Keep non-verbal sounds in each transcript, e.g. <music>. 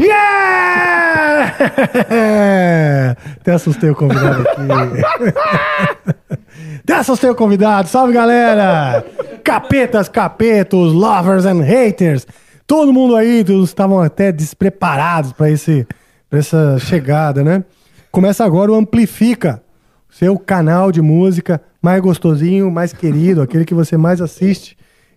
Yeah! <laughs> Até assustei o convidado aqui. <laughs> Até assustei o convidado. Salve, galera! Capetas, capetos, lovers and haters. Todo mundo aí, todos estavam até despreparados para esse essa chegada, né? Começa agora o Amplifica, seu canal de música mais gostosinho, mais querido, aquele que você mais assiste.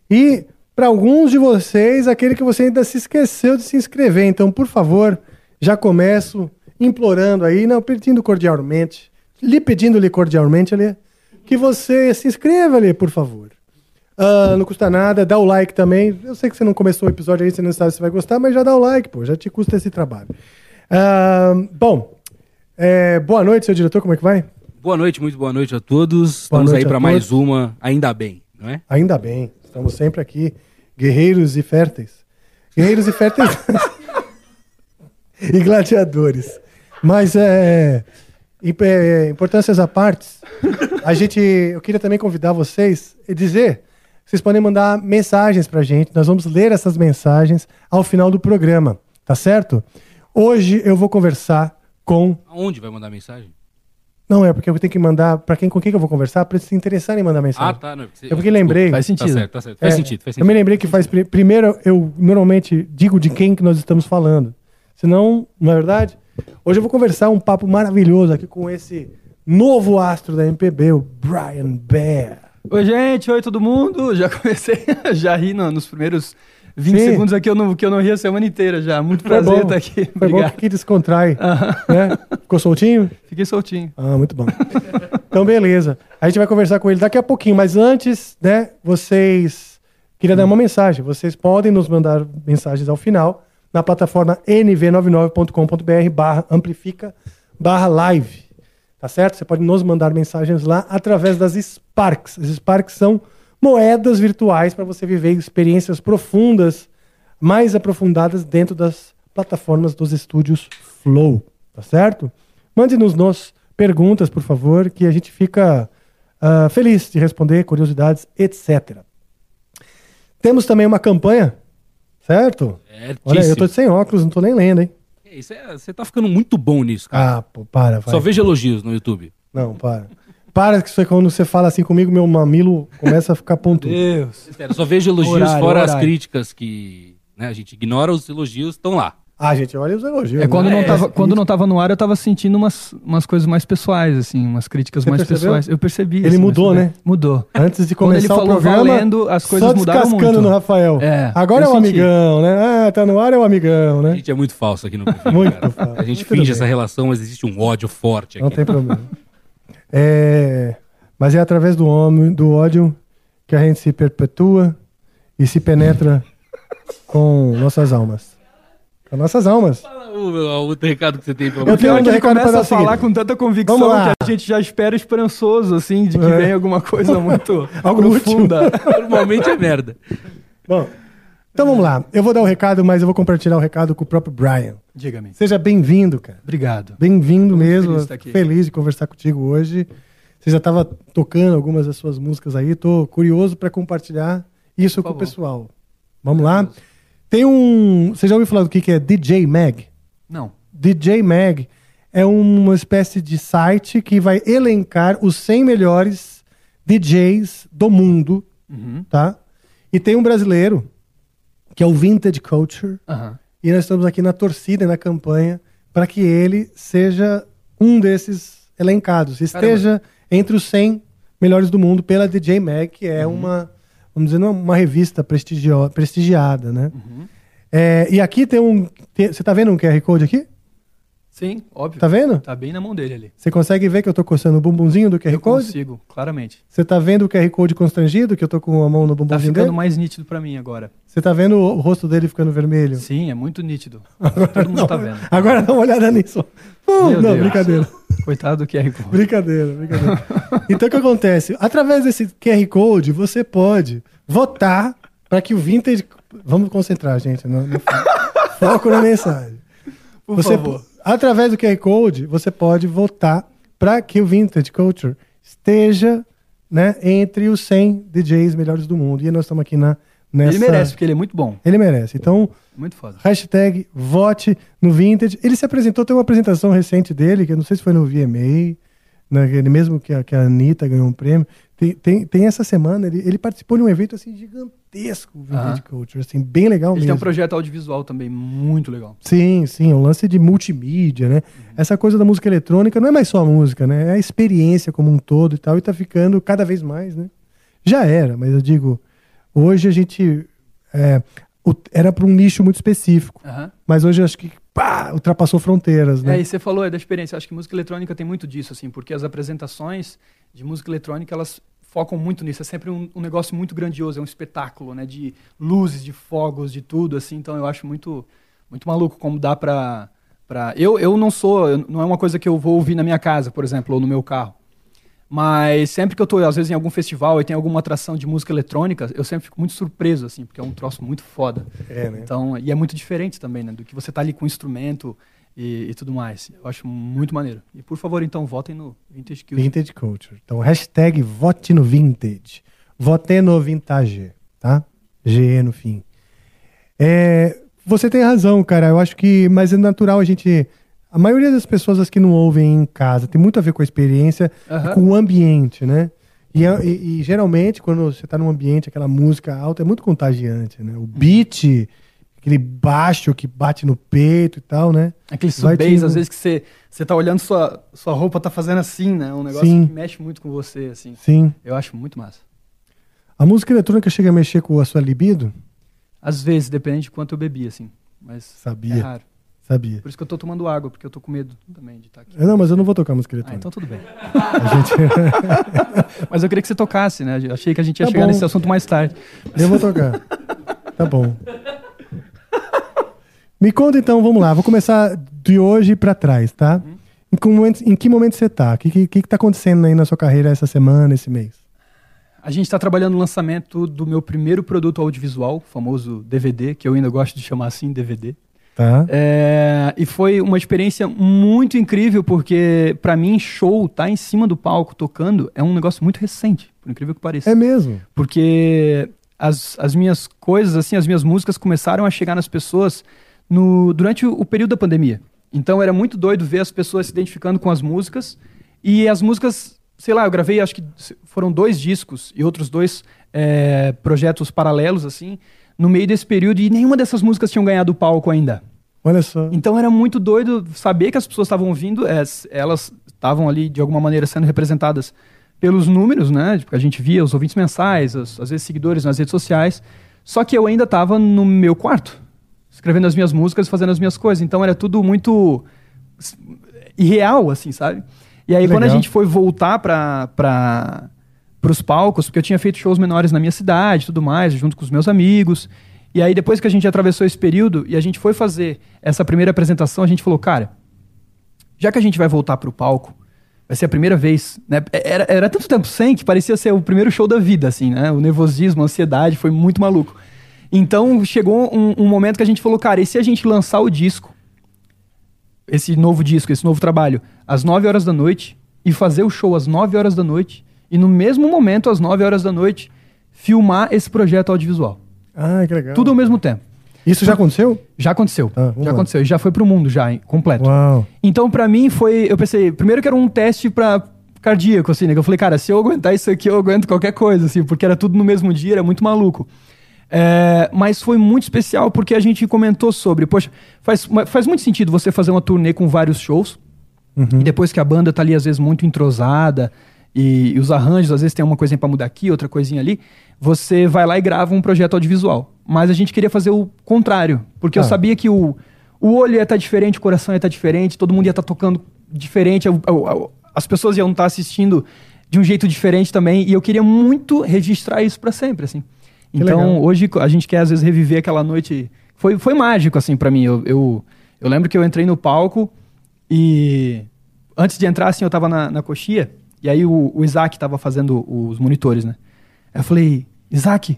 E para alguns de vocês, aquele que você ainda se esqueceu de se inscrever. Então, por favor, já começo implorando aí, não, pedindo cordialmente, lhe pedindo-lhe cordialmente ali, que você se inscreva ali, por favor. Ah, não custa nada, dá o like também. Eu sei que você não começou o episódio aí, você não sabe se vai gostar, mas já dá o like, pô, já te custa esse trabalho. Ah, bom, é, boa noite, seu diretor, como é que vai? Boa noite, muito boa noite a todos. Boa Estamos noite aí para mais uma, ainda bem, não é? Ainda bem, estamos sempre aqui, guerreiros e férteis. Guerreiros e férteis <laughs> e gladiadores. Mas é, imp- é, importâncias à parte, a gente, eu queria também convidar vocês e dizer, vocês podem mandar mensagens pra gente, nós vamos ler essas mensagens ao final do programa, tá certo? Hoje eu vou conversar com Aonde vai mandar mensagem? Não é porque eu tenho que mandar para quem com quem que eu vou conversar para eles se interessarem em mandar mensagem. Ah, tá. Não, É porque lembrei. Faz sentido. Tá certo, tá certo. Faz É, sentido, faz Eu me sentido. lembrei que faz. pri- Primeiro, eu normalmente digo de quem que nós estamos falando. Senão, não é verdade? Hoje eu vou conversar um papo maravilhoso aqui com esse novo astro da MPB, o Brian Bear. Oi, gente. Oi, todo mundo. Já comecei, <laughs> já ri no- nos primeiros 20 Sim. segundos aqui, eu não, que eu não ri a semana inteira já. Muito prazer bom. estar aqui. Foi bom Obrigado. que descontrai. né? Ficou soltinho? Fiquei soltinho. Ah, muito bom. Então, beleza. A gente vai conversar com ele daqui a pouquinho, mas antes, né, vocês. Queria dar uma mensagem. Vocês podem nos mandar mensagens ao final na plataforma nv99.com.br barra amplifica barra live. Tá certo? Você pode nos mandar mensagens lá através das Sparks. As Sparks são moedas virtuais para você viver experiências profundas, mais aprofundadas dentro das plataformas dos estúdios Flow. Tá certo? Mande-nos nos perguntas, por favor, que a gente fica ah, feliz de responder, curiosidades, etc. Temos também uma campanha, certo? Olha, eu tô sem óculos, não tô nem lendo, hein? É, isso é- Você tá ficando muito bom nisso, cara. Ah, pô, para, vai. Só vejo elogios no YouTube. Não, para. Para que isso é quando você fala assim comigo, meu mamilo começa a ficar pontudo. Deus. Sério, só vejo elogios Horário, fora as horário. críticas que né, a gente ignora, os elogios estão lá. Ah, gente, olha os elogios. É quando, né? não tava, É, quando não tava no ar, eu tava sentindo umas, umas coisas mais pessoais, assim, umas críticas Você mais percebeu? pessoais. Eu percebi. Ele assim, mudou, bem. né? Mudou. Antes de Quando ele começar o falou programa, valendo, as coisas só mudaram descascando muito. no Rafael. É, Agora é eu um senti. amigão, né? Ah, tá no ar é um amigão, A né? gente é muito falso aqui no <laughs> Amplifica, Muito cara. falso. A gente Tudo finge bem. essa relação, mas existe um ódio forte aqui. Não tem problema. <laughs> É, mas é através do homem, do ódio, que a gente se perpetua e se penetra com nossas almas. Com nossas almas. Fala o, o recado que você tem pra Eu tenho Pior um que ele começa a falar seguinte. com tanta convicção que a gente já espera esperançoso, assim, de que É. vem alguma coisa <laughs> muito Algo profunda. Normalmente é merda. Bom, então vamos lá. Eu vou dar o recado, mas eu vou compartilhar o recado com o próprio Brian. Diga-me. Seja bem-vindo, cara. Obrigado. Bem-vindo mesmo. feliz de. Feliz de conversar contigo hoje. Você já estava tocando algumas das suas músicas aí. Tô curioso para compartilhar isso com o pessoal. Vamos lá. Tem um. Você já ouviu falar do que que é DJ Mag? Não. DJ Mag é uma espécie de site que vai elencar os 100 melhores DJs do mundo, Uhum. tá? E tem um brasileiro, que é o Vintage Culture, e nós estamos aqui na torcida e na campanha para que ele seja um desses elencados, esteja entre os 100 melhores do mundo pela DJ Mag, que é uma vamos dizer, uma revista prestigio- prestigiada, né? Uhum. É, e aqui tem um. tem- você tá vendo um QR Code aqui? Sim, óbvio. Tá vendo? Tá bem na mão dele ali. Você consegue ver que eu tô coçando o bumbumzinho do QR Eu Code? consigo, claramente. Você tá vendo o QR Code constrangido, que eu tô com a mão no Tá bumbumzinho ficando dele? mais nítido pra mim agora. Você tá vendo o rosto dele ficando vermelho? Sim, é muito nítido. <laughs> Todo mundo tá vendo. Agora dá uma olhada nisso. Meu não, Deus. brincadeira. Coitado do QR Code. Brincadeira, brincadeira. Então o que acontece? Através desse QR Code, você pode votar para que o Vintage. Vamos concentrar, gente. No, no fo- <laughs> foco na mensagem. Por Você favor. Através do QR Code, você pode votar para que o Vintage Culture esteja né, entre os 100 DJs melhores do mundo. E nós estamos aqui na, nessa. Ele merece, porque ele é muito bom. Ele merece. Então, Muito foda. Hashtag vote no Vintage. Ele se apresentou, tem uma apresentação recente dele, que eu não sei se foi no VMA, naquele mesmo que a, que a Anitta ganhou um prêmio. Tem, tem, tem essa semana, ele, ele participou de um evento assim gigantesco, o Vintage Aham. Culture, assim, bem legal Ele mesmo. tem um projeto audiovisual também muito legal. Sim, sim, um lance de multimídia, né? Essa coisa da música eletrônica não é mais só a música, né? É a experiência como um todo e tal, e tá ficando cada vez mais, né? Já era, mas eu digo, hoje a gente. é, o- era para um nicho muito específico. Aham. Mas hoje eu acho que pá, ultrapassou fronteiras, né? É, e você falou é da experiência. Eu Acho que música eletrônica tem muito disso, assim, porque as apresentações de música eletrônica, elas focam muito nisso. É sempre um, um negócio muito grandioso, é um espetáculo, né? De luzes, de fogos, de tudo, assim. Então eu acho muito, muito maluco como dá pra... pra... Eu, eu não sou... Não é uma coisa que eu vou ouvir na minha casa, por exemplo, ou no meu carro. Mas sempre que eu tô, às vezes, em algum festival e tem alguma atração de música eletrônica, eu sempre fico muito surpreso, assim, porque é um troço muito foda. É, né? Então, e é muito diferente também, né? Do que você tá ali com o instrumento e, e tudo mais. Eu acho muito maneiro. E por favor, então, votem no Vintage Kills. Vintage Culture. Então, hashtag vote no Vintage. Vote no Vintage, tá? GE no fim. É, você tem razão, cara. Eu acho que. Mas é natural a gente. A maioria das pessoas as que não ouvem em casa tem muito a ver com a experiência Aham. e com o ambiente, né? E, é- e- e, geralmente, quando você tá num ambiente, aquela música alta é muito contagiante, né? O beat, aquele baixo que bate no peito e tal, né? Aquele subbase, te- às vezes que você, você tá olhando sua, sua roupa tá fazendo assim, né? Um negócio Sim. que mexe muito com você, assim. Sim. Eu acho muito massa. A música eletrônica chega a mexer com a sua libido? Às vezes, depende de quanto eu bebi, assim. Mas Sabia. é raro. Sabia. Por isso que eu tô tomando água, porque eu tô com medo também de estar aqui. Não, mas eu não vou tocar música Ah, eletrônica. então tudo bem. Gente... <laughs> Mas eu queria que você tocasse, né? Eu Achei que a gente ia Tá chegar bom. nesse assunto mais tarde. Eu vou tocar. Tá bom. <laughs> Me conta então, vamos lá. Vou começar de hoje pra trás, tá? Em que momento, em que momento você tá? O que, que, que tá acontecendo aí na sua carreira essa semana, esse mês? A gente está trabalhando no lançamento do meu primeiro produto audiovisual, o famoso DVD, que eu ainda gosto de chamar assim, DVD. Tá? É, e foi uma experiência muito incrível, porque pra mim, show, tá em cima do palco tocando, é um negócio muito recente, por incrível que pareça. É mesmo. Porque as, as minhas coisas, assim, as minhas músicas começaram a chegar nas pessoas no, durante o, o período da pandemia. Então era muito doido ver as pessoas se identificando com as músicas. E as músicas, sei lá, eu gravei, acho que foram dois discos e outros dois é, projetos paralelos, assim, no meio desse período, e nenhuma dessas músicas tinham ganhado o palco ainda. Olha só. Então era muito doido saber que as pessoas estavam ouvindo, é, elas estavam ali de alguma maneira sendo representadas pelos números, né? A gente via os ouvintes mensais, as- às vezes seguidores nas redes sociais. Só que eu ainda estava no meu quarto, escrevendo as minhas músicas, fazendo as minhas coisas. Então era tudo muito irreal, assim, sabe? E aí quando a Legal. gente foi voltar para para os palcos, porque eu tinha feito shows menores na minha cidade, tudo mais, junto com os meus amigos. E aí depois que a gente atravessou esse período e a gente foi fazer essa primeira apresentação, a gente falou, cara, já que a gente vai voltar pro palco, vai ser a primeira vez, né? Era, era tanto tempo sem que parecia ser o primeiro show da vida, assim, né? O nervosismo, a ansiedade, foi muito maluco. Então chegou um, um momento que a gente falou, cara, e se a gente lançar o disco, esse novo disco, esse novo trabalho, às 9 horas da noite, e fazer o show às 9 horas da noite, e no mesmo momento, às 9 horas da noite, filmar esse projeto audiovisual. Ah, que legal. Tudo ao mesmo tempo. Isso já aconteceu? Já aconteceu. Ah, já lá. aconteceu. E já foi pro mundo, já, hein, completo. Uau. Então, pra mim, foi. Eu pensei, primeiro que era um teste pra cardíaco, assim, né? que Eu falei, cara, se eu aguentar isso aqui, eu aguento qualquer coisa, assim, porque era tudo no mesmo dia, era muito maluco. É, mas foi muito especial porque a gente comentou sobre. Poxa, faz, faz muito sentido você fazer uma turnê com vários shows. Uhum. E depois que a banda tá ali, às vezes, muito entrosada e, e os arranjos, às vezes tem uma coisinha pra mudar aqui, outra coisinha ali, você vai lá e grava um projeto audiovisual. Mas a gente queria fazer o contrário, porque Ah. eu sabia que o, o olho ia estar diferente, o coração ia estar diferente, todo mundo ia estar tocando diferente, a- a- a- as pessoas iam estar assistindo de um jeito diferente também, e eu queria muito registrar isso pra sempre, assim. Que então, legal. hoje a gente quer às vezes reviver aquela noite. Foi, foi mágico, assim, pra mim. Eu, eu, eu lembro que eu entrei no palco e antes de entrar, assim, eu tava na, na coxia, e aí o, o Isaac tava fazendo os monitores, né? Eu falei, Isaac,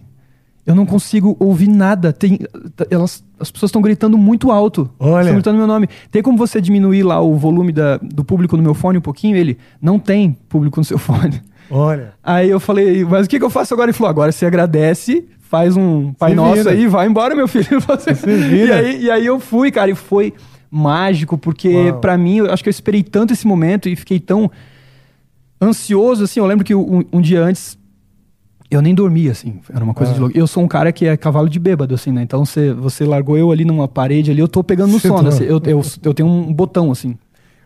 eu não consigo ouvir nada. Tem, elas, as pessoas estão gritando muito alto. Olha. Estão gritando meu nome. Tem como você diminuir lá o volume da- do público no meu fone um pouquinho? Ele, não tem público no seu <laughs> fone. Olha. Aí eu falei, mas o que, que eu faço agora? Ele falou, agora você agradece, faz um Pai Se Nosso vira. aí, vai embora, meu filho. <laughs> E, aí, e aí eu fui, cara, e foi mágico, porque Uau. pra mim, eu acho que eu esperei tanto esse momento e fiquei tão ansioso, assim. Eu lembro que um, um dia antes, eu nem dormia, assim. Era uma coisa Ah. de louco. Eu sou um cara que é cavalo de bêbado, assim, né? Então você, você largou eu ali numa parede ali, eu tô pegando no sono. tá- assim. eu, eu, eu tenho um botão, assim.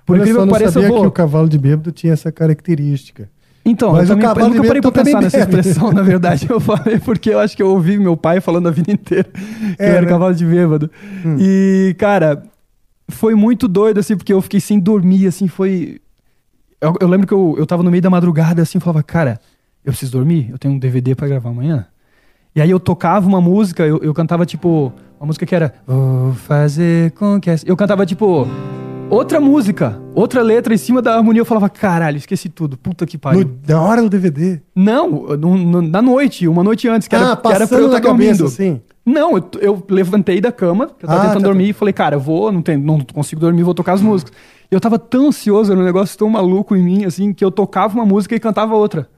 Por Olha incrível só, que pareça, eu sabia vou... que o cavalo de bêbado tinha essa característica. Então, Mas eu, também, eu nunca parei pra pensar nessa bebe. expressão, na verdade. Eu falei porque eu acho que eu ouvi meu pai falando a vida inteira que É, eu era né? cavalo de bêbado. E, cara, foi muito doido, assim, porque eu fiquei sem dormir, assim, foi... Eu, eu lembro que eu, eu tava no meio da madrugada, assim, falava, cara, eu preciso dormir, eu tenho um DVD pra gravar amanhã. E aí eu tocava uma música, eu, eu cantava, tipo, uma música que era... Vou fazer com que... essa-" Eu cantava, tipo... Outra música, outra letra em cima da harmonia. Eu falava, caralho, esqueci tudo. Puta que pariu. No- na hora do DVD. Não, no- no- na noite, uma noite antes, que era, ah, que era pra eu na estar dormindo. assim. Não, eu, eu levantei da cama, que eu tava Ah, tentando tá, dormir, e falei, cara, eu vou, não, tem, não consigo dormir, vou tocar as músicas. E eu tava tão ansioso, era um negócio tão maluco em mim, assim, que eu tocava uma música e cantava outra.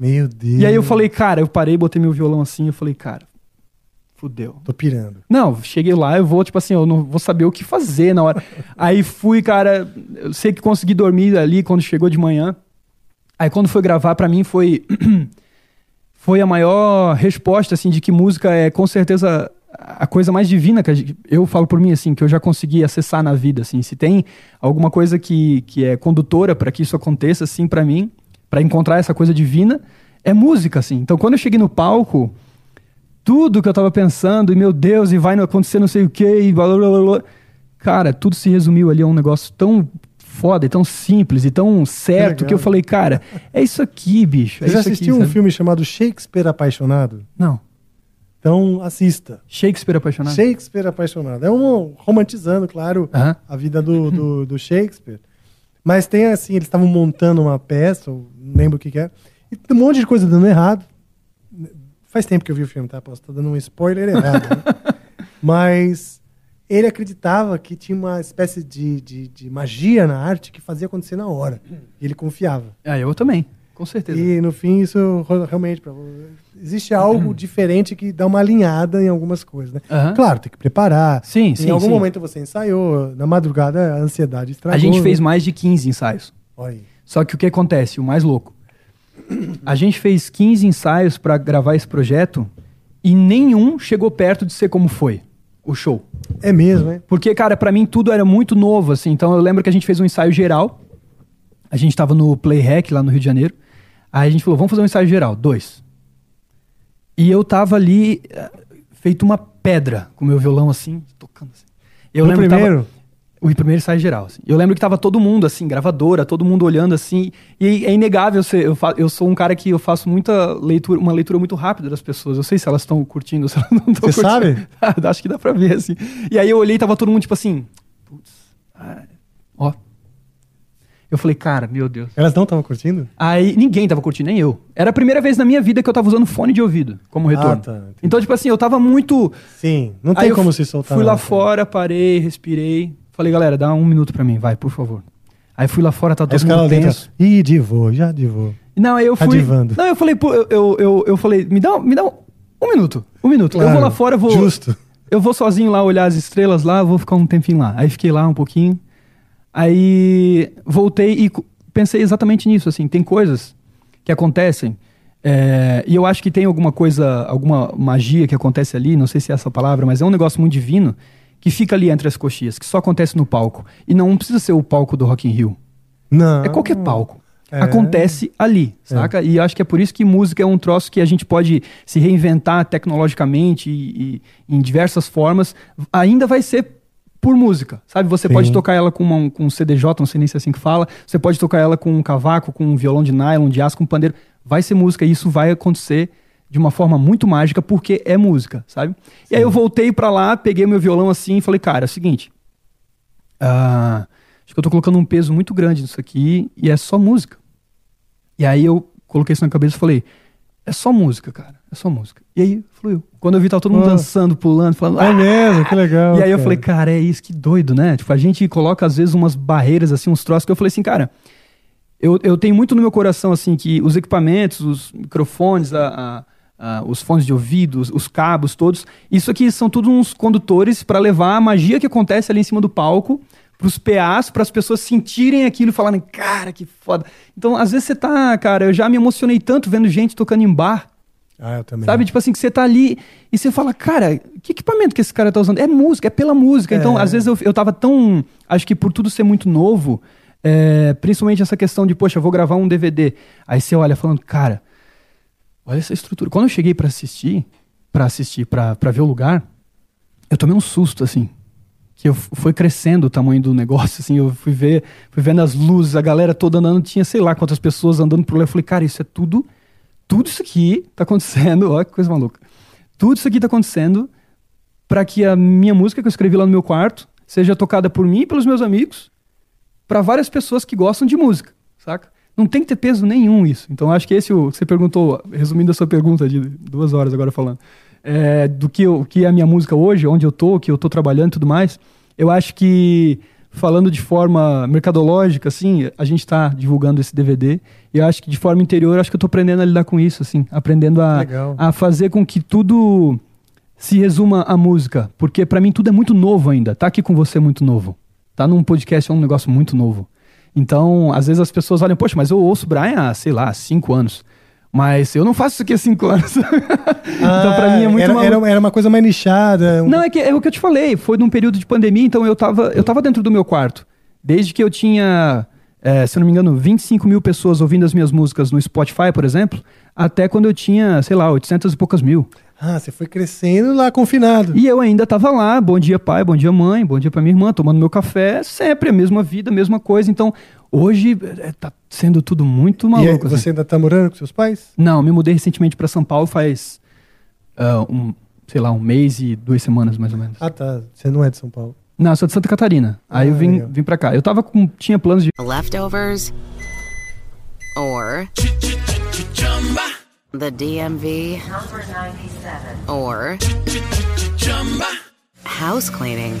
Meu Deus. E aí eu falei, cara, eu parei, botei meu violão assim, eu falei, cara, fudeu. Tô pirando. Não, cheguei lá, eu vou, tipo assim, eu não vou saber o que fazer na hora. <laughs> Aí fui, cara, eu sei que consegui dormir ali quando chegou de manhã. Aí quando foi gravar, pra mim foi <clears throat> foi a maior resposta, assim, de que música é com certeza a coisa mais divina que gente- eu falo por mim, assim, que eu já consegui acessar na vida, assim. Se tem alguma coisa que, que é condutora pra que isso aconteça, assim, pra mim, pra encontrar essa coisa divina, é música, assim. Então quando eu cheguei no palco, tudo que eu tava pensando, e meu Deus, e vai não acontecer não sei o que, e blá, blá, blá, blá. Cara, tudo se resumiu ali a um negócio tão foda, e tão simples, e tão certo, que, legal. eu falei, cara, é isso aqui, bicho. É Você já isso aqui, assistiu um filme chamado Shakespeare Apaixonado? Não. Então assista. Shakespeare apaixonado? Shakespeare Apaixonado. É um romantizando, claro, Aham. a vida do, do, do Shakespeare. Mas tem assim, eles estavam montando uma peça, eu não lembro o que, que é, e tem um monte de coisa dando errado. Faz tempo que eu vi o filme, tá? Posso estar dando um spoiler errado. né? <laughs> Mas ele acreditava que tinha uma espécie de, de, de magia na arte que fazia acontecer na hora. E ele confiava. Ah, eu também, com certeza. E no fim, isso realmente. Existe algo diferente que dá uma alinhada em algumas coisas, né? Aham. Claro, tem que preparar. Sim, em sim, algum sim. momento você ensaiou, na madrugada a ansiedade estragou. A gente fez né? mais de 15 ensaios. Aí. Só que o que acontece, o mais louco, a gente fez 15 ensaios pra gravar esse projeto e nenhum chegou perto de ser como foi o show. É mesmo, né? Porque, cara, pra mim tudo era muito novo, assim. Então eu lembro que a gente fez um ensaio geral. A gente tava no Playhack lá no Rio de Janeiro. Aí a gente falou, vamos fazer um ensaio geral, dois. E eu tava ali, eh, feito uma pedra, com o meu violão assim, tocando assim. Eu No lembro que tava- primeiro? o primeiro ensaio geral. assim. Eu lembro que tava todo mundo, assim, gravadora, todo mundo olhando assim. E é inegável ser. Eu, fa- eu sou um cara que eu faço muita leitura, uma leitura muito rápida das pessoas. Eu sei se elas estão curtindo, se elas não estão Você curtindo. sabe? Ah, <laughs> Acho que dá pra ver, assim. E aí eu olhei e tava todo mundo, tipo assim. Putz. ah, ó. Eu falei, cara, meu Deus. Elas não estavam curtindo? Aí ninguém tava curtindo, nem eu. Era a primeira vez na minha vida que eu tava usando fone de ouvido como retorno. Ah, tá, entendi. então, tipo assim, eu tava muito. Sim, não Aí tem eu como se soltar. Fui lá nada. fora, parei, respirei. Falei, galera, dá um minuto pra mim, vai, por favor. Aí fui lá fora, tá Aí todo mundo tenso. Ih, divô, já divô. Não, aí eu fui. Adivando. Não, eu falei, pô, eu, eu, eu, eu falei, me dá, me dá um, um minuto. Um minuto. eu Claro, vou lá fora, eu vou. Justo. Eu vou sozinho lá olhar as estrelas lá, vou ficar um tempinho lá. Aí fiquei lá um pouquinho. Aí voltei e pensei exatamente nisso, assim, tem coisas que acontecem. é, e eu acho que tem alguma coisa, alguma magia que acontece ali, não sei se é essa palavra, mas é um negócio muito divino que fica ali entre as coxias, que só acontece no palco. E não precisa ser o palco do Rock in Rio. Não. É qualquer palco. É. acontece ali, saca? E eu acho que é por isso que música é um troço que a gente pode se reinventar tecnologicamente e, e em diversas formas. Ainda vai ser por música, sabe? Você Sim. pode tocar ela com, uma, com um CDJ, não sei nem se é assim que fala. Você pode tocar ela com um cavaco, com um violão de nylon, de aço, com um pandeiro. Vai ser música e isso vai acontecer de uma forma muito mágica porque é música, sabe? E aí eu voltei pra lá, peguei meu violão assim e falei, cara, é o seguinte. ah, acho que eu tô colocando um peso muito grande nisso aqui e é só música. E aí eu coloquei isso na cabeça e falei, é só música, cara, é só música. E aí fluiu. Quando eu vi, tava todo mundo Ah. dançando, pulando, falando, É "Ah!" mesmo, que legal. <laughs> E aí eu cara. falei, cara, é isso, que doido, né? Tipo, a gente coloca às vezes umas barreiras, assim, uns troços que eu falei assim, cara, eu, eu tenho muito no meu coração, assim, que os equipamentos, os microfones, a, a- a- os fones de ouvido, os, os cabos todos, isso aqui são tudo uns condutores para levar a magia que acontece ali em cima do palco pros PAs, para as pessoas sentirem aquilo e falarem, cara, que foda. Então, às vezes você tá, cara, eu já me emocionei tanto vendo gente tocando em bar, Ah, eu também. Sabe? Tipo assim, que você tá ali e você fala, cara, que equipamento que esse cara tá usando? É música, é pela música. Então, É. às vezes eu, eu tava tão. Acho que por tudo ser muito novo, é, principalmente essa questão de, poxa, eu vou gravar um DVD. Aí você olha falando, cara, olha essa estrutura. Quando eu cheguei pra assistir, pra assistir, pra ver o lugar, eu tomei um susto, assim. Que eu, foi crescendo o tamanho do negócio, assim. Eu fui ver, fui vendo as luzes, a galera toda andando, tinha sei lá quantas pessoas andando por lá. Eu falei, cara, isso é tudo tudo isso aqui tá acontecendo, <laughs> olha que coisa maluca. Tudo isso aqui tá acontecendo para que a minha música que eu escrevi lá no meu quarto seja tocada por mim e pelos meus amigos para várias pessoas que gostam de música, saca? Não tem que ter peso nenhum isso. Então acho que esse o você perguntou, resumindo a sua pergunta de duas horas agora falando, é, do que, eu, que é a minha música hoje, onde eu tô, que eu tô trabalhando e tudo mais. Eu acho que falando de forma mercadológica, assim, a gente está divulgando esse DVD. E eu acho que de forma interior, acho que eu tô aprendendo a lidar com isso, assim, aprendendo a, Legal. a fazer com que tudo se resuma à música, porque pra mim tudo é muito novo ainda. Tá aqui com você é muito novo. Tá num podcast é um negócio muito novo. Então, às vezes as pessoas olham, poxa, mas eu ouço Brian há, sei lá, cinco anos. Mas eu não faço isso aqui há cinco anos. <laughs> então, pra mim é muito Ah, era, maluco. era, era uma coisa mais nichada. um- Não, é, que, é o que eu te falei. Foi num período de pandemia, então eu tava, eu tava dentro do meu quarto. Desde que eu tinha, é, se eu não me engano, 25 mil pessoas ouvindo as minhas músicas no Spotify, por exemplo, até quando eu tinha, sei lá, 800 e poucas mil. Ah, você foi crescendo lá confinado. E eu ainda tava lá, bom dia pai, bom dia mãe, bom dia pra minha irmã, tomando meu café, sempre a mesma vida, a mesma coisa. Então, hoje é, tá sendo tudo muito E maluco. assim. você ainda tá morando com seus pais? Não, me mudei recentemente pra São Paulo faz, ah, um, sei lá, um mês e duas semanas mais ou menos. Ah, tá. Você não é de São Paulo. Não, eu sou de Santa Catarina. Aí Ah, eu vim, legal. vim pra cá. Eu tava com. Tinha planos de. Leftovers or the DMV Number 97. or house cleaning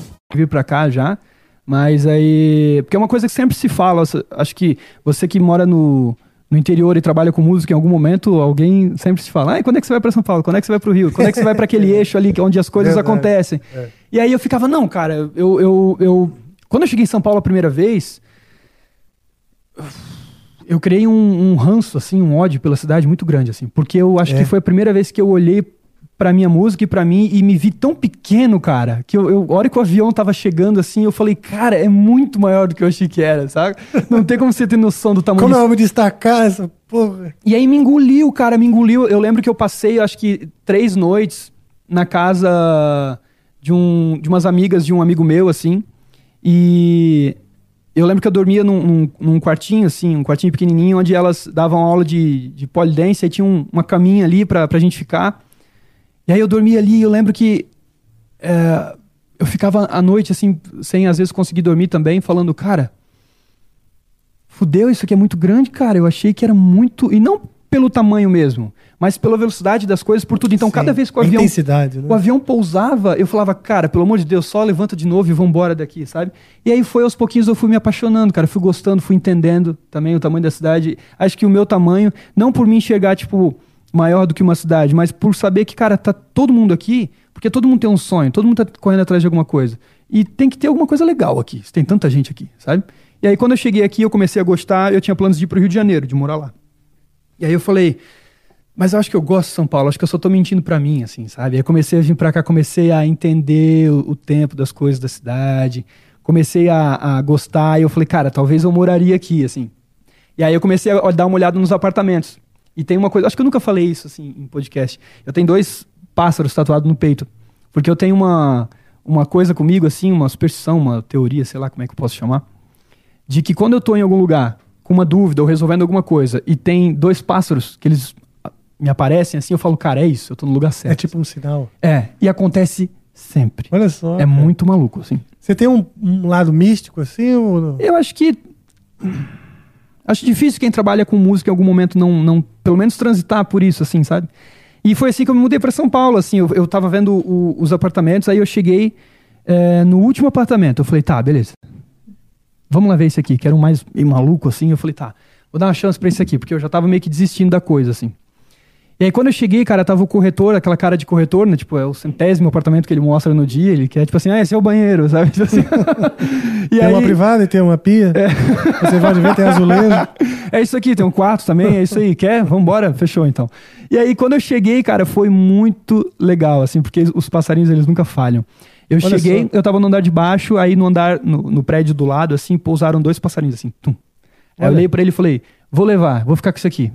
Vir pra cá já. Mas aí. Porque é uma coisa que sempre se fala. Acho que você que mora no, no interior e trabalha com música, em algum momento alguém sempre se fala: Ai, quando é que você vai pra São Paulo? Quando é que você vai pro Rio? Quando é que você vai pra aquele <laughs> eixo ali que- onde as coisas Verdade. acontecem? E aí eu ficava: Não, cara, eu, eu, eu. Quando eu cheguei em São Paulo a primeira vez. Eu criei um, um ranço, assim, um ódio pela cidade muito grande, assim. Porque eu acho É. que foi a primeira vez que eu olhei pra minha música e pra mim e me vi tão pequeno, cara, que eu, eu, a hora que o avião tava chegando, assim, eu falei, cara, é muito maior do que eu achei que era, sabe? <laughs> Não tem como você ter noção do tamanho Como eu vou me destacar essa porra? E aí me engoliu, cara, me engoliu. Eu lembro que eu passei, acho que, três noites na casa de, um, de umas amigas de um amigo meu, assim. E eu lembro que eu dormia num, num, num quartinho, assim, um quartinho pequenininho, onde elas davam aula de, de polidense, aí tinha um- uma caminha ali pra, pra gente ficar. E aí eu dormia ali e eu lembro que é, eu ficava à noite, assim, sem às vezes conseguir dormir também, falando, cara, fudeu, isso aqui é muito grande, cara. Eu achei que era muito. E não pelo tamanho mesmo, mas pela velocidade das coisas, por tudo. Então, Sim, cada vez que o avião. né? O avião pousava, eu falava, cara, pelo amor de Deus, só levanta de novo e vambora daqui, sabe? E aí foi aos pouquinhos eu fui me apaixonando, cara. Fui gostando, fui entendendo também o tamanho da cidade. Acho que o meu tamanho, não por me enxergar, tipo, maior do que uma cidade, mas por saber que, cara, tá todo mundo aqui, porque todo mundo tem um sonho, todo mundo tá correndo atrás de alguma coisa. E tem que ter alguma coisa legal aqui, se tem tanta gente aqui, sabe? E aí quando eu cheguei aqui, eu comecei a gostar, eu tinha planos de ir pro Rio de Janeiro, de morar lá. E aí eu falei, mas eu acho que eu gosto de São Paulo, acho que eu só tô mentindo pra mim, assim, sabe? Aí comecei a vir pra cá, comecei a entender o, o tempo das coisas da cidade, comecei a, a gostar, e eu falei, cara, talvez eu moraria aqui, assim. E aí eu comecei a dar uma olhada nos apartamentos. E tem uma coisa, acho que eu nunca falei isso, assim, em podcast. Eu tenho dois pássaros tatuados no peito, porque eu tenho uma, uma coisa comigo, assim, uma superstição, uma teoria, sei lá como é que eu posso chamar, de que quando eu tô em algum lugar com uma dúvida ou resolvendo alguma coisa e tem dois pássaros que eles ah, me aparecem assim, eu falo, cara, é isso, eu tô no lugar certo. É tipo um sinal. É, e acontece sempre. Olha só. É cara. muito maluco, assim. Você tem um, um lado místico assim? Ou... Eu acho que. Acho difícil quem trabalha com música em algum momento não, não pelo menos transitar por isso, assim, sabe? E foi assim que eu me mudei para São Paulo, assim. Eu, eu tava vendo o- os apartamentos, aí eu cheguei é, no último apartamento. Eu falei, tá, beleza. Vamos lá ver esse aqui, que era um mais maluco, assim. Eu falei, tá, vou dar uma chance pra esse aqui, porque eu já tava meio que desistindo da coisa, assim. E aí quando eu cheguei, cara, tava o corretor, aquela cara de corretor, né? Tipo, é o centésimo apartamento que ele mostra no dia, ele quer, tipo assim, ah, esse é o banheiro, <laughs> sabe? Tipo assim. E tem uma privada e tem uma pia. <laughs> Você pode ver, tem azulejo. é isso aqui, tem um quarto também, é isso aí, quer? Vambora? Fechou então. E aí, quando eu cheguei, cara, foi muito legal, assim, porque os passarinhos, eles nunca falham. Eu Olha cheguei, só. eu tava no andar de baixo, aí no andar, no, no prédio do lado, assim, pousaram dois passarinhos, assim, tum. Aí eu olhei pra ele e falei, vou levar, vou ficar com isso aqui.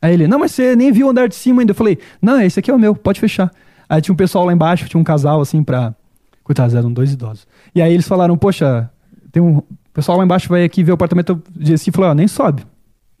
Aí ele, não, mas você nem viu o andar de cima ainda. Eu falei, não, esse aqui é o meu, pode fechar. Aí tinha um pessoal lá embaixo, tinha um casal, assim, pra... Coitados, eram dois idosos. E aí eles falaram, poxa, tem um... O pessoal lá embaixo vai aqui ver o apartamento. Eu disse, falou, ó, nem sobe.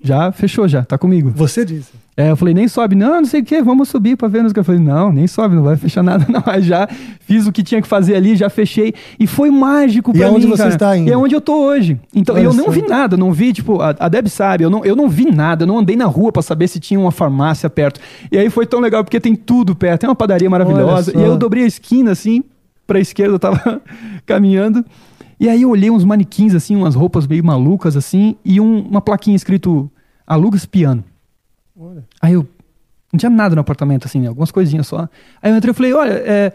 Já fechou, já, tá comigo. Você disse. É, eu falei, nem sobe. Não, não sei o que, vamos subir pra ver. Eu falei, não, nem sobe, não vai fechar <laughs> nada, não. Aí já fiz o que tinha que fazer ali, já fechei. E foi mágico E pra é onde mim, você cara. está ainda? E é onde eu tô hoje. Então, Olha eu não vi nada, não vi, tipo, a, a Deb sabe, eu não, eu não vi nada, eu não andei na rua pra saber se tinha uma farmácia perto. E aí foi tão legal, porque tem tudo perto, tem uma padaria maravilhosa. E aí eu dobrei a esquina, assim, pra esquerda, eu tava <laughs> caminhando. E aí eu olhei uns manequins, assim, umas roupas meio malucas, assim, e um- uma plaquinha escrito alugas piano. Aí eu. Não tinha nada no apartamento, assim, algumas coisinhas só. Aí eu entrei e falei: olha, é,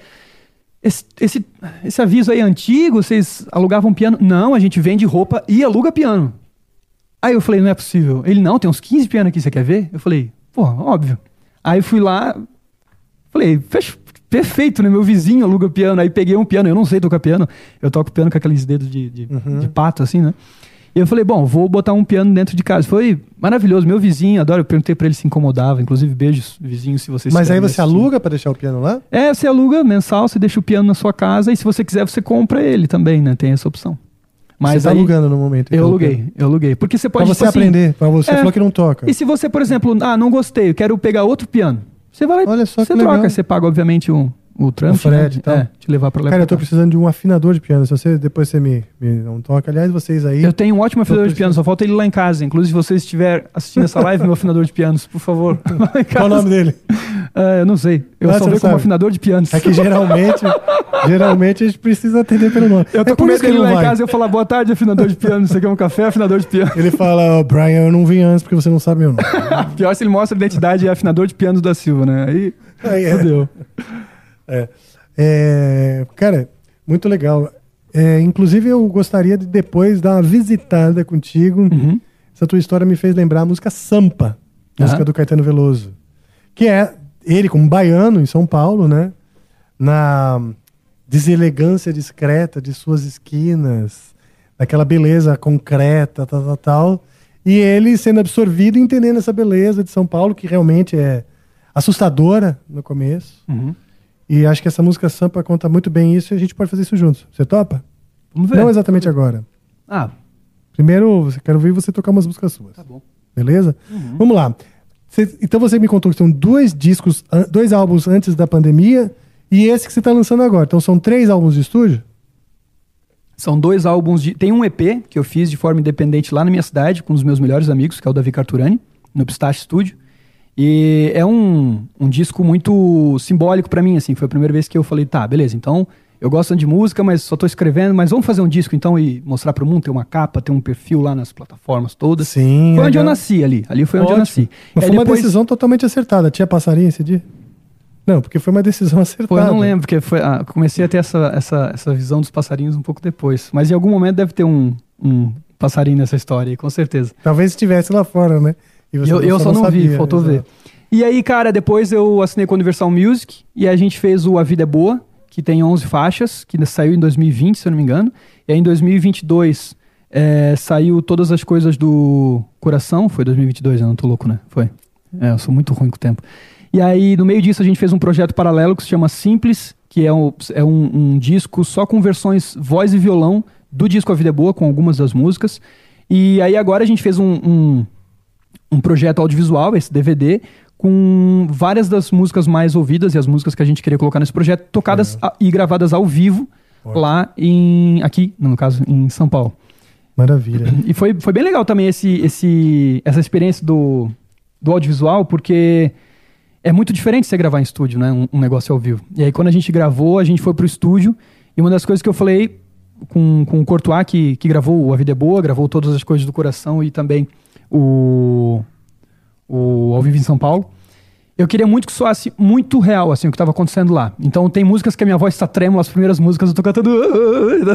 esse, esse, esse aviso aí é antigo, vocês alugavam piano? Não, a gente vende roupa e aluga piano. Aí eu falei: não é possível. Ele: não, tem uns 15 pianos aqui, você quer ver? Eu falei: pô, óbvio. Aí eu fui lá, falei: fecho. Perfeito, né? Meu vizinho aluga piano. Aí peguei um piano. Eu não sei tocar piano. Eu toco piano com aqueles dedos de, de, de pato, assim, né? E eu falei, bom, vou botar um piano dentro de casa. Foi maravilhoso. Meu vizinho, adoro. Eu perguntei pra ele se incomodava. Inclusive, beijos, vizinho, se vocês Mas aí você assistindo. aluga pra deixar o piano lá? É, você aluga mensal, você deixa o piano na sua casa. E se você quiser, você compra ele também, né? Tem essa opção. Mas você tá aí, alugando no momento. Eu então, aluguei, piano. eu aluguei. Porque você Pra pode, você tipo assim, aprender. Pra você é. falou que não toca. E se você, por exemplo, ah, não gostei, eu quero pegar outro piano. Você vai lá, só você troca, legal. você paga, obviamente, um, o O trânsito, frete e tal. É, te levar pra lá. Cara, eu tô precisando de um afinador de piano. Se você depois você me, me um toque. Aliás, vocês aí. Eu tenho um ótimo afinador de piano, só falta ele lá em casa. Inclusive, se você estiver assistindo essa live, meu afinador de pianos, por favor. <laughs> em Qual o nome dele? É, eu não sei. Eu Ah, só vejo não como afinador de pianos. É que geralmente, <laughs> geralmente a gente precisa atender pelo nome. Eu tô é com por medo isso que ele dele não lá em vai. casa e eu falar, boa tarde, afinador de piano. Você quer um café, afinador de piano? Ele fala, "Ô, Brian, eu não vim antes porque você não sabe meu nome. <laughs> Pior se ele mostra a identidade é afinador de pianos da Silva, né? Aí, Aí é. fodeu. É. É, cara, muito legal. É, inclusive, eu gostaria de depois dar uma visitada contigo. Uhum. Essa tua história me fez lembrar a música Sampa, música do Caetano Veloso. Que é ele como baiano em São Paulo, né? Na deselegância discreta de suas esquinas, naquela beleza concreta, tal, tal, tal. E ele sendo absorvido e entendendo essa beleza de São Paulo, que realmente é assustadora no começo. Uhum. E acho que essa música Sampa conta muito bem isso e a gente pode fazer isso juntos. Você topa? Vamos ver. Não exatamente agora. Ah, Primeiro, eu quero ver você tocar umas músicas suas. tá bom. Uhum. Beleza? Vamos lá. Cê- então você me contou que são dois discos, dois álbuns antes da pandemia e esse que você tá lançando agora. Então são três álbuns de estúdio? São dois álbuns de. Tem um EP que eu fiz de forma independente lá na minha cidade, com os meus melhores amigos, que é o Davi Carturani, no Pistache Studio. E é um, um disco muito simbólico pra mim, assim. Foi a primeira vez que eu falei, tá, beleza, então eu gosto de música, mas só tô escrevendo, mas vamos fazer um disco então e mostrar pro mundo, ter uma capa, ter um perfil lá nas plataformas todas. Sim. Foi onde eu nasci ali. Ali foi onde eu Ótimo. nasci. Mas foi uma depois- decisão totalmente acertada. Tinha passarinho esse dia? Não, porque foi uma decisão <laughs> acertada. Pô, eu não lembro, porque foi, ah, comecei a ter essa, essa, essa visão dos passarinhos um pouco depois. Mas em algum momento deve ter um, um passarinho nessa história com certeza. Talvez estivesse lá fora, né? E eu, eu só não vi, faltou exato. ver. E aí, cara, depois eu assinei com a Universal Music e a gente fez o A Vida é Boa, que tem 11 faixas, que saiu em 2020, se eu não me engano. E aí em 2022 é, saiu Todas as Coisas do Coração. Foi 2022, eu não tô louco, né? Foi. É, eu sou muito ruim com o tempo. E aí, no meio disso, a gente fez um projeto paralelo que se chama Simples, que é, um, é um, um disco só com versões voz e violão do disco A Vida é Boa, com algumas das músicas. E aí agora a gente fez um- um, um projeto audiovisual, esse DVD, com várias das músicas mais ouvidas e as músicas que a gente queria colocar nesse projeto, tocadas a- e gravadas ao vivo, lá em. aqui, no caso, em São Paulo. Maravilha. <clears throat> E foi, foi bem legal também esse, esse, essa experiência do, do audiovisual, porque é muito diferente você gravar em estúdio, né? Um, um negócio ao vivo. E aí, quando a gente gravou, a gente foi pro estúdio, e uma das coisas que eu falei com, com o Courtois, que, que gravou A Vida é Boa, gravou todas as coisas do coração e também o, o Ao Vivo em São Paulo. Eu queria muito que soasse muito real, assim, o que estava acontecendo lá. Então tem músicas que a minha voz está trêmula, as primeiras músicas eu tô cantando,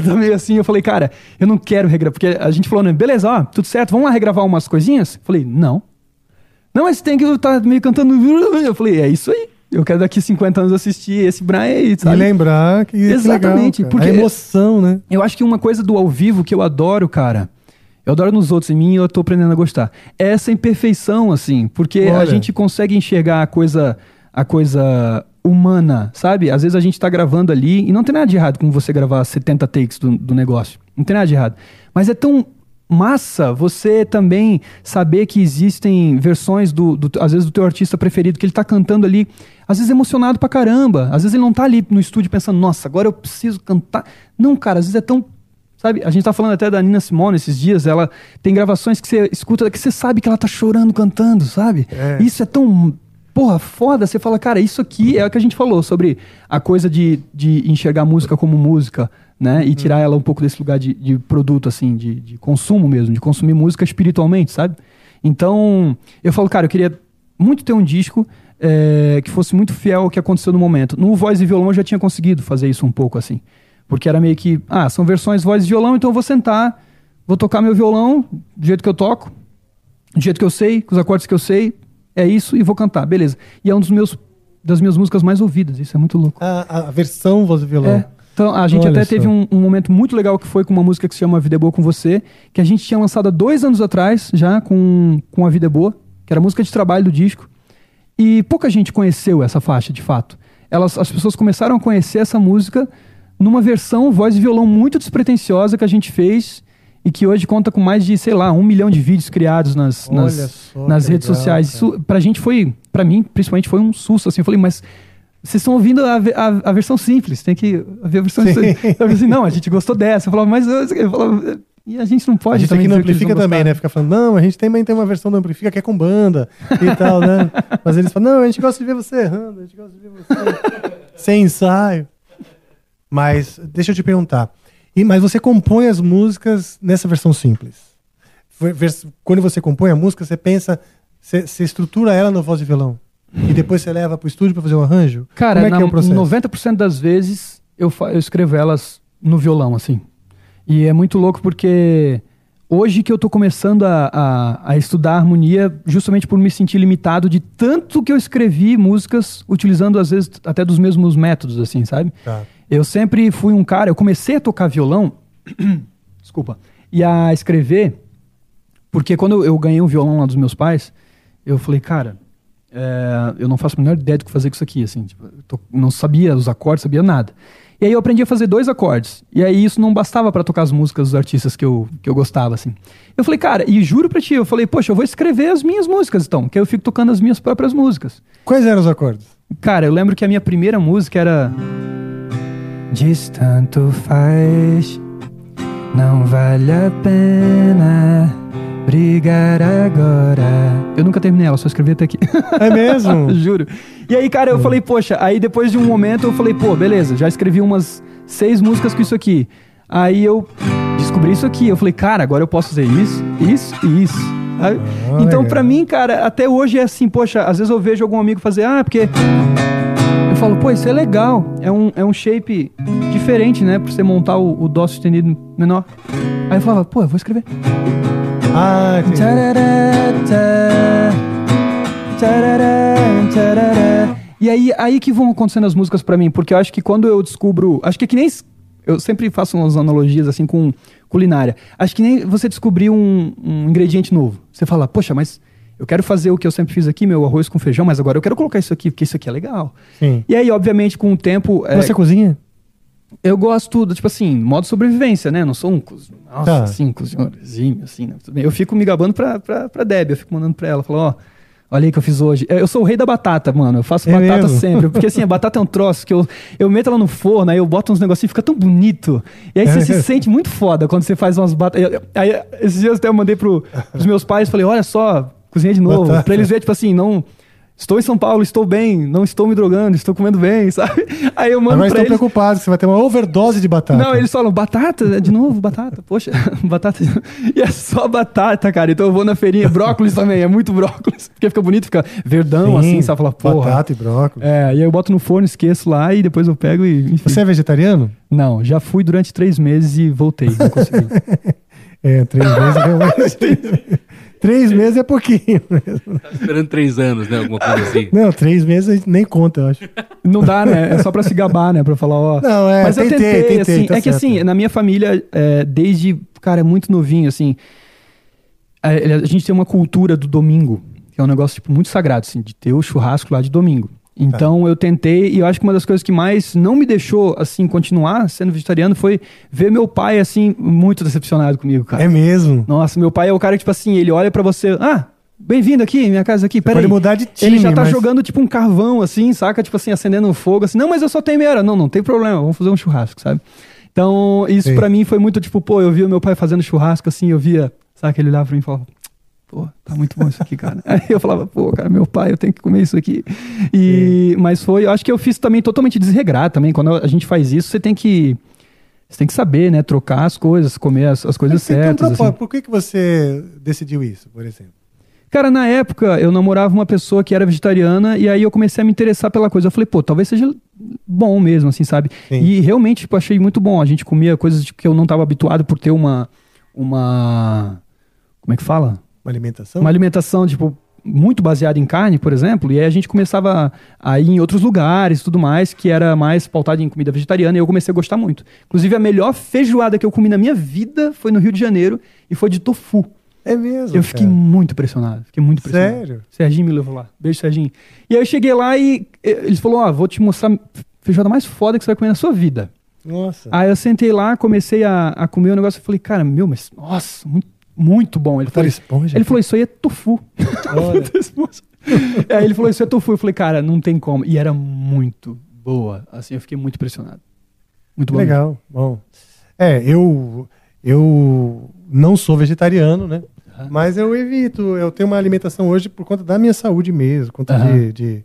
tá meio assim. Eu falei, cara, eu não quero regravar, porque a gente falou, né, beleza, ó, tudo certo, vamos lá regravar umas coisinhas? Eu falei, não. Não, mas tem que estar meio cantando. Eu falei, é isso aí. Eu quero daqui 50 anos assistir esse Brian aí, E sabe? lembrar que. que Exatamente, legal, cara. porque- A emoção, né? Eu acho que uma coisa do ao vivo que eu adoro, cara, eu adoro nos outros, em mim eu tô aprendendo a gostar. É essa imperfeição, assim, porque a Olha. gente consegue enxergar a coisa, a coisa humana, sabe? Às vezes a gente tá gravando ali, e não tem nada de errado com você gravar 70 takes do, do negócio. Não tem nada de errado. Mas é tão massa você também saber que existem versões do, do- às vezes do teu artista preferido que ele tá cantando ali, às vezes emocionado pra caramba, às vezes ele não tá ali no estúdio pensando, nossa, agora eu preciso cantar. Não, cara, às vezes é tão Sabe, a gente tá falando até da Nina Simone esses dias, ela tem gravações que você escuta que você sabe que ela tá chorando cantando, sabe? É. Isso é tão, porra, foda. Você fala, cara, isso aqui é o que a gente falou sobre a coisa de, de enxergar a música como música, né? E tirar ela um pouco desse lugar de, de produto, assim, de, de consumo mesmo, de consumir música espiritualmente, sabe? Então, eu falo, cara, eu queria muito ter um disco é, que fosse muito fiel ao que aconteceu no momento. No voz e violão eu já tinha conseguido fazer isso um pouco, assim. Porque era meio que, ah, são versões voz e violão, então eu vou sentar, vou tocar meu violão do jeito que eu toco, do jeito que eu sei, com os acordes que eu sei, é isso e vou cantar, beleza. E é um dos meus das minhas músicas mais ouvidas, isso é muito louco. A, a versão voz e violão. É. Então, a gente Olha até teve um, um momento muito legal que foi com uma música que se chama Vida é Boa com Você, que a gente tinha lançado há dois anos atrás, já com, com A Vida é Boa, que era a música de trabalho do disco. E pouca gente conheceu essa faixa, de fato. Elas, as pessoas começaram a conhecer essa música numa versão voz e violão muito despretensiosa que a gente fez e que hoje conta com mais de, sei lá, um milhão de vídeos criados nas, Olha nas, nas redes legal, sociais. cara. Isso, pra gente foi, pra mim, principalmente, foi um susto, assim. Eu falei, mas vocês estão ouvindo a, a, a versão simples, tem que ver a versão Sim. simples. Eu falei assim, não, a gente gostou dessa. Eu falava, mas eu, eu falava, e a gente não pode A gente também aqui no eles Amplifica não também, né? Fica falando, não, a gente também tem uma versão do Amplifica que é com banda e tal, né? <laughs> Mas eles falam, não, a gente gosta de ver você errando, a gente gosta de ver você sem ensaio. Mas deixa eu te perguntar. E, mas você compõe as músicas nessa versão simples? Quando você compõe a música, você pensa, você, você estrutura ela no voz e violão? E depois você leva pro estúdio pra fazer um arranjo? Cara, Como é na, que é o processo? 90% das vezes eu, eu escrevo elas no violão, assim. E é muito louco porque hoje que eu tô começando a, a, a estudar harmonia, justamente por me sentir limitado de tanto que eu escrevi músicas utilizando, às vezes, até dos mesmos métodos, assim, sabe? Tá. Eu sempre fui um cara, eu comecei a tocar violão, <clears throat> desculpa, e a escrever, porque quando eu ganhei um violão lá dos meus pais, eu falei, cara, é, eu não faço a menor ideia do que fazer com isso aqui, assim, tipo, eu tô- não sabia os acordes, sabia nada. E aí eu aprendi a fazer dois acordes. E aí isso não bastava pra tocar as músicas dos artistas que eu, que eu gostava, assim. Eu falei, cara, e juro pra ti, eu falei, poxa, eu vou escrever as minhas músicas então, que aí eu fico tocando as minhas próprias músicas. Quais eram os acordes? Cara, eu lembro que a minha primeira música era. Diz tanto faz, não vale a pena brigar agora. Eu nunca terminei ela, só escrevi até aqui. É mesmo? <laughs> Juro. E aí, cara, eu falei, poxa, aí depois de um momento eu falei, pô, beleza, já escrevi umas seis músicas com isso aqui. Aí eu descobri isso aqui. Eu falei, cara, agora eu posso fazer isso, isso e isso. Aí- então, pra mim, cara, até hoje é assim, poxa, às vezes eu vejo algum amigo fazer, ah, porque. Eu falo, pô, isso é legal. É um, é um shape diferente, né? Pra você montar o, o dó sustenido menor. Aí eu falava, pô, eu vou escrever. Ah, entendi. E aí, aí que vão acontecendo as músicas pra mim, porque eu acho que quando eu descubro. Acho que é que nem. Eu sempre faço umas analogias assim com culinária. Acho que nem você descobrir um, um ingrediente novo. Você fala, poxa, mas eu quero fazer o que eu sempre fiz aqui, meu arroz com feijão, mas agora eu quero colocar isso aqui, porque isso aqui é legal. Sim. E aí, obviamente, com o tempo. é, Você cozinha? eu gosto, do, tipo assim, modo sobrevivência, né? Não sou um coz- nossa, Tá. assim, cozinhorzinho, assim, né? Eu fico me gabando pra, pra, pra Debbie, eu fico mandando pra ela, falo, ó, olha aí que eu fiz hoje. É, Eu sou o rei da batata, mano, eu faço É batata mesmo? sempre, porque assim, a batata é um troço que eu, eu meto ela no forno, aí eu boto uns negocinhos, fica tão bonito. E aí você se <laughs> sente muito foda quando você faz umas batatas. Aí, esses dias até eu mandei pro, pros meus pais, falei, olha só, cozinhei de novo, Batata. pra eles verem, tipo assim, não... Estou em São Paulo, estou bem, não estou me drogando, estou comendo bem, <laughs> sabe? Aí eu mando Agora pra estão eles. preocupados que você vai ter uma overdose de batata. Não, eles falam, batata? De novo, batata? Poxa, <laughs> batata. E é só batata, cara. Então eu vou na feirinha, brócolis também, é muito brócolis. <laughs> Porque fica bonito, fica verdão Sim, assim, sabe? Fala, porra. Batata e brócolis. É, e aí eu boto no forno, esqueço lá e depois eu pego e. Enfim. Você é vegetariano? Não, já fui durante três meses e voltei, não consegui. É, três meses realmente. Três meses é pouquinho <laughs> mesmo. Tava esperando três anos, né? Alguma coisa assim. Não, três meses a gente nem conta, eu acho. Não dá, né? É só pra se gabar, né? Pra falar, ó. Não, é, Mas eu tentei, tentei, tentei, assim. tá é que certo. assim, na minha família, é, desde, cara, é muito novinho, assim. A, a gente tem uma cultura do domingo, que é um negócio, tipo, muito sagrado, assim, de ter o churrasco lá de domingo. Então eu tentei, e eu acho que uma das coisas que mais não me deixou, assim, continuar sendo vegetariano foi ver meu pai, assim, muito decepcionado comigo, cara. É mesmo. Nossa, meu pai é o cara que, tipo assim, ele olha pra você, ah, bem-vindo aqui, minha casa aqui, peraí. Pode mudar de time, Ele já tá mas- jogando, tipo, um carvão, assim, saca? Tipo assim, acendendo um fogo, assim, não, mas eu só tenho meia hora. Não, não tem problema, vamos fazer um churrasco, sabe? Então, isso pra mim foi muito, tipo, pô, eu via meu pai fazendo churrasco, assim, eu via, sabe, ele olhava pra mim e falava, pô, tá muito bom isso aqui, cara. <laughs> Aí eu falava, pô, cara, meu pai, eu tenho que comer isso aqui. E, mas foi, eu acho que eu fiz também totalmente desregrado também. Quando a gente faz isso, você tem que, você tem que saber, né, trocar as coisas, comer as, as coisas Mas certas. assim. Por que, que você decidiu isso, por exemplo? Cara, na época eu namorava uma pessoa que era vegetariana e aí eu comecei a me interessar pela coisa. Eu falei, pô, talvez seja bom mesmo, assim, sabe? Sim. E realmente, tipo, achei muito bom. A gente comia coisas que eu não estava habituado por ter uma. Uma. Como é que fala? Uma alimentação? Uma alimentação, tipo, muito baseada em carne, por exemplo, e aí a gente começava a ir em outros lugares e tudo mais, que era mais pautado em comida vegetariana, e eu comecei a gostar muito. Inclusive, a melhor feijoada que eu comi na minha vida foi no Rio de Janeiro, e foi de tofu. É mesmo. Eu fiquei cara. muito impressionado. Fiquei muito impressionado. Sério? Serginho me levou lá. Beijo, Serginho. E aí eu cheguei lá e eles falaram: Ó, vou te mostrar a feijoada mais foda que você vai comer na sua vida. Nossa. Aí eu sentei lá, comecei a, a comer o negócio e falei: Cara, meu, mas nossa, muito, muito bom. Ele falou, esponja? ele falou: Isso aí é tofu. Aí <laughs> ele falou: Isso é tofu. Eu falei: Cara, não tem como. E era muito boa. Assim, eu fiquei muito impressionado. Muito bom. Legal, bom. É, eu, eu não sou vegetariano, né? Mas eu evito, eu tenho uma alimentação hoje por conta da minha saúde mesmo, por conta Aham. de, de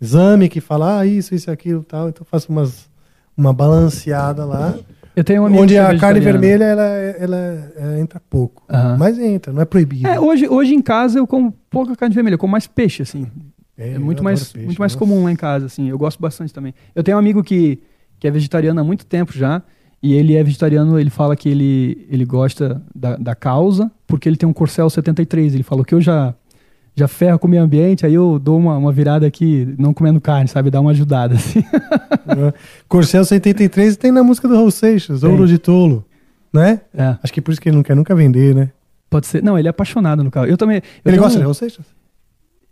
exame que fala, ah, isso, isso, aquilo tal. Então eu faço umas, uma balanceada lá, Eu tenho um amigo onde é a carne vermelha ela, ela, ela entra pouco. Mas entra, não é proibido. É, hoje, hoje em casa eu como pouca carne vermelha, eu como mais peixe, assim. É, eu muito mais, peixe, muito mais nossa. comum lá em casa, assim. Eu gosto bastante também. Eu tenho um amigo que, que é vegetariano há muito tempo já. E ele é vegetariano, ele fala que ele, ele gosta da, da causa, porque ele tem um Corcel 73. Ele falou que eu já, já ferro com o meio ambiente, aí eu dou uma, uma virada aqui, não comendo carne, sabe? Dá uma ajudada, <laughs> assim. Corcel 73 tem na música do Raul Seixas. Ouro de Tolo, né? É, Acho que por isso que ele não quer nunca vender, né? pode ser. Não, ele é apaixonado no carro. Eu também. eu Ele gosta um- de Raul Seixas?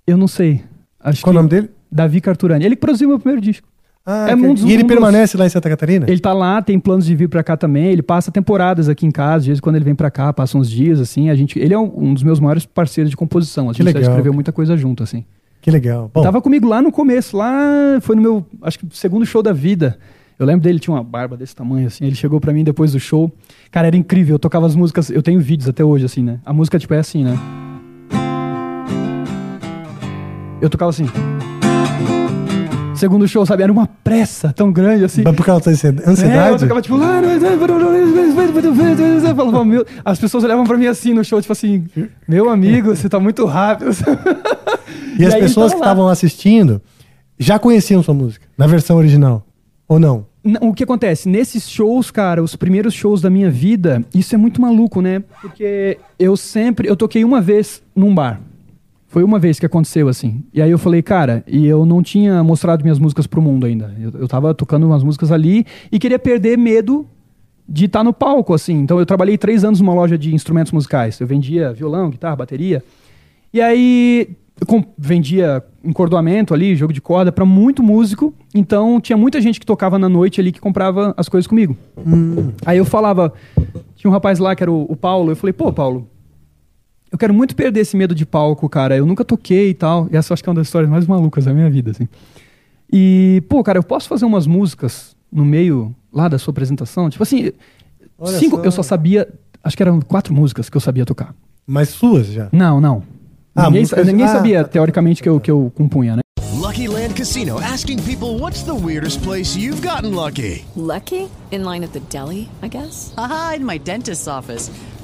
Eu não sei. Acho Qual o nome dele? Davi Carturani. Ele produziu meu primeiro disco. Ah, É um dos- e ele um dos- permanece lá em Santa Catarina? Ele tá lá, tem planos de vir pra cá também. Ele passa temporadas aqui em casa. Às vezes, quando ele vem pra cá, passa uns dias, assim. A gente, ele é um, um dos meus maiores parceiros de composição. A gente já escreveu muita coisa junto, assim. Que legal. Bom, Tava comigo lá no começo, lá foi no meu, acho que segundo show da vida. Eu lembro dele, tinha uma barba desse tamanho, assim. Ele chegou pra mim depois do show. Cara, era incrível. Eu tocava as músicas, eu tenho vídeos até hoje, assim, né? A música, tipo, é assim, né? Eu tocava assim. Segundo show, sabe? Era uma pressa tão grande, assim. mas por causa da ansiedade? É, eu tocava tipo falava, meu- As pessoas olhavam pra mim assim no show, tipo assim, meu amigo, você tá muito rápido. E as aí ele pessoas tava que lá. estavam assistindo já conheciam sua música, na versão original. Ou não? O que acontece? Nesses shows, cara, os primeiros shows da minha vida, isso é muito maluco, né? Porque eu sempre. Eu toquei uma vez num bar. Foi uma vez que aconteceu assim. E aí eu falei, cara, e eu não tinha mostrado minhas músicas pro mundo ainda. Eu, eu tava tocando umas músicas ali e queria perder medo de estar no palco, assim. Então eu trabalhei três anos numa loja de instrumentos musicais. Eu vendia violão, guitarra, bateria. E aí vendia encordoamento ali, jogo de corda, pra muito músico. Então tinha muita gente que tocava na noite ali que comprava as coisas comigo. Aí eu falava, tinha um rapaz lá que era o, o Paulo, eu falei, pô, Paulo, eu quero muito perder esse medo de palco, cara. Eu nunca toquei e tal. E essa eu acho que é uma das histórias mais malucas da minha vida, assim. E, pô, cara, eu posso fazer umas músicas no meio lá da sua apresentação? Tipo assim, Olha cinco, só. eu só sabia, acho que eram quatro músicas que eu sabia tocar. Mas suas já. Não, não. Ah, ninguém músicas- ninguém ah, sabia, tá, tá, teoricamente, que eu, que eu compunha, né? Lucky Land Casino asking people what's the weirdest place you've gotten lucky? Lucky? In line at the deli, I guess? Haha, in my dentist's office.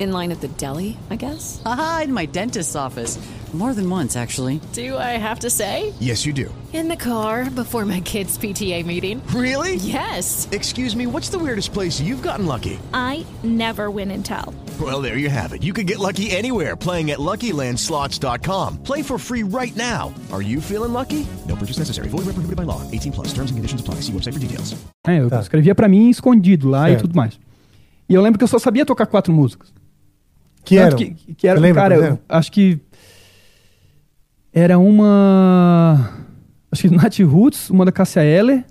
In line at the deli, I guess? Haha, in my dentist's office. More than once, actually. Do I have to say? Yes, you do. In the car before my kids' PTA meeting. Really? Yes. Excuse me, what's the weirdest place you've gotten lucky? I never win and tell. Well, there you have it. You can get lucky anywhere playing at LuckyLandSlots.com. Play for free right now. Are you feeling lucky? No purchase necessary. Void where prohibited by law. 18 plus. Terms and conditions apply. See website for details. É, eu Tá. escrevia pra mim escondido lá Certo. e tudo mais. E eu lembro que eu só sabia tocar quatro músicas. Que eram? Que, que era, lembra, cara, eu acho que era uma. Acho que Nat Roots, uma da Cassia Eller.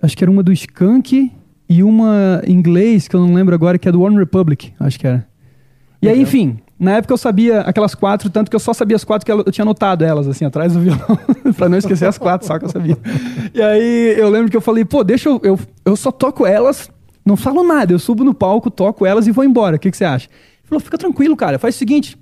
Acho que era uma do Skank e uma em inglês, que eu não lembro agora, que é do One Republic, acho que era. E aí, enfim, na época eu sabia aquelas quatro, tanto que eu só sabia as quatro que eu tinha anotado elas, assim, atrás do violão, <laughs> pra não esquecer as quatro, só que eu sabia. E aí eu lembro que eu falei, pô, deixa eu. Eu, eu só toco elas, não falo nada, eu subo no palco, toco elas e vou embora. O que, que você acha? Ele falou, fica tranquilo, cara, faz o seguinte.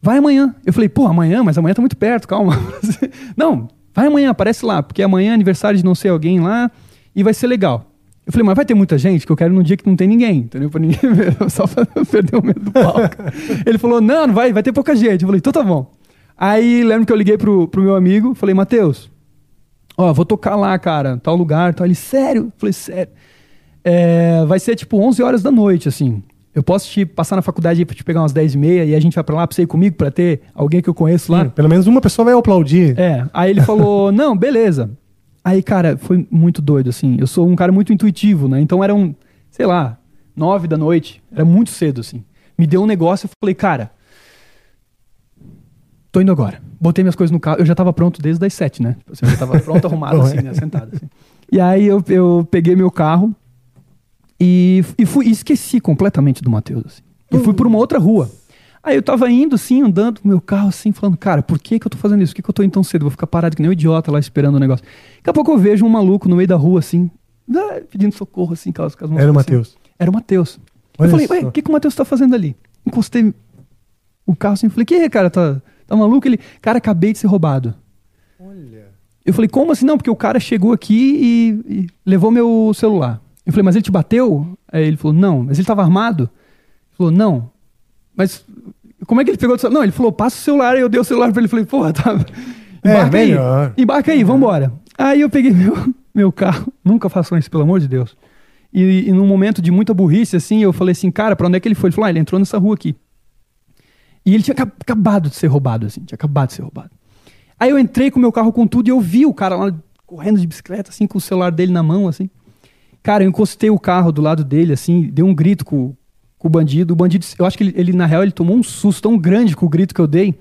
Vai amanhã. Eu falei, pô, amanhã? Mas amanhã tá muito perto, calma. <laughs> não, vai amanhã, aparece lá, porque amanhã é aniversário de não sei alguém lá e vai ser legal. Eu falei, mas vai ter muita gente que eu quero num dia que não tem ninguém, entendeu? Pra ninguém ver, <laughs> só pra perder o medo do palco. <laughs> Ele falou, não, não vai, vai ter pouca gente. Eu falei, então tá bom. Aí lembro que eu liguei pro, pro meu amigo, falei, Matheus, ó, vou tocar lá, cara, tal lugar, tal. Ele, sério? Eu falei, sério. É, vai ser tipo 11 horas da noite, assim. Eu posso te passar na faculdade pra te pegar umas 10 e meia e a gente vai pra lá pra você ir comigo pra ter alguém que eu conheço lá? Hum, Pelo menos uma pessoa vai aplaudir. É, aí ele falou, <laughs> não, beleza. Aí, cara, foi muito doido, assim. Eu sou um cara muito intuitivo, né? Então eram, sei lá, nove da noite. Era muito cedo, assim. Me deu um negócio, eu falei, cara, tô indo agora. Botei minhas coisas no carro. Eu já tava pronto desde as sete, né? Assim, eu já tava pronto, <laughs> arrumado, assim, né? Sentado, assim. E aí eu, eu peguei meu carro e, e fui e esqueci completamente do Matheus, assim. E fui por uma outra rua. Aí eu tava indo, assim, andando com meu carro, assim, falando, cara, por que que eu tô fazendo isso? Por que que eu tô indo tão cedo? Vou ficar parado que nem um idiota lá esperando o negócio. Daqui a pouco eu vejo um maluco no meio da rua, assim, ah, pedindo socorro, assim, com as, com as mãos Era o. Matheus. Era o Matheus. Olha Eu falei, ué, o que que o Matheus tá fazendo ali? Encostei o carro assim, falei, que cara, tá, tá maluco? Ele, cara, acabei de ser roubado. Eu falei, como assim? Não, porque o cara chegou aqui e, e levou meu celular. Eu falei, mas ele te bateu? Aí ele falou, não. Mas ele tava armado? Ele falou, não. Mas como é que ele pegou? Não, ele falou, passa o celular. Aí eu dei o celular pra ele. Falei, porra, tá... <laughs> É, Embarca melhor. aí. Embarca aí, vambora. Aí eu peguei <laughs> meu, meu carro. Nunca façam isso, pelo amor de Deus. E, e num momento de muita burrice, assim, eu falei assim, cara, pra onde é que ele foi? Ele falou, ah, ele entrou nessa rua aqui. E ele tinha aca- acabado de ser roubado, assim, tinha acabado de ser roubado. Aí eu entrei com o meu carro com tudo e eu vi o cara lá correndo de bicicleta, assim, com o celular dele na mão, assim. Cara, eu encostei o carro do lado dele, assim, dei um grito com, com o bandido. O bandido, eu acho que ele, ele, na real, ele tomou um susto tão grande com o grito que eu dei,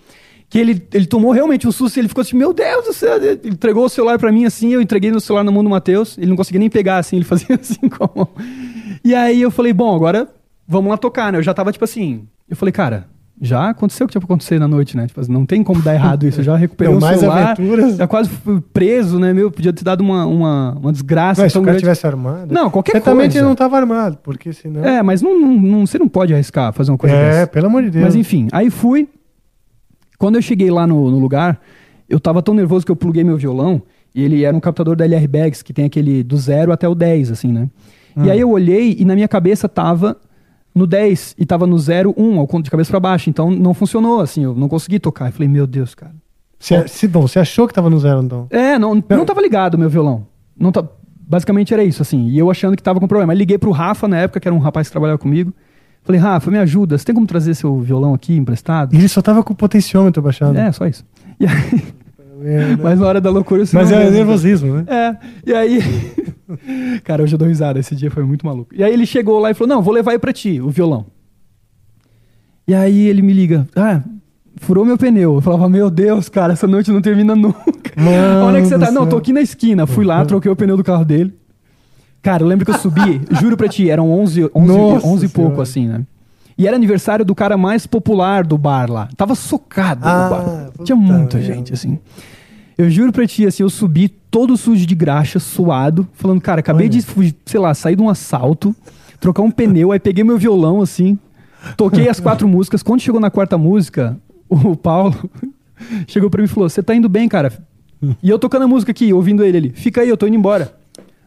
que ele, ele tomou realmente um susto e ele ficou assim, meu Deus do céu. Ele entregou o celular pra mim, assim, eu entreguei no celular na mão do Matheus. Ele não conseguia nem pegar, assim, ele <laughs> fazia assim com a mão. E aí eu falei, bom, agora vamos lá tocar, né? Eu já tava, tipo assim, eu falei, cara, já aconteceu o que tinha pra acontecer na noite, né? Tipo, assim, não tem como dar errado isso. Eu já recuperei Não, o celular. aventuras. Já quase fui preso, né? Meu, podia ter dado uma, uma, uma desgraça. Mas se o cara grande. tivesse armado. Não, qualquer Certamente coisa. ele não estava armado, porque senão. É, mas não, não, não- você não pode arriscar fazer uma coisa É, dessa. pelo amor de Deus. Mas enfim, aí fui. Quando eu cheguei lá no, no lugar, eu tava tão nervoso que eu pluguei meu violão. E ele era um captador da LR Bags, que tem aquele do zero até o 10, assim, né? Hum. E aí eu olhei e na minha cabeça tava no 10 e tava no 0, 1, ao conto de cabeça pra baixo. Então não funcionou, assim, eu não consegui tocar. Eu falei, meu Deus, cara. Se, se, bom, você achou que estava no zero, então? É, não, não tava ligado o meu violão. Não tá, basicamente era isso, assim. E eu achando que tava com problema. Aí liguei pro Rafa na época, que era um rapaz que trabalhava comigo. Falei, Rafa, me ajuda. Você tem como trazer seu violão aqui emprestado? E ele só tava com o potenciômetro baixado. É, só isso. E aí, <laughs> É, né? mas na hora da loucura eu Mas é lembro. nervosismo, né? É, e aí. <laughs> Cara, hoje eu dou risada, esse dia foi muito maluco. E aí ele chegou lá e falou: Não, vou levar aí pra ti, o violão. E aí ele me liga: Ah, furou meu pneu. Eu falava: Meu Deus, cara, essa noite não termina nunca. Mano <laughs> Onde é que você tá? Não, tô aqui na esquina. Fui lá, troquei o pneu do carro dele. Cara, eu lembro que eu subi, <laughs> juro pra ti, eram 11, 11, Nossa 11 e pouco Senhora. assim, né? E era aniversário do cara mais popular do bar lá. Tava socado Ah, no bar. Tinha muita gente, assim. Eu juro pra ti, assim, eu subi todo sujo de graxa, suado, falando, cara, acabei Olha. de, fugir, sei lá, sair de um assalto, trocar um pneu, aí peguei meu violão, assim, toquei as quatro músicas. Quando chegou na quarta música, o Paulo <laughs> chegou pra mim e falou: Você tá indo bem, cara. E eu tocando a música aqui, ouvindo ele ali. Fica aí, eu tô indo embora.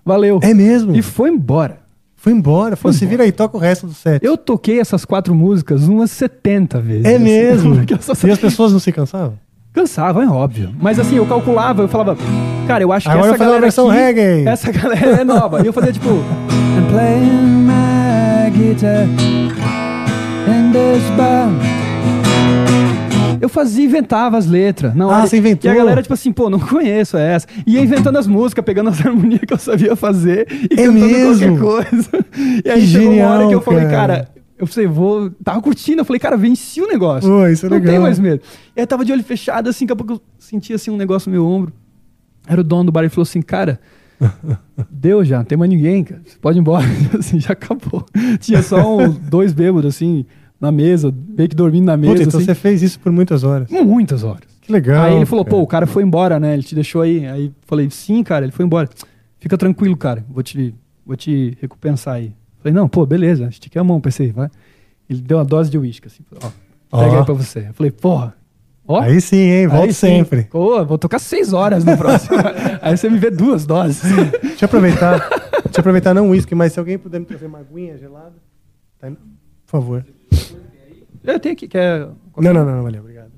Valeu. É mesmo? E foi embora. Foi embora. Se embora. vira aí, toca o resto do set. Eu toquei essas quatro músicas umas 70 vezes. É mesmo? <laughs> E as pessoas não se cansavam? Cansava, é óbvio. Mas assim, eu calculava, eu falava, cara, eu acho que Agora essa eu fazer uma galera versão aqui, reggae. Essa <laughs> galera é nova. E eu fazia tipo, I'm playing my guitar in this bar. Eu fazia, inventava as letras. Na hora. Ah, você inventou? E a galera, tipo assim, pô, não conheço essa. E ia inventando as músicas, pegando as <laughs> harmonias que eu sabia fazer e É cantando mesmo? qualquer coisa. <laughs> E aí Que chegou uma hora genial, que eu falei, cara. cara, eu falei, vou. Tava curtindo, eu falei, cara, venci o negócio. Pô, isso é não legal. tem mais medo. E aí tava de olho fechado, assim, daqui a pouco eu senti assim um negócio no meu ombro. Era o dono do bar e falou assim, cara, <laughs> deu já, não tem mais ninguém, cara. Você pode ir embora. <laughs> assim, já acabou. Tinha só um- dois bêbados, assim, na mesa, meio que dormindo na mesa. Puta, então assim. você fez isso por muitas horas. Muitas horas. Que legal. aí ele falou, cara. pô, o cara foi embora, né? Ele te deixou aí. Aí falei, sim, cara, ele foi embora. Fica tranquilo, cara. Vou te, vou te recompensar aí. Falei, não, pô, beleza, estiquei a mão, pensei, vai. Ele deu uma dose de uísque, assim, ó, pega Ó. aí pra você. Eu falei, porra, ó. Aí sim, hein? Sim. sempre. Pô, vou tocar seis horas no próximo. <laughs> aí você me vê duas doses. Deixa eu aproveitar. deixa eu aproveitar não uísque, mas se alguém puder me trazer uma aguinha gelada. tá? Por favor. Eu tenho aqui, quer... Não, não, não, valeu, obrigado.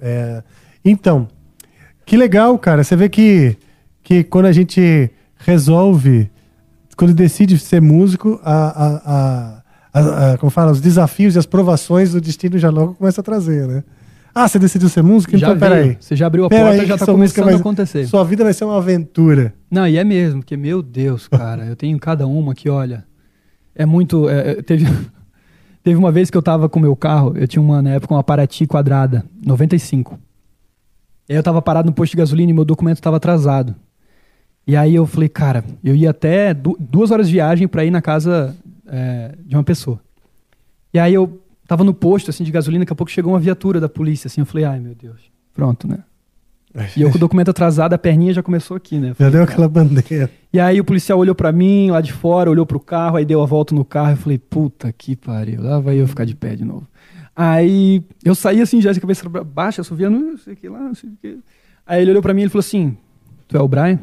É, então, que legal, cara. Você vê que, que quando a gente resolve, quando decide ser músico, a, a, a, a- a- como fala, os desafios e as provações do destino já logo começa a trazer, né? Ah, você decidiu ser músico? Já Então, peraí. Você já abriu a Pera porta, aí já tá começando a vai- acontecer. Sua vida vai ser uma aventura. Não, e é mesmo, porque, meu Deus, cara, eu tenho cada uma que, olha, é muito. é, é, teve, <laughs> teve uma vez que eu tava com o meu carro, eu tinha uma, na época, uma Paraty quadrada, 95. E aí eu tava parado no posto de gasolina e meu documento tava atrasado. E aí eu falei, cara, eu ia até du- duas horas de viagem pra ir na casa é, de uma pessoa. E aí eu tava no posto, assim, de gasolina, daqui a pouco chegou uma viatura da polícia, assim, eu falei, ai, meu Deus, pronto, né? E eu com o documento atrasado, a perninha já começou aqui, né? Eu Já falei, deu aquela bandeira. e aí o policial olhou pra mim lá de fora, olhou pro carro, aí deu a volta no carro. Eu falei, puta que pariu, lá vai eu ficar de pé de novo. Aí eu saí assim, já de cabeça baixo, assoviando, não sei o que lá, não sei o que. Aí ele olhou pra mim e ele falou assim: Tu é o Brian?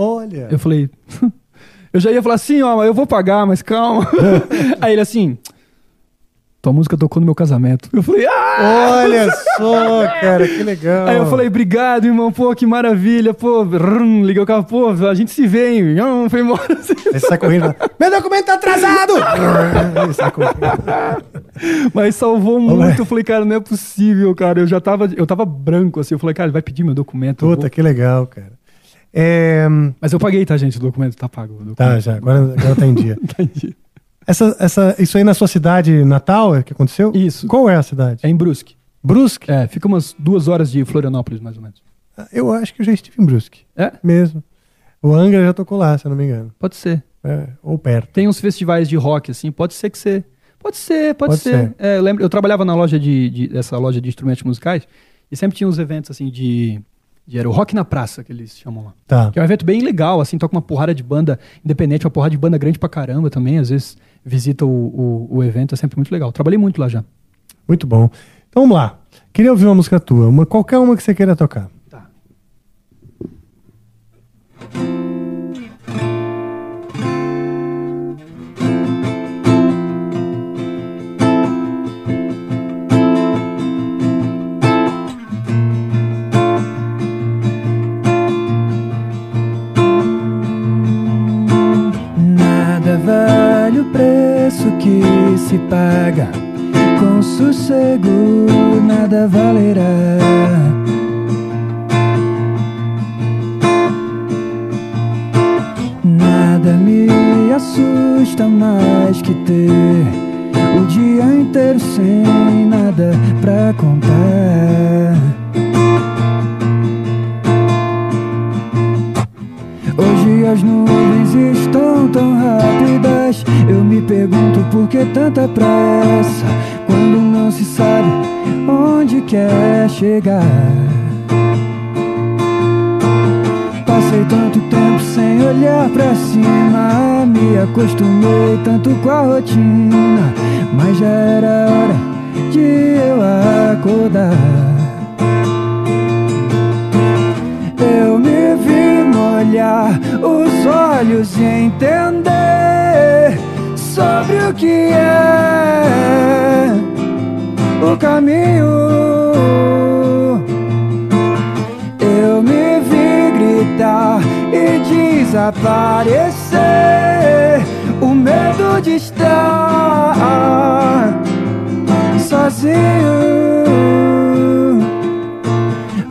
Olha. Eu falei, <laughs> eu já ia falar assim, ó, eu vou pagar, mas calma. <laughs> aí ele assim, tua música tocou no meu casamento. Eu falei, ah! Olha só, cara, que legal. Aí eu falei, obrigado, irmão, pô, que maravilha, pô, liguei o carro, pô, a gente se vê, hein? Foi embora. <laughs> assim. Aí sai correndo. Meu documento tá atrasado! Sai correndo. Mas salvou muito. Eu falei, cara, não é possível, cara. Eu já tava, eu tava branco, assim. Eu falei, cara, ele vai pedir meu documento. Puta, que legal, cara. É, Mas eu paguei, tá, gente? O documento tá pago. o documento. Tá, já, agora, agora tá em dia. <laughs> Entendi. Essa, essa, isso aí na sua cidade natal é que aconteceu? Isso. Qual é a cidade? É em Brusque. Brusque? É, fica umas duas horas de Florianópolis, mais ou menos. Eu acho que eu já estive em Brusque. É? Mesmo. O Angra já tocou lá, se eu não me engano. Pode ser. É, ou perto. Tem uns festivais de rock, assim, pode ser que você. Pode ser, pode, Pode ser. ser. É, eu, lembro, eu trabalhava na loja de, de- dessa loja de instrumentos musicais e sempre tinha uns eventos assim de. De era o Rock na Praça, que eles chamam lá. Tá. Que é um evento bem legal, assim, toca uma porrada de banda independente, uma porrada de banda grande pra caramba também. Às vezes visita o, o, o evento, é sempre muito legal. Trabalhei muito lá já. Muito bom. Então vamos lá. Queria ouvir uma música tua, uma, qualquer uma que você queira tocar. Se paga. Com sossego, nada valerá. Nada me assusta mais que ter o dia inteiro sem nada pra contar. Hoje as nuvens estão tão rápidas. Eu me pergunto por que tanta pressa quando não se sabe onde quer chegar. Passei tanto tempo sem olhar pra cima. Me acostumei tanto com a rotina. Mas já era hora de eu acordar. Eu me vi molhar os olhos e entender sobre o que é o caminho. Eu me vi gritar e desaparecer. O medo de estar sozinho.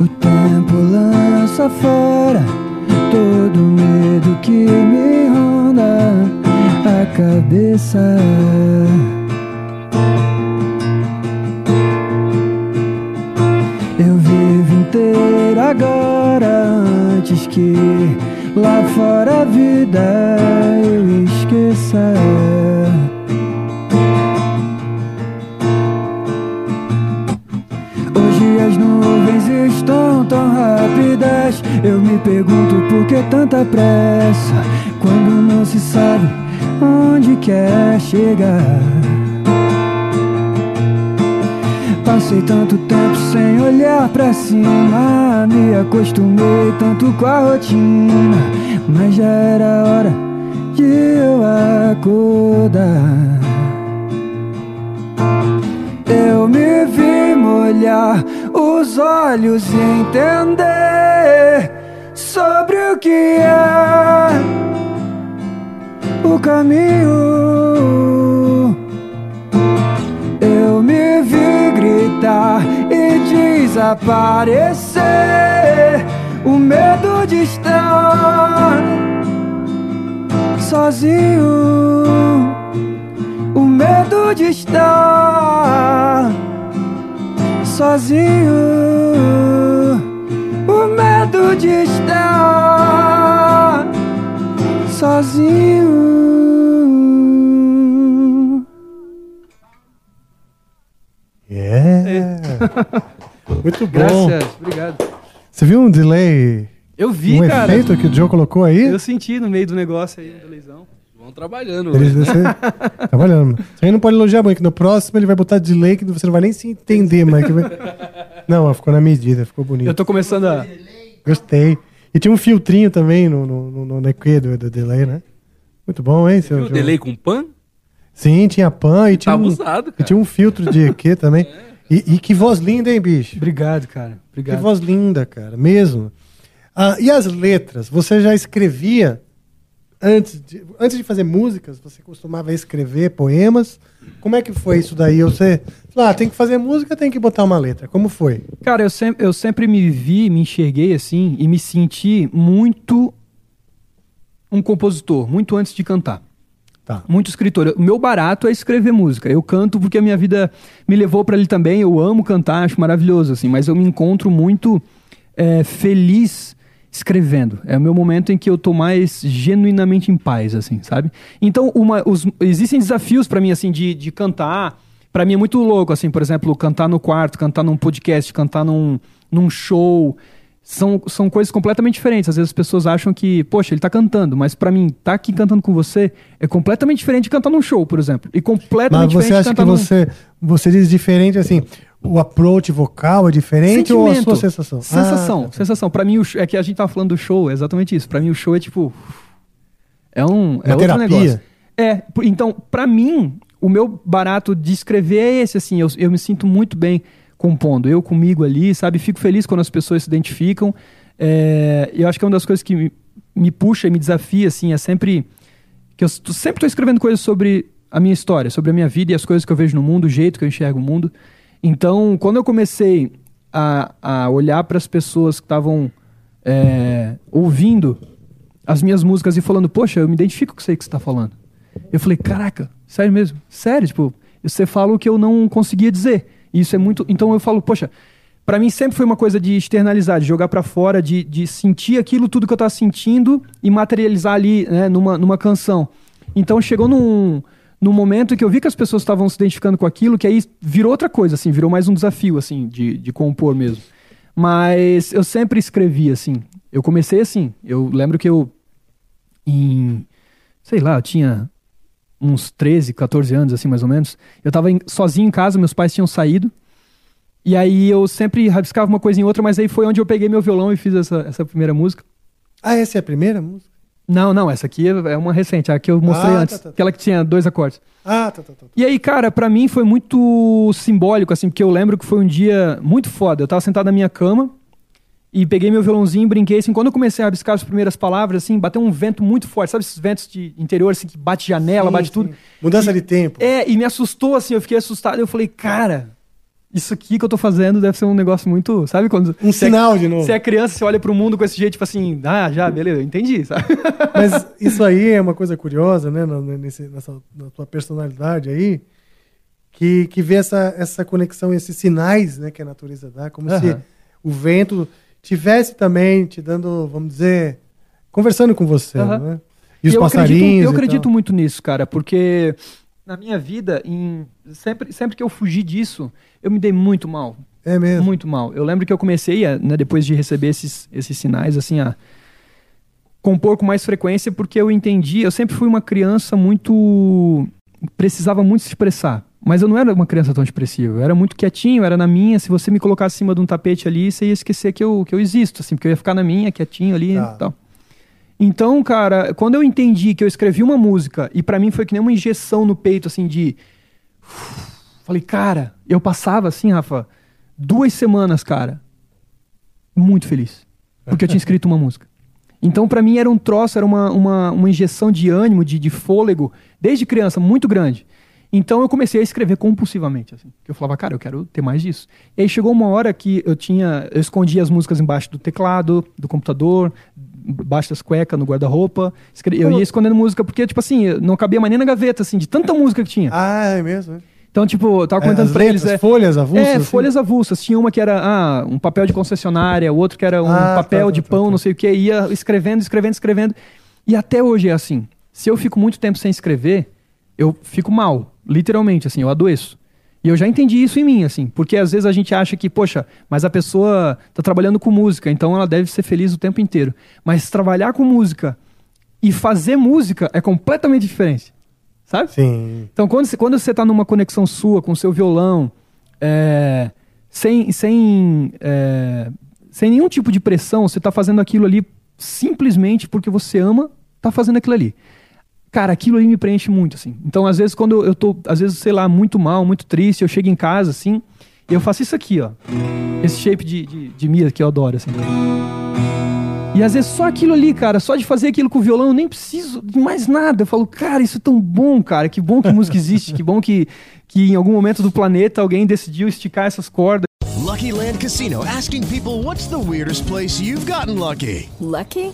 O tempo lança fora todo medo que me cabeça. Eu vivo inteiro agora antes que lá fora a vida eu esqueça. Hoje as nuvens estão tão rápidas. Eu me pergunto por que tanta pressa quando não se sabe onde quer chegar. Passei tanto tempo sem olhar pra cima. Me acostumei tanto com a rotina. Mas já era hora de eu acordar. Eu me vi molhar os olhos e entender sobre o que é o caminho. Eu me vi gritar e desaparecer. O medo de estar sozinho. O medo de estar sozinho. O medo de estar sozinho. É. <laughs> Muito bom. Graças, obrigado. Você viu um delay? Eu vi, um cara. efeito que o Joe colocou aí? Eu senti no meio do negócio aí, da leisão. Vão trabalhando. Eles hoje, né? <laughs> trabalhando. Você aí não pode elogiar muito, que no próximo ele vai botar delay que você não vai nem se entender, mas que vai... <laughs> Não, ficou na medida, ficou bonito. Eu tô começando a. Gostei. E tinha um filtrinho também no, no, no, no EQ do, do delay, né? Muito bom, hein, seu o Joe? delay com pan? Sim, tinha pan e tinha, Tá um, abusado, e cara. tinha um filtro de EQ <laughs> também. E, e que voz linda, hein, bicho? Obrigado, cara. Que Obrigado. voz linda, cara, mesmo. Ah, e as letras? Você já escrevia antes de, antes de fazer músicas? Você costumava escrever poemas? Como é que foi isso daí? Você, falou, ah, tem que fazer música, tem que botar uma letra. Como foi? Cara, eu sempre, eu sempre me vi, me enxerguei assim e me senti muito um compositor, muito antes de cantar. Tá. Muito escritor. O meu barato é escrever música. Eu canto porque a minha vida me levou para ali também. Eu amo cantar, acho maravilhoso, assim. Mas eu me encontro muito é, feliz escrevendo. É o meu momento em que eu tô mais genuinamente em paz, assim, sabe? Então, uma, os- existem desafios para mim, assim, de, de cantar. Para mim é muito louco, assim, por exemplo, cantar no quarto, cantar num podcast, cantar num, num show. São, são coisas completamente diferentes. Às vezes as pessoas acham que, poxa, ele tá cantando, mas pra mim, tá aqui cantando com você é completamente diferente de cantar num show, por exemplo. E completamente Mas você diferente acha de que cantar num... você, você diz diferente assim? O approach vocal é diferente ou a sua sensação? Sensação, Ah, tá. sensação. Pra mim, o sh- é que a gente tava falando do show, é exatamente isso. Pra mim, o show é tipo. É um. É Uma outro terapia. negócio. É, então, pra mim, o meu barato de escrever é esse, assim. Eu, eu me sinto muito bem compondo. Eu comigo ali, sabe? Fico feliz quando as pessoas se identificam. É, eu acho que é uma das coisas que me, me puxa e me desafia, assim, é sempre. Que eu sempre tô escrevendo coisas sobre a minha história, sobre a minha vida e as coisas que eu vejo no mundo, o jeito que eu enxergo o mundo. Então, quando eu comecei a, a olhar para as pessoas que estavam é, ouvindo as minhas músicas e falando, poxa, eu me identifico com isso aí que você está falando. Eu falei, caraca, sério mesmo? Sério? Tipo, você fala o que eu não conseguia dizer. E Isso é muito. Então eu falo, poxa, Pra mim sempre foi uma coisa de externalizar, de jogar pra fora, de, de sentir aquilo tudo que eu tava sentindo e materializar ali, né, numa, numa canção. Então chegou num, num momento que eu vi que as pessoas estavam se identificando com aquilo, que aí virou outra coisa, assim, virou mais um desafio, assim, de, de compor mesmo. Mas eu sempre escrevi, assim. Eu comecei assim. Eu lembro que eu, em, sei lá, eu tinha uns 13, 14 anos, assim, mais ou menos. Eu tava em- sozinho em casa, meus pais tinham saído. E aí eu sempre rabiscava uma coisa em outra, mas aí foi onde eu peguei meu violão e fiz essa, essa primeira música. Ah, essa é a primeira música? Não, não, essa aqui é uma recente, a que eu mostrei Ah, antes. tá, tá, tá. Aquela que tinha dois acordes. Ah, tá, tá, tá. E aí, cara, pra mim foi muito simbólico, assim, porque eu lembro que foi um dia muito foda. Eu tava sentado na minha cama e peguei meu violãozinho e brinquei, assim. Quando eu comecei a rabiscar as primeiras palavras, assim, bateu um vento muito forte. Sabe esses ventos de interior, assim, que bate janela, Sim, bate sim. tudo? Mudança E- de tempo. É, e me assustou, assim, eu fiquei assustado. Eu falei, cara, isso aqui que eu tô fazendo deve ser um negócio muito. Sabe quando. Um é- sinal de novo. Você é criança, você olha pro mundo com esse jeito, tipo assim, ah, já, beleza, eu entendi, sabe? <laughs> Mas isso aí é uma coisa curiosa, né? na- Nesse, nessa, na tua personalidade aí, que, que vê essa, essa conexão, esses sinais né, que a natureza dá, como se Aham. o vento tivesse também te dando, vamos dizer, conversando com você, Aham. né? E os eu passarinhos. Acredito, eu acredito muito nisso, cara, porque na minha vida, em, sempre, sempre que eu fugi disso, eu me dei muito mal. É mesmo. Muito mal. Eu lembro que eu comecei, a, né, depois de receber esses, esses sinais, assim, a compor com mais frequência, porque eu entendi, eu sempre fui uma criança muito. precisava muito se expressar. Mas eu não era uma criança tão expressiva. Eu era muito quietinho, era na minha. Se você me colocasse acima de um tapete ali, você ia esquecer que eu, que eu existo, assim, porque eu ia ficar na minha, quietinho ali Tá. e tal. Então, cara, quando eu entendi que eu escrevi uma música e pra mim foi que nem uma injeção no peito, assim, de. <sighs> Falei, cara, eu passava assim, Rafa, duas semanas, cara, muito feliz. Porque eu tinha escrito uma música. Então, pra mim, era um troço, era uma, uma, uma injeção de ânimo, de, de fôlego, desde criança, muito grande. Então, eu comecei a escrever compulsivamente, assim. Eu falava, cara, eu quero ter mais disso. E aí chegou uma hora que eu tinha. Eu escondia as músicas embaixo do teclado, do computador, embaixo das cuecas, no guarda-roupa. Escre- Eu ia escondendo música, porque, tipo assim, não cabia mais nem na gaveta, assim, de tanta música que tinha. Ah, é mesmo? é? Então, tipo, eu tava É, comentando as pra eles. é, folhas avulsas, É, assim? folhas avulsas. Tinha uma que era ah, um papel de concessionária, o outro que era um Ah, papel tá, de tá, pão, tá, tá. não sei o que. Ia escrevendo, escrevendo, escrevendo. E até hoje é assim. Se eu fico muito tempo sem escrever, eu fico mal. Literalmente, assim, eu adoeço. E eu já entendi isso em mim, assim. Porque às vezes a gente acha que, poxa, mas a pessoa tá trabalhando com música, então ela deve ser feliz o tempo inteiro. Mas trabalhar com música e fazer música é completamente diferente. Sabe? Sim. Então, quando você, quando você tá numa conexão sua com o seu violão, é, sem, sem, é, sem nenhum tipo de pressão, você tá fazendo aquilo ali simplesmente porque você ama tá fazendo aquilo ali. Cara, aquilo ali me preenche muito, assim. Então, às vezes, quando eu tô, às vezes, sei lá, muito mal, muito triste, eu chego em casa, assim, e eu faço isso aqui, ó. Esse shape de, de, de Mia que eu adoro, assim. E às vezes só aquilo ali, cara, só de fazer aquilo com o violão, eu nem preciso de mais nada. Eu falo, cara, isso é tão bom, cara, que bom que música existe, que bom que, que em algum momento do planeta alguém decidiu esticar essas cordas. Lucky Land Casino asking people what's the weirdest place you've gotten lucky? Lucky?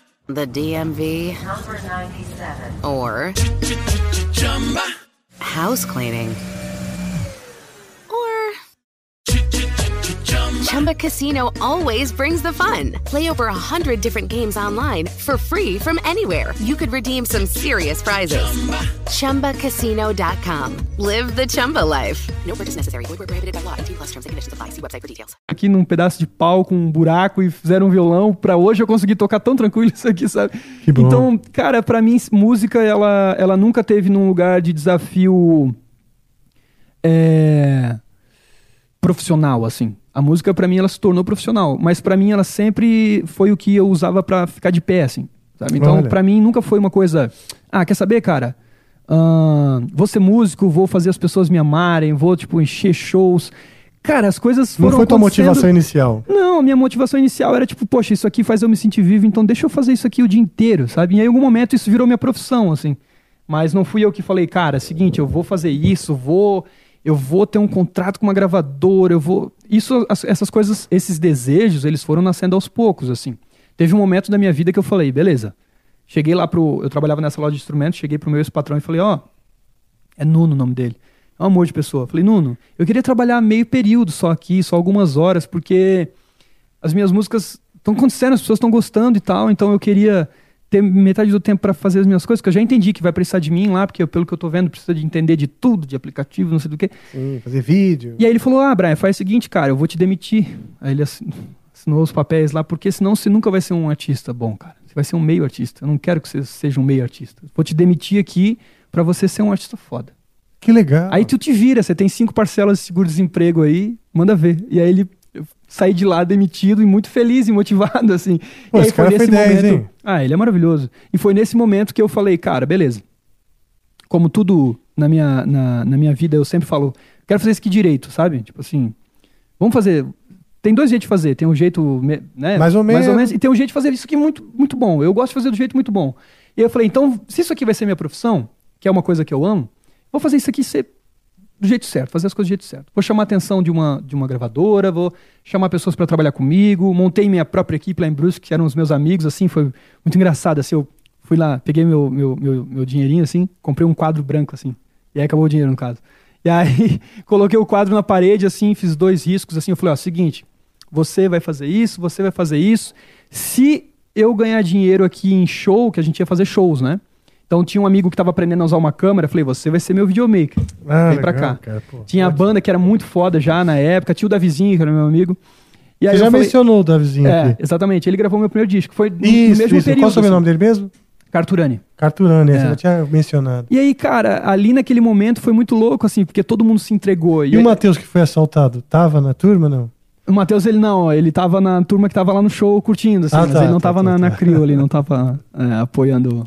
the DMV Number 97. or house cleaning Chumba Casino always brings the fun. Play over a hundred different games online for free from anywhere. You could redeem some serious prizes. ChumbaCasino.com. Live the Chumba life. No purchase necessary. Void where prohibited by law. 18 plus terms and conditions apply. See website for details. Aqui num pedaço de pau com um buraco e fizeram um violão. Pra hoje eu consegui tocar tão tranquilo isso aqui, sabe? Que bom. Então, cara, pra mim, música, ela, ela nunca teve num lugar de desafio é, profissional, assim. A música, pra mim, ela se tornou profissional. Mas pra mim, ela sempre foi o que eu usava pra ficar de pé, assim. Sabe? Então, pra mim, nunca foi uma coisa... Ah, quer saber, cara? Ahn, vou ser músico, vou fazer as pessoas me amarem, vou, tipo, encher shows. Cara, as coisas Não foram foi tua motivação inicial. não, a minha motivação inicial era tipo, poxa, isso aqui faz eu me sentir vivo, então deixa eu fazer isso aqui o dia inteiro, sabe? E aí, em algum momento, isso virou minha profissão, assim. Mas não fui eu que falei, cara, seguinte, eu vou fazer isso, vou, eu vou ter um contrato com uma gravadora, eu vou. Isso, as- essas coisas, esses desejos, eles foram nascendo aos poucos, assim. Teve um momento da minha vida que eu falei, beleza. Cheguei lá pro. Eu trabalhava nessa loja de instrumentos, cheguei pro meu ex-patrão e falei, ó, é Nuno o nome dele. É um amor de pessoa. Falei, Nuno, eu queria trabalhar meio período só aqui, só algumas horas, porque as minhas músicas estão acontecendo, as pessoas estão gostando e tal, então eu queria ter metade do tempo para fazer as minhas coisas, que eu já entendi que vai precisar de mim lá, porque eu, pelo que eu tô vendo, precisa de entender de tudo, de aplicativo, não sei do que. Sim, fazer vídeo. E aí ele falou: Ah, Brian, faz o seguinte, cara, eu vou te demitir. Aí ele assin- assinou os papéis lá, porque senão você nunca vai ser um artista bom, cara. Você vai ser um meio artista. Eu não quero que você seja um meio artista. Vou te demitir aqui para você ser um artista foda. Que legal. Aí tu te vira, você tem cinco parcelas de seguro-desemprego aí, manda ver. E aí ele saí de lá demitido e muito feliz e motivado, <laughs> assim. Pô, e aí esse cara foi 10, hein? Ah, ele é maravilhoso. E foi nesse momento que eu falei, cara, beleza. Como tudo na minha, na, na minha vida, eu sempre falo, quero fazer isso aqui direito, sabe? Tipo assim, vamos fazer. Tem dois jeitos de fazer. Tem um jeito, né? Mais ou Mais ou menos. menos. E tem um jeito de fazer isso aqui muito, muito bom. Eu gosto de fazer do jeito muito bom. E eu falei, então, se isso aqui vai ser minha profissão, que é uma coisa que eu amo, vou fazer isso aqui ser do jeito certo, fazer as coisas do jeito certo. Vou chamar a atenção de uma, de uma gravadora, vou chamar pessoas para trabalhar comigo, montei minha própria equipe lá em Brusque, que eram os meus amigos, assim, foi muito engraçado, assim, eu fui lá, peguei meu, meu, meu, meu dinheirinho, assim, comprei um quadro branco, assim, e aí acabou o dinheiro, no caso. E aí, <laughs> coloquei o quadro na parede, assim, fiz dois riscos, assim, eu falei, ó, seguinte, você vai fazer isso, você vai fazer isso, se eu ganhar dinheiro aqui em show, que a gente ia fazer shows, né? Então tinha um amigo que estava aprendendo a usar uma câmera, falei, você vai ser meu videomaker. Ah, Vem pra legal, cá. cara, pô. tinha a banda que era muito foda já na época, tinha o Davizinho, que era meu amigo. E aí Você já falei- mencionou o Davizinho É, aqui. exatamente. Ele gravou meu primeiro disco. Foi no, Isso, mesmo isso. período. Qual é o sobrenome assim. dele mesmo? Carturani. Carturani, você É. já tinha mencionado. E aí, cara, ali naquele momento foi muito louco, assim, porque todo mundo se entregou. E o Matheus que foi assaltado, tava na turma, não? O Matheus, ele não, ele tava na turma que tava lá no show curtindo, assim, Ah, mas tá, ele não tá, tava tá, na, tá. na crio ali, não <laughs> tava é, apoiando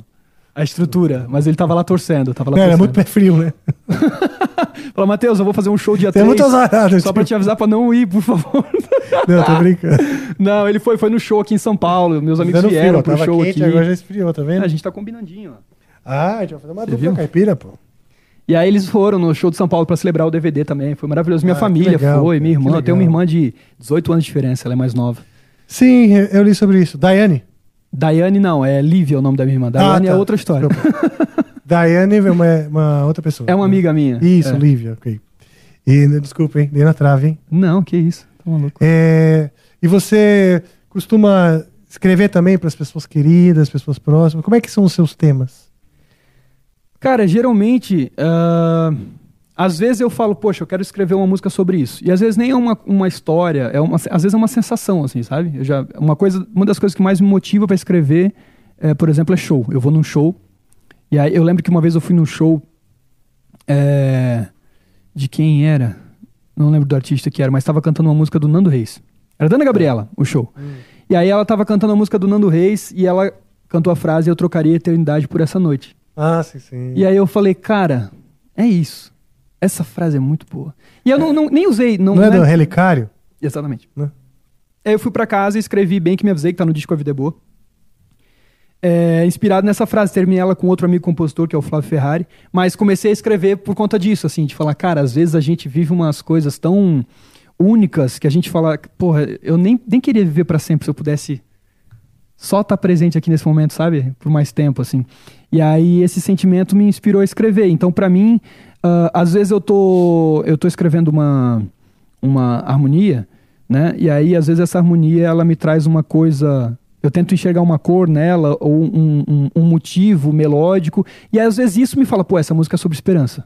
a estrutura, mas ele tava lá torcendo, tava lá Não, era torcendo. muito pé frio, né? <laughs> Falou, Matheus, eu vou fazer um show dia Tem 3, muito azarado. só pra te avisar pra não ir, por favor. <laughs> Não, tô <laughs> brincando. não, ele foi, foi no show aqui em São Paulo, meus amigos Dando vieram frio, pro tava show quente, aqui. agora já esfriou, tá vendo? A gente tá combinandinho, ó. Ah, a gente vai fazer uma Você dupla viu? caipira, pô. E aí eles foram no show de São Paulo pra celebrar o DVD também, foi maravilhoso. Minha Ah, família legal, foi, minha irmã, eu tenho uma irmã de 18 anos de diferença, ela é mais nova. Sim, eu eu li sobre isso. Daiane. Daiane não, é Lívia o nome da minha irmã. Daiane Ah, tá. é outra história. Daiane é uma, uma outra pessoa. É uma amiga minha. Isso, É. Lívia, ok. E, desculpa, hein? Dei na trave, hein? Não, que isso. Tá maluco. É, e você costuma escrever também para as pessoas queridas, pessoas próximas? Como é que são os seus temas? Cara, geralmente, ah, às vezes eu falo, poxa, eu quero escrever uma música sobre isso. E às vezes nem é uma, uma história, é uma, às vezes é uma sensação, assim, sabe? Eu já, uma, coisa, uma das coisas que mais me motiva para escrever, é, por exemplo, é show. Eu vou num show, e aí eu lembro que uma vez eu fui num show é, de quem era? Não lembro do artista que era, mas estava cantando uma música do Nando Reis. Era Dana Gabriela, o show. E aí ela estava cantando a música do Nando Reis e ela cantou a frase Eu trocaria a eternidade por essa noite. Ah, sim, sim. E aí eu falei, cara, é isso. Essa frase é muito boa. E eu não, não- nem usei. Não, Não é né? do Relicário? Exatamente. Né? Aí eu fui pra casa e escrevi bem que me avisei que tá no disco A Vida é Boa. É, inspirado nessa frase, terminei ela com outro amigo compositor, que é o Flávio Ferrari, mas comecei a escrever por conta disso, assim, de falar, cara, às vezes a gente vive umas coisas tão únicas que a gente fala, porra, eu nem, nem queria viver pra sempre se eu pudesse só estar presente aqui nesse momento, sabe? Por mais tempo, assim. E aí esse sentimento me inspirou a escrever. Então, pra mim, ah, às vezes eu tô, eu tô escrevendo uma, uma harmonia, né? E aí, às vezes, essa harmonia, ela me traz uma coisa... Eu tento enxergar uma cor nela, ou um, um, um motivo melódico. E às vezes isso me fala, pô, essa música é sobre esperança.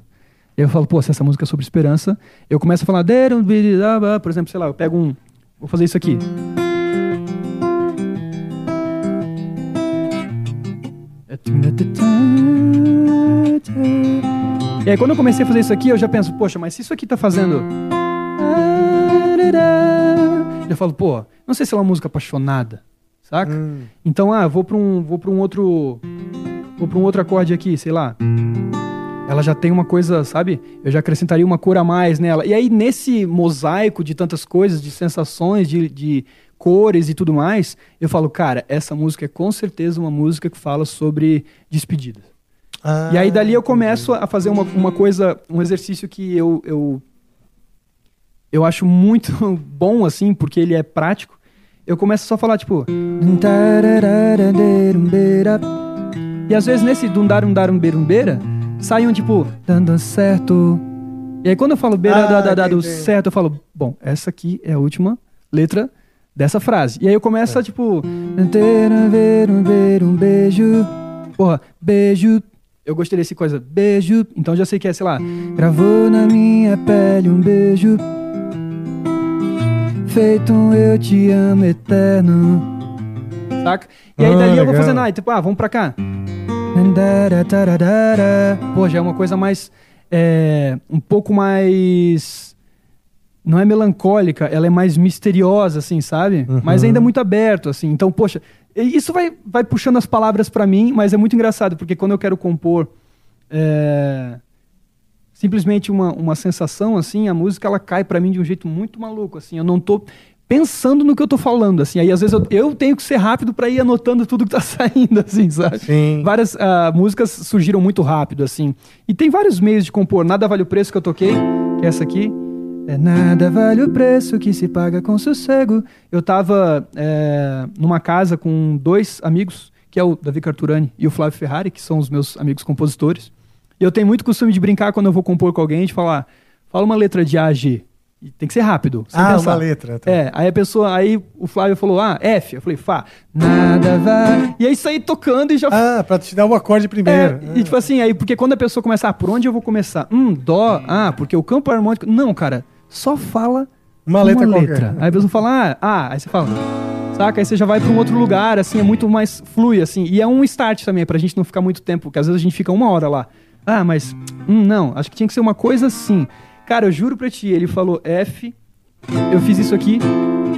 Eu falo, pô, se essa música é sobre esperança, eu começo a falar, por exemplo, sei lá, eu pego um. Vou fazer isso aqui. E aí, quando eu comecei a fazer isso aqui, eu já penso, poxa, mas se isso aqui tá fazendo. Eu falo, pô, não sei se é uma música apaixonada, saca? Então, ah, vou pra um, vou pra um outro. Vou pra um outro acorde aqui, sei lá. Ela já tem uma coisa, sabe? Eu já acrescentaria uma cor a mais nela. E aí, nesse mosaico de tantas coisas, de sensações, de, de cores e tudo mais, eu falo, cara, essa música é com certeza uma música que fala sobre despedidas. Ah, E aí dali eu começo a fazer uma, uma coisa, um exercício que eu, eu eu acho muito <laughs> bom assim, porque ele é prático. Eu começo só a falar tipo e às vezes nesse dundarum darum berumbeira sai um tipo dando certo. E aí quando eu falo beira Ah, da, da, da, do entendi. certo, eu falo, bom, essa aqui é a última letra dessa frase. E aí eu começo a tipo um beijo. Porra, beijo. Eu gostei desse coisa, beijo. Então já sei que é, sei lá, gravou na minha pele um beijo. Feito um eu te amo eterno. Saca? E aí Ah, dali eu vou fazendo, ah, tipo, ah, vamos pra cá. Pô, já é uma coisa mais. é, um pouco mais. Não é melancólica, ela é mais misteriosa, assim, sabe? Mas ainda muito aberto, assim. Então, poxa, isso vai, vai puxando as palavras pra mim, mas é muito engraçado, porque quando eu quero compor é, simplesmente uma, uma sensação, assim, a música ela cai pra mim de um jeito muito maluco, assim. Eu não tô pensando no que eu tô falando, assim. Aí às vezes eu, eu tenho que ser rápido pra ir anotando tudo que tá <laughs> saindo, assim, sabe? Sim. Várias ah, músicas surgiram muito rápido, assim. E tem vários meios de compor. Nada vale o preço que eu toquei, que é essa aqui. É nada vale o preço que se paga com sossego. Eu tava é, numa casa com dois amigos, que é o Davi Carturani e o Flávio Ferrari, que são os meus amigos compositores. E eu tenho muito costume de brincar quando eu vou compor com alguém, de falar, fala uma letra de A G. E tem que ser rápido. sem Ah, pensar. uma letra. tá. É, aí a pessoa, aí o Flávio falou, ah, F. Eu falei, Fá. Nada vai. E aí saí tocando e já Ah, pra te dar o acorde primeiro. é, e tipo assim, aí, porque quando a pessoa começa, ah, por onde eu vou começar? Hum, dó, ah, porque o campo harmônico. Não, cara, só fala Uma letra qualquer. Aí a pessoa fala, ah, ah, aí você fala, saca? Aí você já vai pra um outro lugar, assim, é muito mais flui, assim. E é um start também, pra gente não ficar muito tempo, porque às vezes a gente fica uma hora lá. Ah, mas, hum, não, acho que tinha que ser uma coisa assim. Cara, eu juro pra ti, ele falou F, eu fiz isso aqui,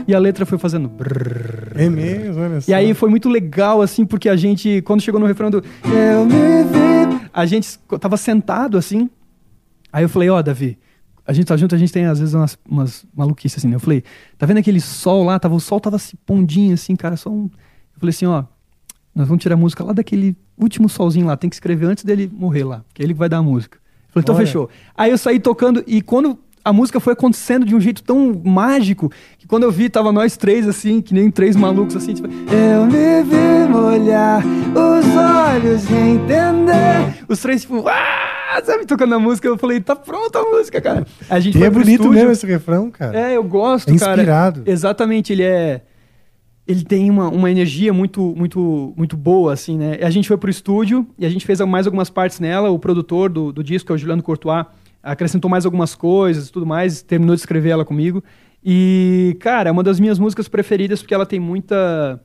e a letra foi fazendo. brrr. É mesmo, olha só. E aí foi muito legal, assim, porque a gente, quando chegou no refrão do Eu me vi, a gente tava sentado, assim. Aí eu falei, ó, Davi, a gente tá junto, a gente tem às vezes umas, umas maluquices, assim, né? Eu falei, tá vendo aquele sol lá? Tava, o sol tava se pondinho, assim, cara, só um. Eu falei assim, ó, nós vamos tirar a música lá daquele último solzinho lá, tem que escrever antes dele morrer lá, que é ele que vai dar a música. Eu falei, então Olha. fechou. Aí eu saí tocando e quando a música foi acontecendo de um jeito tão mágico que quando eu vi, tava nós três assim, que nem três malucos assim, tipo, eu me vi molhar os olhos e entender. Os três, tipo, ah, sabe, tocando a música. Eu falei, tá pronta a música, cara. A gente E é bonito estúdio. mesmo esse refrão, cara. É, eu gosto, É cara. inspirado. Exatamente, ele é. ele tem uma, uma energia muito, muito, muito boa, assim, né? A gente foi pro estúdio e a gente fez mais algumas partes nela. O produtor do, do disco, que é o Juliano Courtois, acrescentou mais algumas coisas e tudo mais, terminou de escrever ela comigo. E, cara, é uma das minhas músicas preferidas porque ela tem muita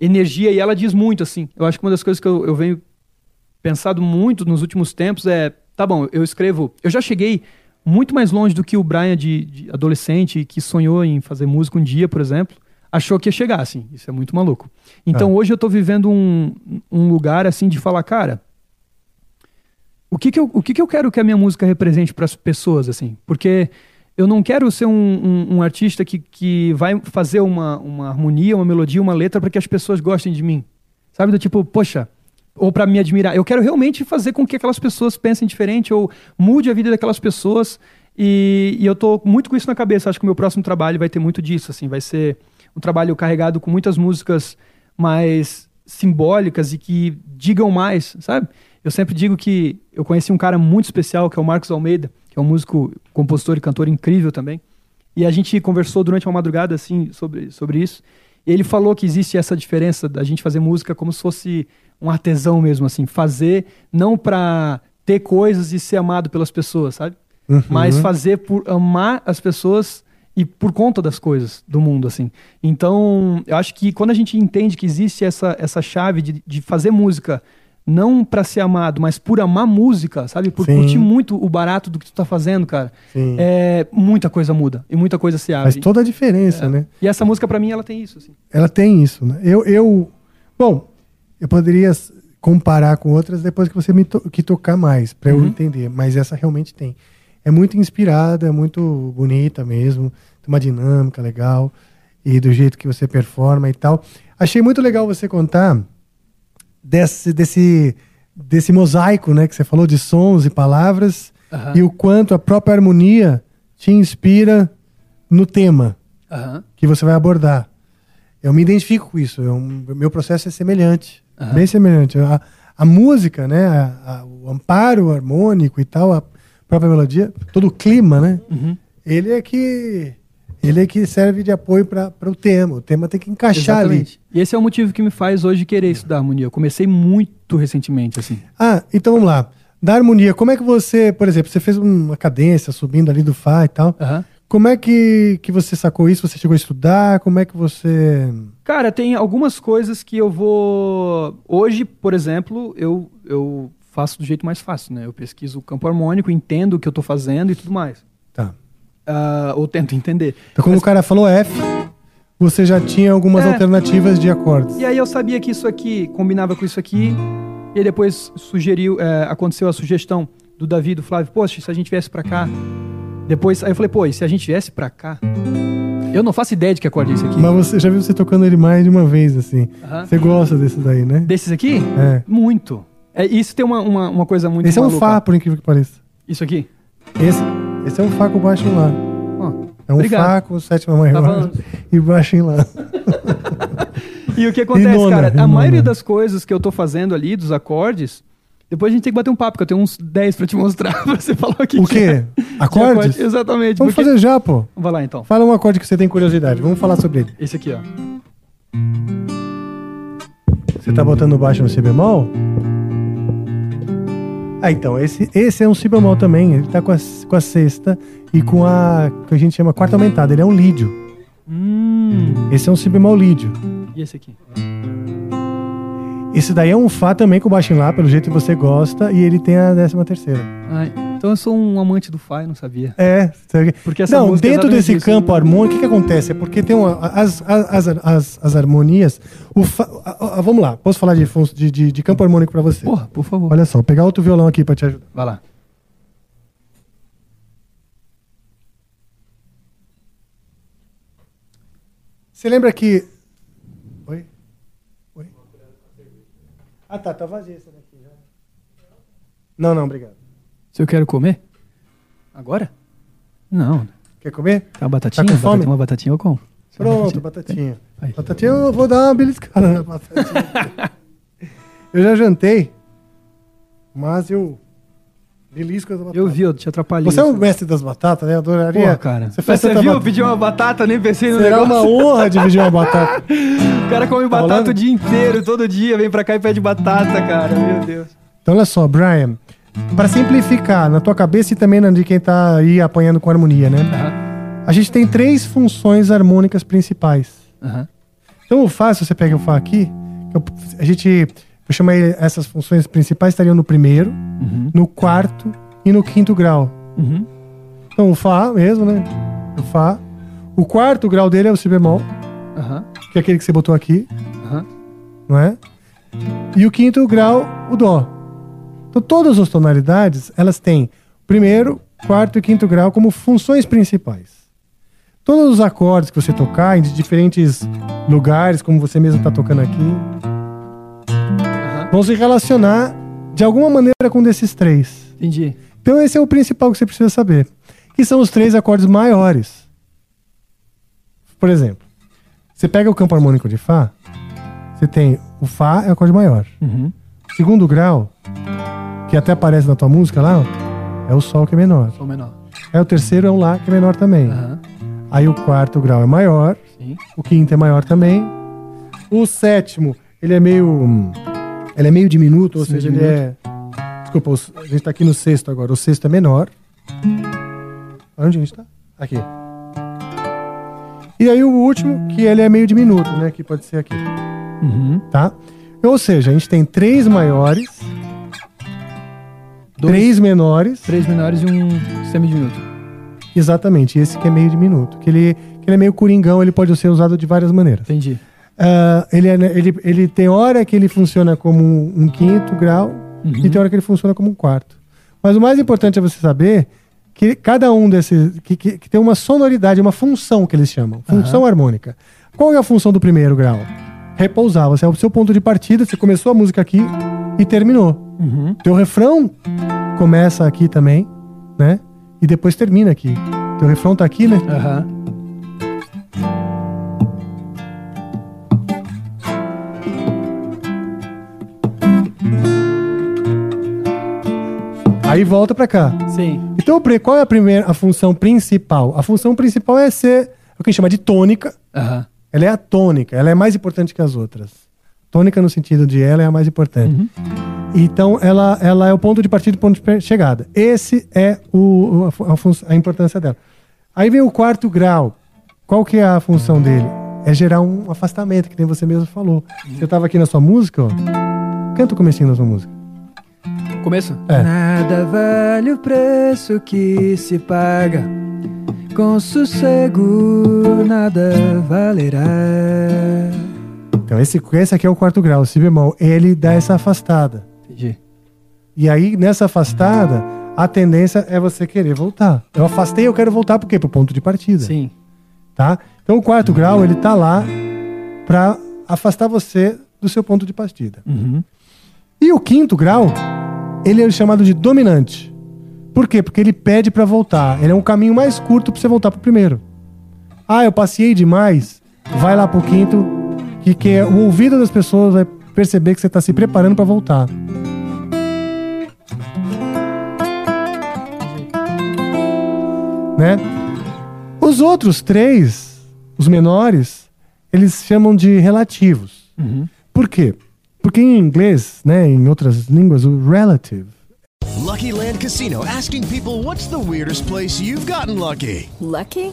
energia e ela diz muito, assim. Eu acho que uma das coisas que eu, eu venho pensado muito nos últimos tempos é, tá bom, eu escrevo, eu já cheguei muito mais longe do que o Brian de, de adolescente que sonhou em fazer música um dia, por exemplo achou que ia chegar, assim. Isso é muito maluco. Então Ah. hoje eu tô vivendo um, um lugar, assim, de falar, cara, o que que eu, o que que eu quero que a minha música represente para as pessoas, assim? Porque eu não quero ser um, um, um artista que, que vai fazer uma, uma harmonia, uma melodia, uma letra para que as pessoas gostem de mim. Sabe? Do tipo, poxa, ou para me admirar. Eu quero realmente fazer com que aquelas pessoas pensem diferente ou mude a vida daquelas pessoas. E, e eu tô muito com isso na cabeça. Acho que o meu próximo trabalho vai ter muito disso, assim. Vai ser um trabalho carregado com muitas músicas mais simbólicas e que digam mais, sabe? Eu sempre digo que eu conheci um cara muito especial, que é o Marcos Almeida, que é um músico, compositor e cantor incrível também. E a gente conversou durante uma madrugada, assim, sobre, sobre isso. E ele falou que existe essa diferença da gente fazer música como se fosse um artesão mesmo, assim. Fazer não pra ter coisas e ser amado pelas pessoas, sabe? Uhum. Mas fazer por amar as pessoas e por conta das coisas do mundo, assim. Então, eu acho que quando a gente entende que existe essa, essa chave de, de fazer música não pra ser amado, mas por amar música, sabe? Por Sim. curtir muito o barato do que tu tá fazendo, cara. Sim. É, muita coisa muda e muita coisa se abre. Faz toda a diferença, É. né? E essa música pra mim ela tem isso, assim. Ela tem isso, né? Eu, eu bom, eu poderia comparar com outras depois que você me to que tocar mais para eu Uhum. entender, mas essa realmente tem. É muito inspirada, é muito bonita mesmo, tem uma dinâmica legal e do jeito que você performa e tal. Achei muito legal você contar desse desse desse mosaico, né, que você falou de sons e palavras Aham. e o quanto a própria harmonia te inspira no tema Aham. que você vai abordar. Eu me identifico com isso. Eu, meu processo é semelhante, Aham. bem semelhante. A, a música, né, a- a- o amparo harmônico e tal, a própria melodia, todo o clima, né, Uhum. ele é que ele é que serve de apoio para o tema. O tema tem que encaixar Exatamente. E esse é o motivo que me faz hoje querer estudar harmonia. Eu comecei muito recentemente, assim. ali. Ah, então vamos lá. Da harmonia, como é que você, por exemplo, você fez uma cadência subindo ali do Fá e tal. Aham. Como é que, que você sacou isso? Você chegou a estudar? Como é que você. Cara, tem algumas coisas que eu vou. Hoje, por exemplo, eu, eu faço do jeito mais fácil, né? Eu pesquiso o campo harmônico, entendo o que eu tô fazendo e tudo mais. Tá. Ah, ou tento entender. Então, quando o cara falou F, você já tinha algumas É. alternativas de acordes. E aí eu sabia que isso aqui combinava com isso aqui. E depois sugeriu, é, aconteceu a sugestão do Davi, do Flávio, poxa, se a gente viesse pra cá. Depois, aí eu falei, pô, e se a gente viesse pra cá? Eu não faço ideia de que acorde é esse aqui. Mas você já viu você tocando ele mais de uma vez, assim. Você gosta desse daí, né? Desses aqui? É. Muito. É, isso tem uma, uma, uma coisa muito Esse é um maluca. Fá, por incrível que pareça. Isso aqui? Esse, esse é um Fá com baixo em Lá. Ó, É um obrigado. Fá com sétima maior Tava- e baixo em Lá. <laughs> E o que acontece, nona, cara? A nona. maioria das coisas que eu tô fazendo ali, dos acordes, depois a gente tem que bater um papo, que eu tenho uns 10 pra te mostrar. <laughs> você falou aqui. O que quê? é. De Acordes? acorde, Exatamente. Vamos porque- fazer já, pô. Vai lá então. Fala um acorde que você tem curiosidade. Vamos falar sobre ele. Esse aqui, ó. Você tá botando baixo no Si bemol? Ah, então, esse, esse é um Si bemol também. Ele tá com a, com a sexta e com a que a gente chama quarta aumentada. Ele é um lídio. Hum. Esse é um Si bemol lídio. E esse aqui? Esse daí é um Fá também com baixo em Lá, pelo jeito que você gosta, e ele tem a décima terceira. Então eu sou um amante do Fá, eu não sabia. É. Porque essa Não, é dentro desse isso. campo harmônico, o que, que acontece? É porque tem uma, as, as, as, as, as harmonias. O fa- a- a- vamos lá, posso falar de, de, de, de campo harmônico pra você? Porra, por favor. Olha só, vou pegar outro violão aqui pra te ajudar. Vai lá. Você lembra que. Oi? Oi? Ah, tá, tá vazia essa daqui já. Não, não, obrigado. Se eu quero comer? Agora? Não. Quer comer? Tá uma batatinha? Tá com fome? Batatinha, uma batatinha eu como. Pronto, batatinha. Aí. Batatinha, eu vou dar uma beliscada na batatinha. <laughs> eu já jantei, mas eu Belisco das batatas. Eu vi, eu te atrapalhei. Você é o mestre das batatas, né? Adoraria. Pô, cara. Você faz Você viu? Eu batata. pedi uma batata, nem pensei no Será uma negócio. honra dividir uma <laughs> batata. O cara come batata rolando? o dia inteiro, todo dia, vem pra cá e pede batata, cara. Meu Deus. Então, olha só, Brian. Pra simplificar na tua cabeça e também na de quem tá aí apanhando com harmonia, né? A gente tem três funções harmônicas principais. Aham. Então, o Fá, se você pega o Fá aqui, a gente. Eu chamei essas funções principais estariam no primeiro, no quarto e no quinto grau. Uhum. Então, o Fá mesmo, né? O Fá. O quarto grau dele é o Si bemol, Aham. que é aquele que você botou aqui, não é? E o quinto grau, o Dó. Então, todas as tonalidades, elas têm primeiro, quarto e quinto grau como funções principais. Todos os acordes que você tocar em diferentes lugares, como você mesmo está tocando aqui, vão se relacionar de alguma maneira com um desses três. Entendi. Então esse é o principal que você precisa saber. Que são os três acordes maiores. Por exemplo, você pega o campo harmônico de Fá, você tem o Fá é o acorde maior. Uhum. Segundo grau, que até aparece na tua música lá, ó, é o Sol que é menor. Sol menor. Aí o terceiro é um Lá que é menor também. Aham. Aí o quarto grau é maior, Sim. o quinto é maior também. O sétimo, ele é meio. Ele é meio diminuto, ou Sim, seja, diminuto. ele é. Desculpa, a gente tá aqui no sexto agora. O sexto é menor. Onde a gente tá? Aqui. E aí o último, que ele é meio diminuto, né? Que pode ser aqui. Uhum. Tá? Ou seja, a gente tem três maiores, Dois. três menores. Três menores e um semidiminuto. Exatamente, esse que é meio diminuto. Que ele, que ele é meio coringão, ele pode ser usado de várias maneiras. Entendi. Ah, ele, é- ele, ele tem hora que ele funciona como um, um quinto grau e tem hora que ele funciona como um quarto. Mas o mais importante é você saber que cada um desses. que, que, que tem uma sonoridade, uma função que eles chamam. Função harmônica. Qual é a função do primeiro grau? Repousar. Você é o seu ponto de partida, você começou a música aqui e terminou. Uhum. Teu refrão começa aqui também, né? E depois termina aqui. Teu refrão tá aqui, né? Aham. Aí volta pra cá. Sim. Então, qual é a primeira a função principal? A função principal é ser o que a gente chama de tônica. Aham. Ela é a tônica, ela é mais importante que as outras. Tônica no sentido de ela é a mais importante. Então, ela, ela é o ponto de partida e o ponto de chegada. Esse é o, a, a a importância dela. Aí vem o quarto grau. Qual que é a função dele? É gerar um afastamento, que nem você mesmo falou. Você estava aqui na sua música, ó. Canta o comecinho da sua música. Começo? É. Nada vale o preço que se paga. Com sossego nada valerá. Então, esse, esse aqui é o quarto grau, si bemol. Ele dá essa afastada. Entendi. E aí, nessa afastada, a tendência é você querer voltar. Eu afastei, eu quero voltar por quê? Pro ponto de partida. Sim. Tá? Então, o quarto grau, ele tá lá pra afastar você do seu ponto de partida. Uhum. E o quinto grau, ele é chamado de dominante. Por quê? Porque ele pede pra voltar. Ele é um caminho mais curto pra você voltar pro primeiro. Ah, eu passei demais. Vai lá pro quinto, que, que é, o ouvido das pessoas vai perceber que você tá se preparando pra voltar. Né? Os outros três, os menores, eles chamam de relativos. Por quê? Porque em inglês, né, em outras línguas, o relative Lucky Land Casino asking people what's the weirdest place you've gotten lucky? Lucky?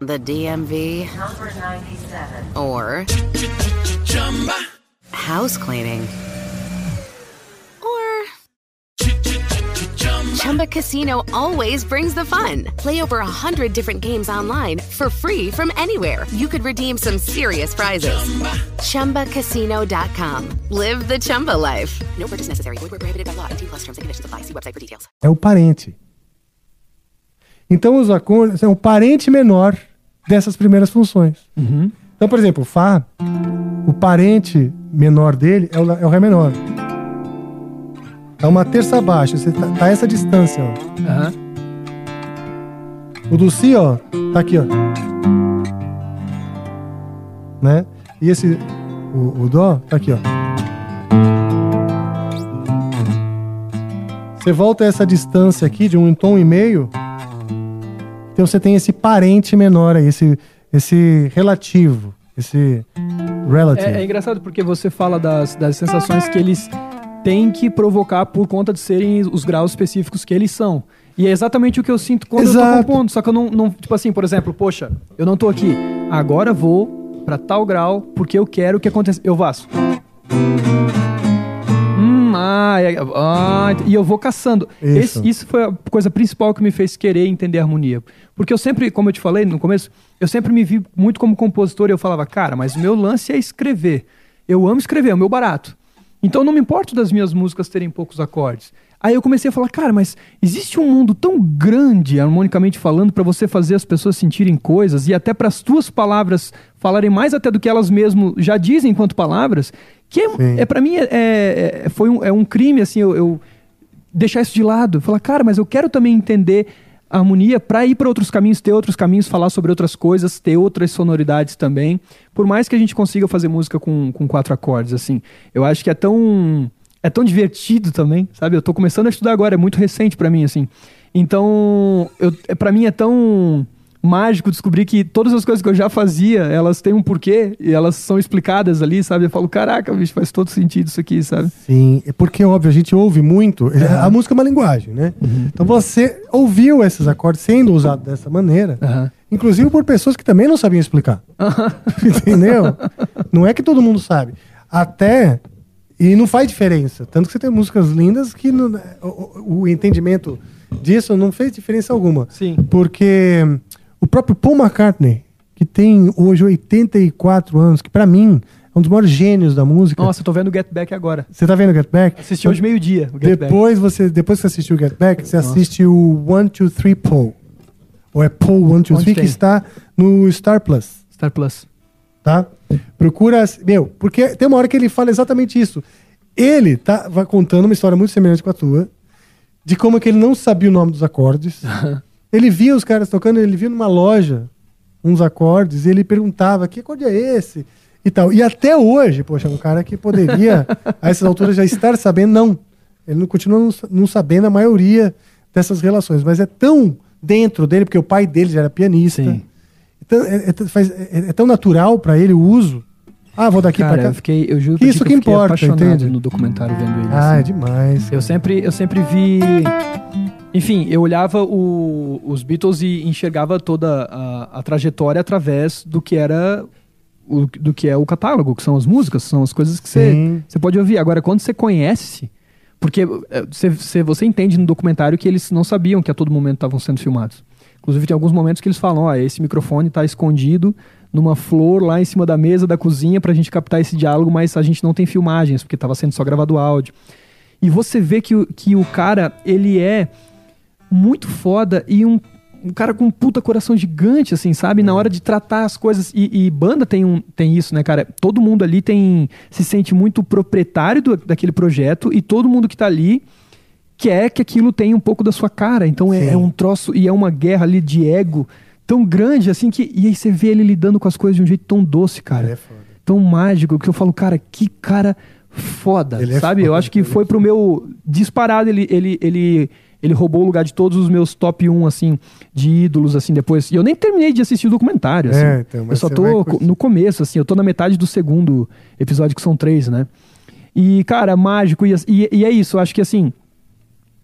the DMV Number 97. or house cleaning or Chumba Chumba Casino always brings the fun. Play over a hundred different games online for free from anywhere. You could redeem some serious prizes. ChumbaCasino.com. Live the Chumba life. No purchase necessary. Void where prohibited by law. 18 plus terms and conditions apply. See website for details. É o parente. Então os acordes é o parente menor dessas primeiras funções. Então, por exemplo, o Fá, o parente menor dele é o, é o Ré menor. É uma terça baixa, você tá, tá essa distância, ó. Aham. O do Si, ó, tá aqui, ó. Né? E esse, o, o Dó, tá aqui, ó. Você volta essa distância aqui de um tom e meio, então você tem esse parente menor aí, esse, esse relativo, esse relative. É, é engraçado porque você fala das, das sensações que eles têm que provocar por conta de serem os graus específicos que eles são. E é exatamente o que eu sinto quando eu Exato. tô compondo. Só que eu não, não. Tipo assim, por exemplo, poxa, eu não tô aqui. Agora eu vou pra tal grau porque eu quero que aconteça. Eu faço. Ah, é- ah, e eu vou caçando. Isso. Esse- isso foi a coisa principal que me fez querer entender a harmonia. Porque eu sempre, como eu te falei no começo, eu sempre me vi muito como compositor e eu falava, cara, mas o meu lance é escrever. Eu amo escrever, é o meu barato. Então não me importo das minhas músicas terem poucos acordes. Aí eu comecei a falar, cara, mas existe um mundo tão grande, harmonicamente falando, pra você fazer as pessoas sentirem coisas e até para as tuas palavras falarem mais até do que elas mesmo já dizem enquanto palavras, que é, é para mim é, é- é- foi um, é um crime assim eu, eu deixar isso de lado, falar, cara, mas eu quero também entender a harmonia para ir para outros caminhos, ter outros caminhos, falar sobre outras coisas, ter outras sonoridades também. Por mais que a gente consiga fazer música com, com quatro acordes, assim, eu acho que é tão é tão divertido também, sabe? Eu tô começando a estudar agora, é muito recente para mim, assim. Então, eu, é, para mim é tão mágico descobrir que todas as coisas que eu já fazia, elas têm um porquê e elas são explicadas ali, sabe? Eu falo, caraca, bicho, faz todo sentido isso aqui, sabe? Sim, é porque, óbvio, a gente ouve muito. A música é uma linguagem, né? Então você ouviu esses acordes sendo usados dessa maneira, Aham. inclusive por pessoas que também não sabiam explicar. <laughs> Entendeu? Não é que todo mundo sabe. Até. E não faz diferença. Tanto que você tem músicas lindas que não- o, o- o entendimento disso não fez diferença alguma. Sim. Porque o próprio Paul McCartney, que tem hoje 84 anos, que pra mim é um dos maiores gênios da música. Nossa, eu tô vendo o Get Back agora. Você tá vendo o Get Back? Assisti hoje meio-dia. Back. Depois você, depois que você assistiu o Get Back, você assiste o One, Two, Three Paul. Ou é Paul One, Two, Onde Three, que tem? está no Star Plus, Star Plus. tá? Procura, meu, porque tem uma hora que ele fala exatamente isso. Ele tá vai contando uma história muito semelhante com a tua, de como é que ele não sabia o nome dos acordes. <laughs> ele via os caras tocando, ele via numa loja uns acordes, e ele perguntava, que acorde é esse? E tal. E até hoje, poxa, um cara que poderia, a essas alturas, já estar sabendo, não. Ele não continua não, sa- não sabendo a maioria dessas relações, mas é tão dentro dele, porque o pai dele já era pianista. Sim. Então, é, é- faz- é- é tão natural para ele o uso. Ah, vou daqui para cá. eu fiquei, eu juro Que isso eu que fiquei importa, apaixonado entende? no documentário vendo ele. Ah, assim. é demais. Eu sempre, eu sempre vi. Enfim, eu olhava o- os Beatles e enxergava toda a, a trajetória através do que era. O, do que é o catálogo, que são as músicas, são as coisas que você pode ouvir. Agora, quando você conhece. Porque eh, você, você, você entende no documentário que eles não sabiam que a todo momento estavam sendo filmados. Inclusive, tem alguns momentos que eles falam: ó, esse microfone está escondido numa flor lá em cima da mesa da cozinha pra gente captar esse diálogo, mas a gente não tem filmagens, porque estava sendo só gravado áudio. E você vê que, que o cara, ele é muito foda e um, um cara com um puta coração gigante, assim, sabe? Na hora de tratar as coisas. E, e banda tem, um, tem isso, né, cara? Todo mundo ali tem se sente muito proprietário do- daquele projeto e todo mundo que tá ali quer que aquilo tenha um pouco da sua cara. Então é, é um troço e é uma guerra ali de ego tão grande, assim, que. E aí você vê ele lidando com as coisas de um jeito tão doce, cara é foda. tão mágico que eu falo, cara, que cara foda, Ele é sabe? Eu foda, acho que é foi pro meu disparado, ele, ele, ele, ele roubou o lugar de todos os meus top 1, assim, de ídolos, assim, depois. E eu nem terminei de assistir o documentário, assim. É, então, mas eu só tô no começo, assim, eu tô na metade do segundo episódio, que são três, né? E, cara, mágico, e, e, e é isso, eu acho que, assim,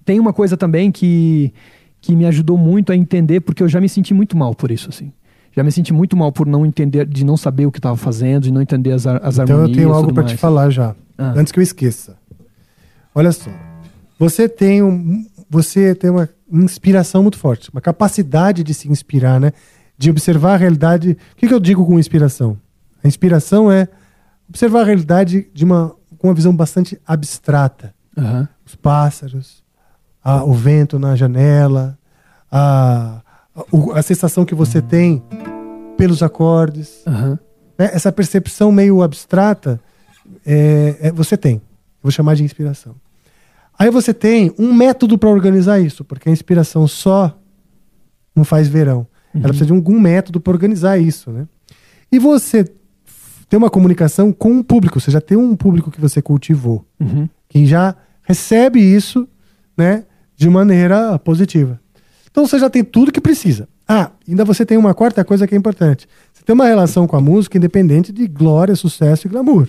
tem uma coisa também que, que me ajudou muito a entender, porque eu já me senti muito mal por isso, assim. Já me senti muito mal por não entender, de não saber o que estava fazendo, de não entender as, as Então eu harmonias. tenho e algo tudo para te falar já, Ah. antes que eu esqueça. Olha só, você tem um- você tem uma inspiração muito forte, uma capacidade de se inspirar, né? De observar a realidade. O que, que eu digo com inspiração? A inspiração é observar a realidade de uma, com uma visão bastante abstrata. Aham. Os pássaros, a- o vento na janela, a, a, a sensação que você tem pelos acordes. Aham. né? Essa percepção meio abstrata é, é- você tem. Eu vou chamar de inspiração. Aí você tem um método para organizar isso, porque a inspiração só não faz verão. Ela precisa de algum método para organizar isso, né? E você tem uma comunicação com um público, você já tem um público que você cultivou, Uhum. que já recebe isso, né, de maneira positiva. Então você já tem tudo que precisa. Ah, ainda você tem uma quarta coisa que é importante. Você tem uma relação com a música independente de glória, sucesso e glamour.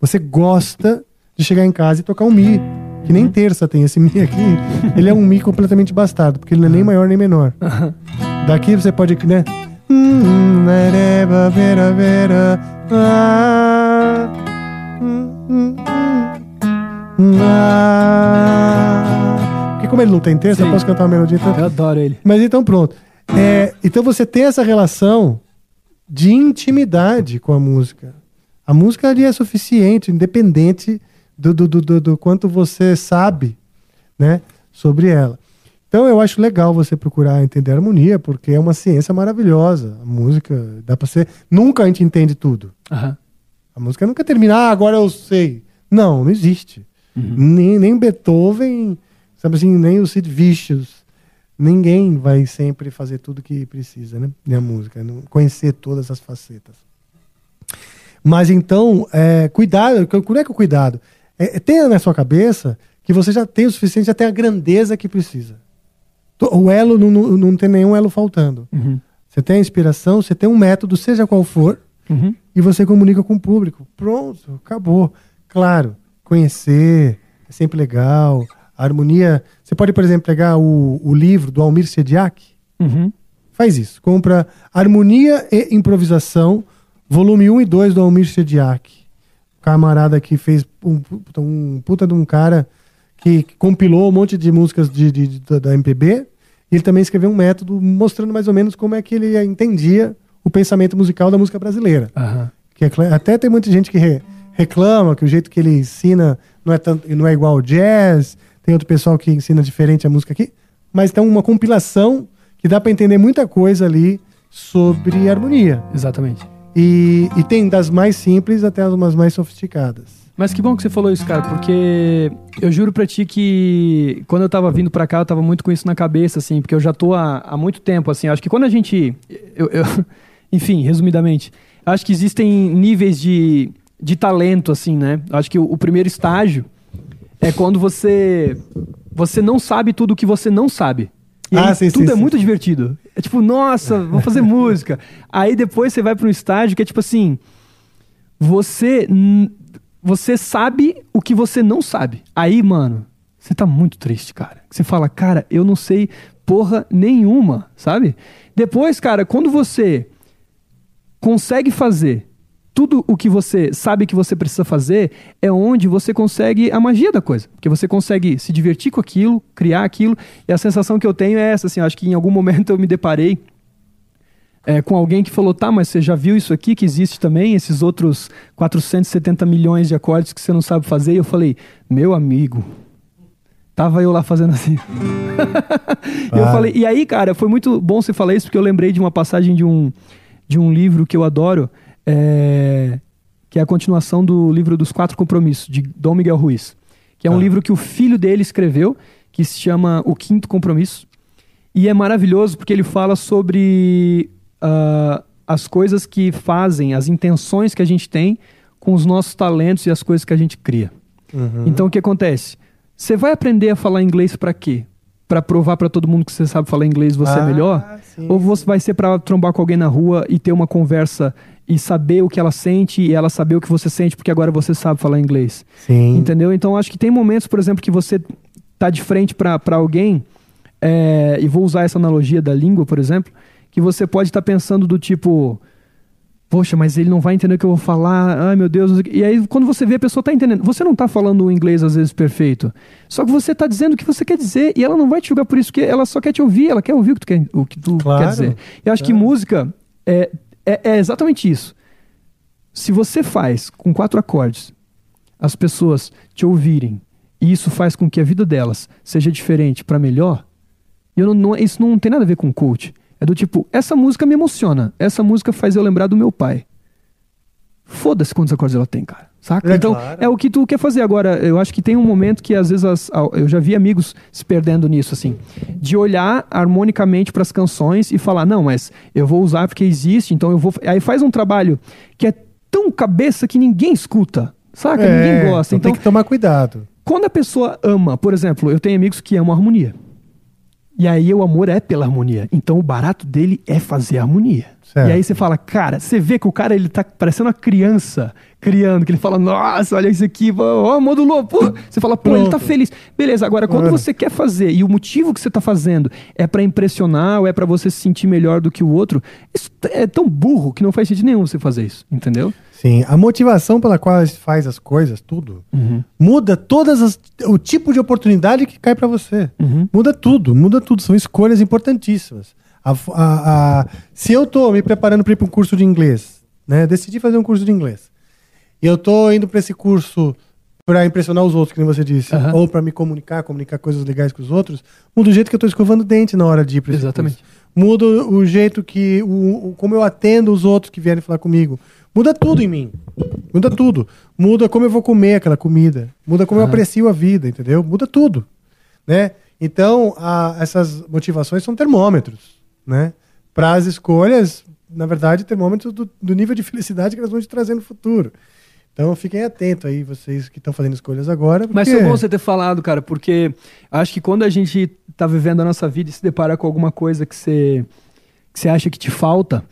Você gosta de chegar em casa e tocar um mi. Que nem terça tem esse <laughs> mi aqui. Ele é um mi completamente bastardo, porque ele não é nem maior nem menor. Daqui você pode, né? Porque como ele não tem terça, eu Sim. posso cantar uma melodia. Então... Eu adoro ele. Mas então pronto. É, então você tem essa relação de intimidade com a música. A música ali é suficiente, independente do, do, do, do- quanto você sabe né, sobre ela. Então eu acho legal você procurar entender a harmonia, porque é uma ciência maravilhosa. A música dá pra ser. Nunca a gente entende tudo. Aham. A música nunca termina, ah, agora eu sei. Não, não existe. Nem, nem Beethoven, sabe assim, nem o Sid Vicious. Ninguém vai sempre fazer tudo que precisa, né? Na música, conhecer todas as facetas. Mas então, é, cuidado, como é que é o cuidado? É, é, tenha na sua cabeça que você já tem o suficiente, já tem a grandeza que precisa. O elo não, não, não tem nenhum elo faltando. Uhum. Você tem a inspiração, você tem um método, seja qual for, Uhum. e você comunica com o público. Pronto, acabou. Claro, conhecer é sempre legal. A harmonia. Você pode, por exemplo, pegar o, o livro do Almir Sediak. Uhum. Faz isso. Compra Harmonia e Improvisação, volume 1 e 2 do Almir Sediak. Camarada que fez um, puta- um puta de um cara que compilou um monte de músicas de, de- de- da- MPB. E ele também escreveu um método mostrando mais ou menos como é que ele entendia o pensamento musical da música brasileira. Aham. Que é até tem muita gente que re- reclama que o jeito que ele ensina não é, tanto, não é igual ao jazz. Tem outro pessoal que ensina diferente a música aqui. Mas tem uma compilação que dá para entender muita coisa ali sobre harmonia. Exatamente. E, e tem das mais simples até as mais sofisticadas. Mas que bom que você falou isso, cara, porque eu juro pra ti que quando eu tava vindo pra cá, eu tava muito com isso na cabeça, assim, porque eu já tô há, há muito tempo, assim. Acho que quando a gente. eu- eu- <laughs> enfim, resumidamente, acho que existem níveis de, de talento, assim, né? Acho que o, o primeiro estágio é quando você. Você não sabe tudo o que você não sabe. E Ah, aí sim, tudo sim, é sim. muito divertido. É tipo, nossa, vou fazer <laughs> música. Aí depois você vai pra um estágio que é tipo assim você você sabe o que você não sabe. Aí, mano, você tá muito triste, cara. Você fala, cara, eu não sei porra nenhuma, sabe? Depois, cara, quando você consegue fazer tudo o que você sabe que você precisa fazer, é onde você consegue a magia da coisa. Porque você consegue se divertir com aquilo, criar aquilo. E a sensação que eu tenho é essa, assim, acho que em algum momento eu me deparei é, com alguém que falou, tá, mas você já viu isso aqui que existe também, esses outros 470 milhões de acordes que você não sabe fazer? E eu falei, meu amigo, tava eu lá fazendo assim. <laughs> E eu Ah. falei, e aí, cara, foi muito bom você falar isso, porque eu lembrei de uma passagem de um, de um livro que eu adoro, é, que é a continuação do livro dos Quatro Compromissos, de Dom Miguel Ruiz. Que é um Ah. livro que o filho dele escreveu, que se chama O Quinto Compromisso. E é maravilhoso porque ele fala sobre ah, as coisas que fazem, as intenções que a gente tem com os nossos talentos e as coisas que a gente cria. Uhum. Então o que acontece? Você vai aprender a falar inglês para quê? Para provar para todo mundo que você sabe falar inglês você é Ah, melhor? sim, Ou você vai ser para trombar com alguém na rua e ter uma conversa e saber o que ela sente e ela saber o que você sente porque agora você sabe falar inglês? Sim. Entendeu? Então acho que tem momentos, por exemplo, que você tá de frente para alguém, é, e vou usar essa analogia da língua, por exemplo, que você pode estar pensando do tipo. Poxa, mas ele não vai entender o que eu vou falar. Ai, meu Deus. E aí, quando você vê, a pessoa tá entendendo. Você não tá falando o inglês, às vezes, perfeito. Só que você tá dizendo o que você quer dizer. E ela não vai te julgar por isso, porque ela só quer te ouvir. Ela quer ouvir o que tu quer, o que tu Claro, quer dizer. E eu acho que música é, é, é exatamente isso. Se você faz com quatro acordes as pessoas te ouvirem e isso faz com que a vida delas seja diferente para melhor, eu não, não- isso não tem nada a ver com coach. É do tipo, essa música me emociona, essa música faz eu lembrar do meu pai. Foda-se quantos acordes ela tem, cara. Saca? É então, claro. é o que tu quer fazer agora. Eu acho que tem um momento que às vezes as- eu já vi amigos se perdendo nisso, assim, de olhar harmonicamente para as canções e falar, não, mas eu vou usar porque existe, então eu vou. Aí faz um trabalho que é tão cabeça que ninguém escuta, saca? É, ninguém gosta. então Então, tem que tomar cuidado. quando a pessoa ama, por exemplo, eu tenho amigos que amam harmonia. E aí o amor é pela harmonia. Então o barato dele é fazer harmonia. Certo. E aí você fala, cara, você vê que o cara ele tá parecendo uma criança criando, que ele fala, nossa, olha isso aqui, ó, modulou, pô. Você fala, pô, ele tá feliz. Beleza, agora quando você quer fazer e o motivo que você tá fazendo é pra impressionar ou é pra você se sentir melhor do que o outro, isso é tão burro que não faz sentido nenhum você fazer isso, entendeu? Sim, a motivação pela qual faz as coisas, tudo, muda todas as, o tipo de oportunidade que cai pra você. Muda tudo, muda tudo. São escolhas importantíssimas. A- a- a- se eu tô me preparando para ir para um curso de inglês, né? Decidi fazer um curso de inglês. E eu tô indo para esse curso para impressionar os outros, que nem você disse, Aham. ou para me comunicar, comunicar coisas legais com os outros, muda o jeito que eu tô escovando dente na hora de ir para esse Exatamente. curso. Muda o jeito que o, como eu atendo os outros que vierem falar comigo. Muda tudo em mim. Muda tudo. Muda como eu vou comer aquela comida. Muda como eu aprecio a vida, entendeu? Muda tudo, né? Então, a- essas motivações são termômetros, né? Para as escolhas, na verdade, termômetros do, do nível de felicidade que elas vão te trazer no futuro. Então, fiquem atentos aí, vocês que estão fazendo escolhas agora. Mas porque- foi bom você ter falado, cara, porque acho que quando a gente tá vivendo a nossa vida e se depara com alguma coisa que você, que você acha que te falta,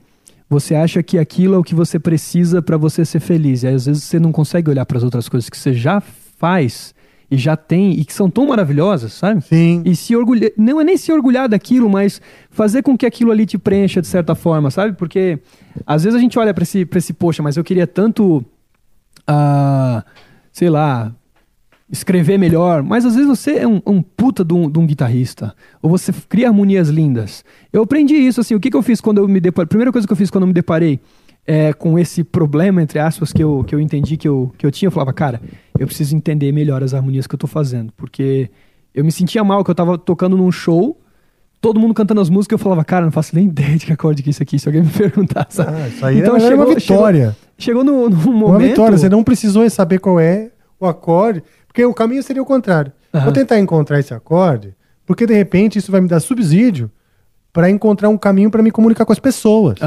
você acha que aquilo é o que você precisa pra você ser feliz. E aí, às vezes você não consegue olhar para as outras coisas que você já faz e já tem e que são tão maravilhosas, sabe? Sim. E se orgulhar, não é nem se orgulhar daquilo, mas fazer com que aquilo ali te preencha de certa forma, sabe? Porque às vezes a gente olha pra esse, pra esse poxa, mas eu queria tanto ah, sei lá, escrever melhor, mas às vezes você é um, um puta de um, de um guitarrista, ou você cria harmonias lindas. Eu aprendi isso, assim, o que, que eu fiz quando eu me deparei, primeira coisa que eu fiz quando eu me deparei é, com esse problema, entre aspas, que eu, que eu entendi que eu, que eu tinha, eu falava, cara, eu preciso entender melhor as harmonias que eu tô fazendo, porque eu me sentia mal, que eu tava tocando num show, todo mundo cantando as músicas, eu falava, cara, não faço nem <laughs> ideia de que acorde que é isso aqui, se alguém me perguntar, sabe? Ah, isso aí é uma vitória. Chegou, chegou no, no momento... Uma vitória, você não precisou saber qual é o acorde, porque o caminho seria o contrário. Vou tentar encontrar esse acorde, porque de repente isso vai me dar subsídio para encontrar um caminho para me comunicar com as pessoas.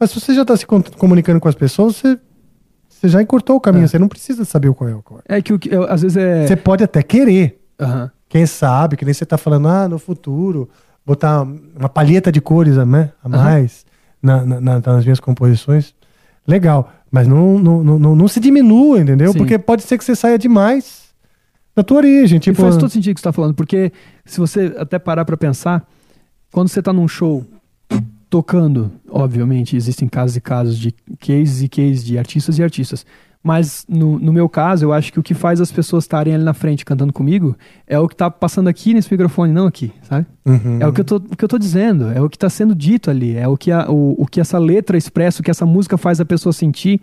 Mas se você já está se comunicando com as pessoas, você, você já encurtou o caminho, você não precisa saber qual é o acorde. É que o que eu- às vezes é. Você pode até querer, Aham. Quem sabe, que nem você está falando, ah, no futuro, botar uma palheta de cores a mais na- na- na- nas minhas composições. Legal, mas não, não, não, não, se diminua, entendeu? Sim. Porque pode ser que você saia demais da tua origem. E Tipo, faz todo sentido o que você tá falando, porque se você até parar pra pensar, quando você tá num show tocando, obviamente, existem casos e casos de cases e cases de artistas e artistas. Mas no, no meu caso, eu acho que o que faz as pessoas estarem ali na frente cantando comigo é o que tá passando aqui nesse microfone, não aqui, sabe? Uhum. É o que, eu tô, o que eu tô dizendo, é o que tá sendo dito ali, é o que, a, o, o que essa letra expressa, o que essa música faz a pessoa sentir.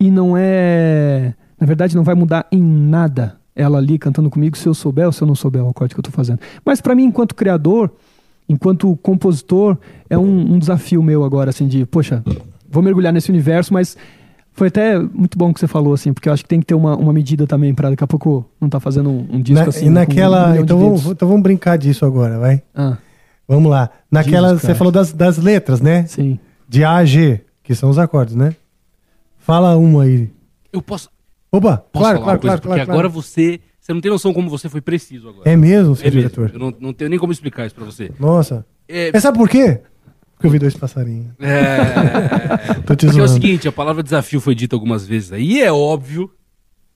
E não é. Na verdade, não vai mudar em nada ela ali cantando comigo se eu souber ou se eu não souber o acorde que eu tô fazendo. Mas para mim, enquanto criador, enquanto compositor, é um, um desafio meu agora, assim, de, poxa, vou mergulhar nesse universo, mas foi até muito bom que você falou, assim, porque eu acho que tem que ter uma, uma medida também para daqui a pouco não tá fazendo um, um disco Na- assim. e com um naquela. de então, vamos, então vamos brincar disso agora, vai. Ah, Vamos lá. Naquela. Jesus Você Christ. falou das, das letras, né? sim. De A a G, que são os acordes, né? Fala uma aí. Eu posso, Opa, posso claro, falar claro, uma coisa? claro, porque claro, agora claro. você. Você não tem noção como você foi preciso agora. É mesmo, seu É mesmo. diretor? Eu não, não tenho nem como explicar isso pra você. Nossa. É, Mas sabe por quê? Eu vi dois passarinhos. é, <laughs> Tô te porque é o zoando. seguinte, a palavra desafio foi dita algumas vezes aí, e é óbvio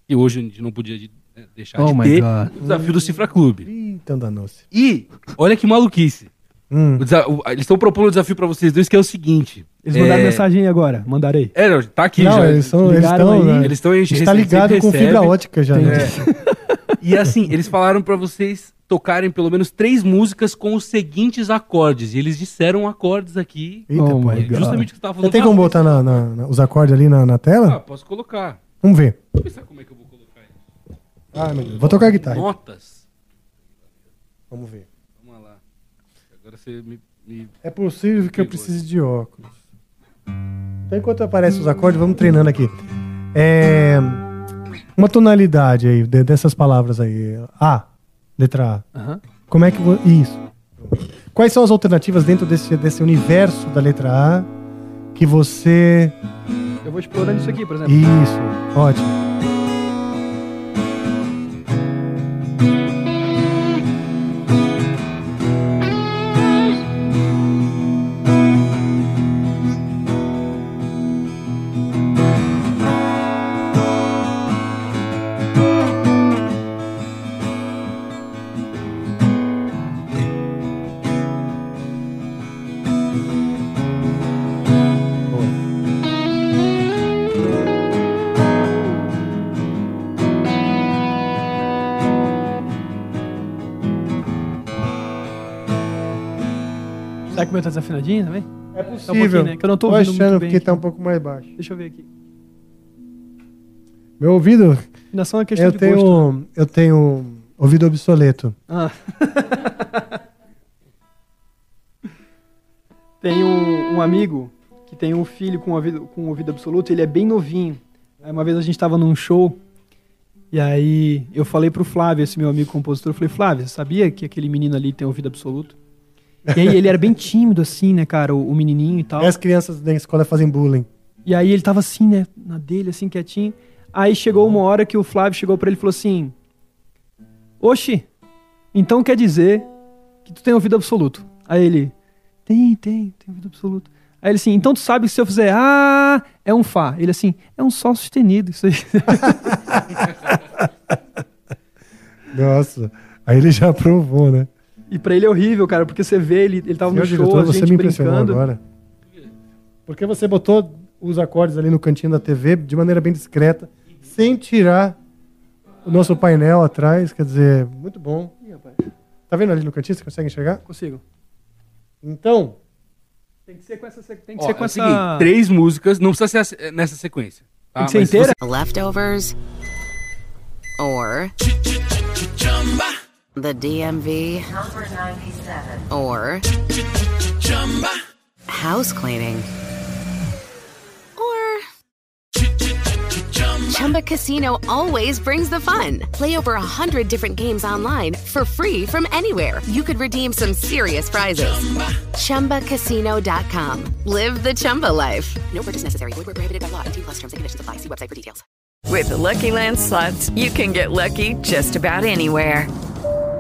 que hoje a gente não podia né, deixar Oh de ter God. o desafio do Cifra Clube. Ih, então danou-se. E, olha que maluquice. Hum. O desa- o- eles estão propondo um desafio pra vocês dois que é o seguinte. Eles mandaram é... mensagem aí agora, mandarei. É, não, tá aqui não, já. eles são. Eles estão. aí. né? Eles estão A gente tá ligado com fibra ótica já. né? <laughs> E assim, eles falaram pra vocês tocarem pelo menos três músicas com os seguintes acordes. E eles disseram acordes aqui. Eita, Oh pô. my God. Justamente o que você tava falando. Já tem como botar na- na- na- os acordes ali na, na Ah, tela? posso colocar. Vamos ver. Deixa eu pensar como é que eu vou colocar isso. Ah, meu Deus. Vou tocar a guitarra. Notas. Vamos ver. Vamos lá. Agora você me. me- É possível que eu precise de óculos. Então, enquanto aparecem os acordes, vamos treinando aqui. É, uma tonalidade aí, de- dessas palavras aí. A, letra A. Aham. Como é que. Isso. Quais são as alternativas dentro desse, desse universo da letra A que você. Eu vou explorando isso aqui, por exemplo. Isso, ótimo. Meu tá também? É Tá um possível. né? Que eu não tô Tô ouvindo achando muito bem que aqui. tá um pouco mais baixo. Deixa eu ver aqui. Meu ouvido, Afinação é questão eu de gosto. tenho, eu tenho ouvido obsoleto. Ah. <laughs> tem um, um amigo que tem um filho com ouvido, com ouvido absoluto, ele é bem novinho. Aí uma vez a gente tava num show, e aí eu falei pro Flávio, esse meu amigo compositor, eu falei, Flávio, você sabia que aquele menino ali tem ouvido absoluto? E aí ele era bem tímido assim, né, cara, o, o menininho e tal. E as crianças da escola fazem bullying. E aí ele tava assim, né, na dele, assim, quietinho. Aí chegou uma hora que o Flávio chegou pra ele e falou assim: Oxi, então quer dizer que tu tem ouvido absoluto. Aí ele, tem, tem, tem ouvido absoluto. Aí ele assim, então tu sabe que se eu fizer ah, é um Fá. Ele assim, é um Sol sustenido. Isso aí. <laughs> Nossa, aí ele já provou, né? E pra ele é horrível, cara, porque você vê ele, ele tava Senhor no show, diretor, a você gente me impressionou brincando. agora. Porque você botou os acordes ali no cantinho da TV de maneira bem discreta, sem tirar o nosso painel atrás, quer dizer, muito bom. Ih, rapaz, Tá vendo ali no cantinho? Você consegue enxergar? consigo. Então, Tem que ser com essa, tem que Ó, ser com é essa... seguinte, três músicas, não precisa ser nessa sequência. tá? Tem que ser Mas inteira? Leftovers or the DMV Number 97. or house cleaning or Chumba Casino always brings the fun. Play over a hundred different games online for free from anywhere. You could redeem some serious prizes. ChumbaCasino.com. Live the Chumba life. No purchase necessary. Void where prohibited by law. 18 plus terms and conditions apply. See website for details. With the Lucky Land slots, you can get lucky just about anywhere.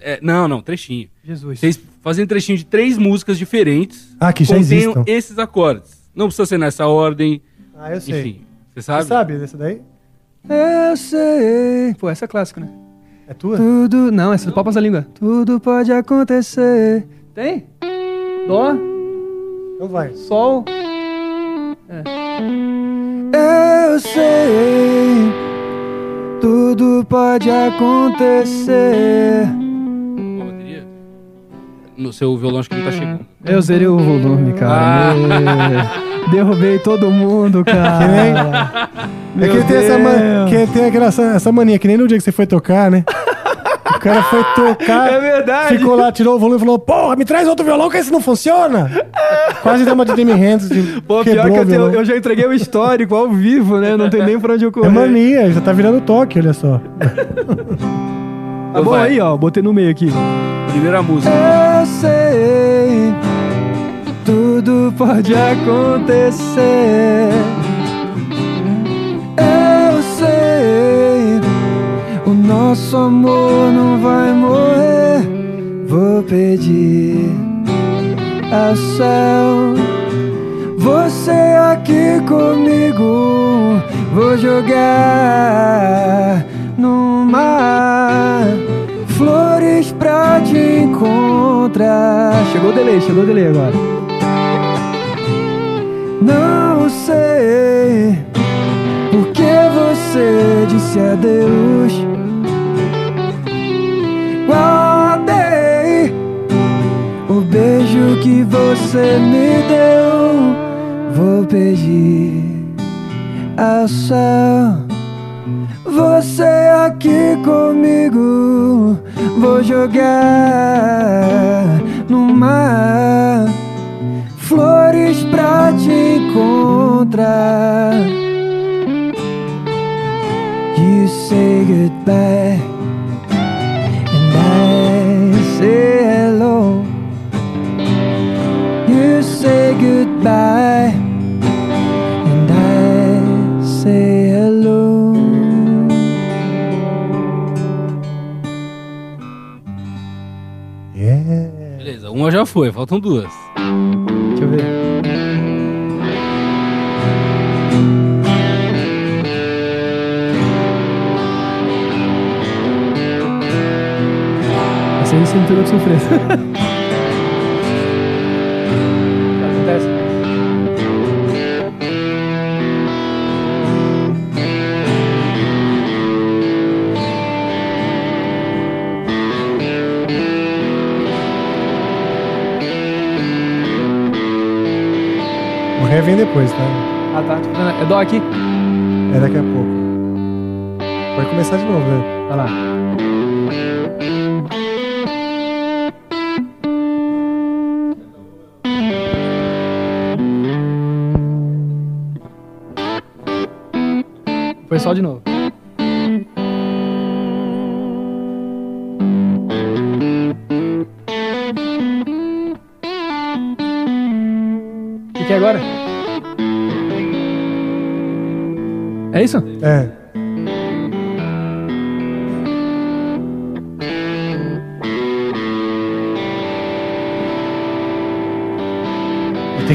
É, não, não, trechinho. Jesus. Vocês fazem trechinho de três músicas diferentes. Ah, que já existam. esses acordes. Não precisa ser nessa ordem. ah, eu sei. Enfim, você Você sabe? sabe dessa daí? Eu sei. Pô, essa é clássica, né? É tua? Tudo. Não, essa é do Papas da Língua. Tudo pode acontecer. Tem? Dó, Então vai. Sol. É. Eu sei. Tudo pode acontecer. No seu violão acho que não tá chegando. Eu zerei o volume, cara. É. Derrubei todo mundo, <laughs> cara. É que ele tem, essa, man... que tem aquela, essa, mania, que nem no dia que você foi tocar, né? O cara foi tocar. É verdade. Ficou lá, tirou o volume e falou: Porra, me traz outro violão que esse não funciona. Quase deu uma de Jimi Hendrix. De... Pô, pior quebrou que eu, tenho- eu já entreguei o histórico ao vivo, né? Não tem nem pra onde eu correr. É mania, já tá virando toque, olha só. Tá bom Vai. aí, ó. Botei no meio aqui. Primeira música. Eu sei, tudo pode acontecer. Eu sei, o nosso amor não vai morrer. Vou pedir ao céu, você aqui comigo. Vou jogar no mar flores te encontrar. Chegou o delay, chegou o delay agora. Não sei por que você disse adeus. Guardei o beijo que você me deu. Vou pedir ao céu. Você aqui comigo, vou jogar no mar flores pra te encontrar. You say goodbye, já foi, faltam duas. Deixa eu ver. Essa aí cintura de surpresa. Vem depois, tá? Ah, tá. É dó aqui? É daqui a pouco. Pode começar de novo, né? Vai lá. Foi só de novo.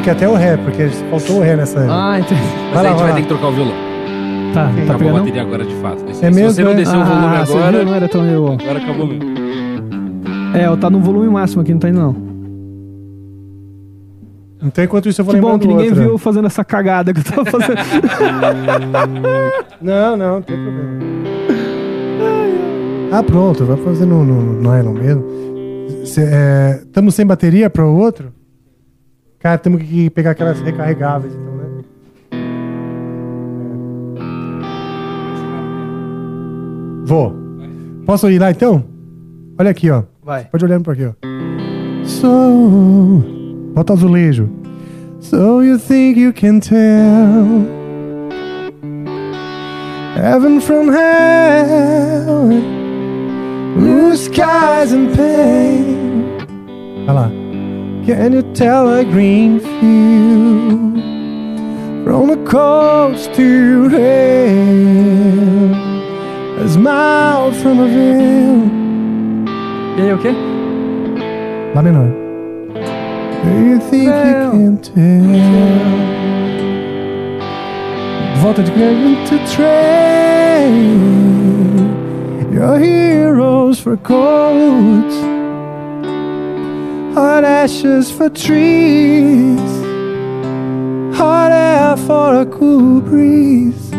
Que até o ré, porque faltou o ré nessa. Ah, entendi. Mas Vai a lá, gente vai ter que trocar o violão. Tá, tá Acabou a pegando? bateria agora de fato. Se, É se mesmo, você não é? descer o volume Ah, agora, viu? Não era tão eu. ó. agora acabou mesmo. É, tá no volume máximo aqui, não tá indo não. Então, enquanto isso, eu vou Que bom lembrando que ninguém outra. viu eu fazendo essa cagada que eu tava fazendo. <laughs> Não, não, não tem problema. Ah, pronto, vai fazer no, no, no nylon mesmo. Estamos sem bateria para o outro? Cara, temos que pegar aquelas recarregáveis, então, né? É. Vou. Posso ir lá então? Olha aqui, ó. Vai. Pode olhar por aqui, ó. So. Bota azulejo. So you think you can tell Heaven from hell Blue skies and pain Vai lá. Can you tell a green field From the coast to hell A smile from a veil E aí, o quê? Lá menor. Do you think you can tell? Volta de Greg to train your heroes for coats, hot ashes for trees, hot air for a cool breeze,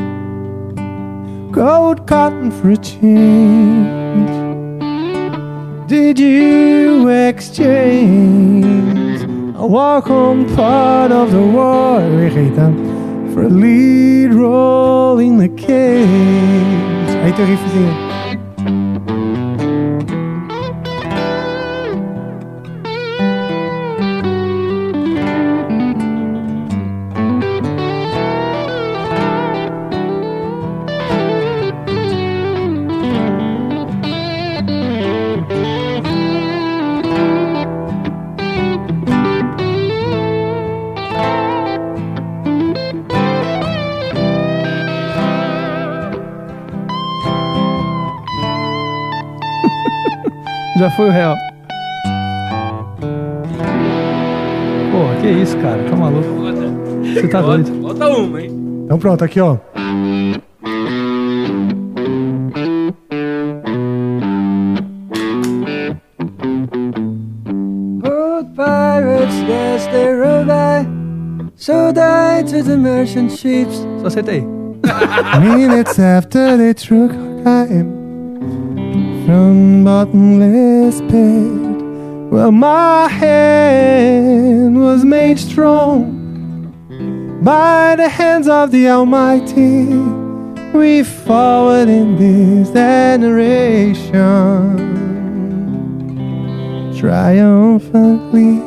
gold cotton for a change. Did you exchange? A walk home part of the war. For a lead role in the tem foi o real. Pô, que isso, cara? Tá maluco? Você tá Bota- doido? Bota uma, hein? Então pronto, aqui ó. So died to the merchant ships. Só aceita aí. <laughs> Minutes after they took time from bottomless pit, well, my hand was made strong by the hands of the Almighty. We forward in this generation triumphantly.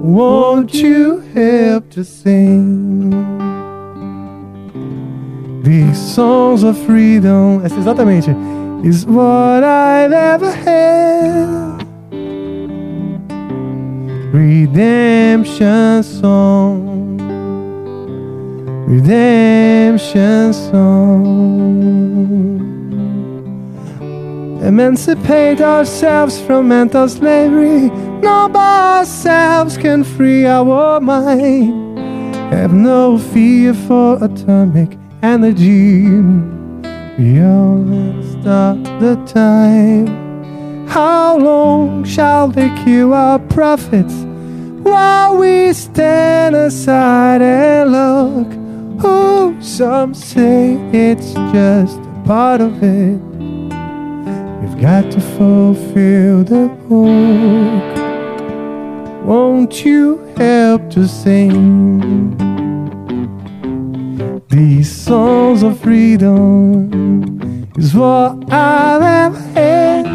Won't you help to sing? These songs of freedom. Essa exatamente. Is what I've ever had. Redemption song. Redemption song. Emancipate ourselves from mental slavery. No by ourselves can free our mind. Have no fear for atomic energy. We the time. How long shall they kill our prophets while we stand aside and look? Oh, some say it's just a part of it. We've got to fulfill the book. Won't you help to sing these songs of freedom? Is what I've ever had.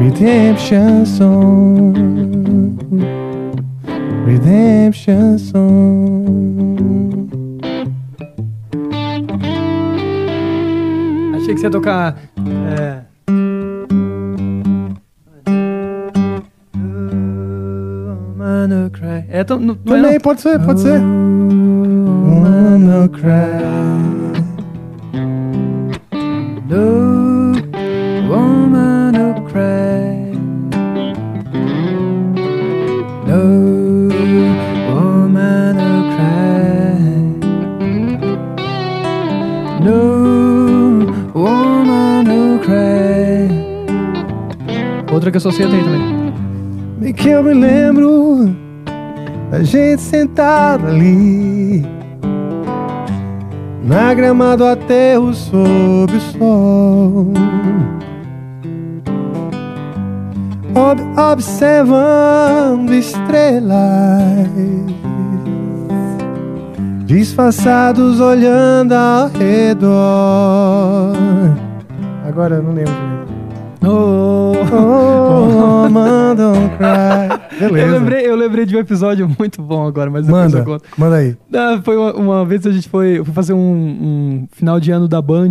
Redemption song. Redemption song. Achei que você ia tocar. É. É, tão, não, não é, Também não. pode ser, pode ser. Cry. No woman who cry. No woman. No woman. Outra que eu tem também. Bem que eu me lembro da gente sentado ali na grama do aterro sob o sol, ob- observando estrelas disfarçados olhando ao redor. Agora eu não lembro. direito. Oh, Oh, man, don't cry. Beleza. Eu lembrei, eu lembrei de um episódio <laughs> muito bom agora, mas depois Manda, eu conto. manda aí. Ah, foi uma, uma vez a gente foi, foi fazer um, um final de ano da Band.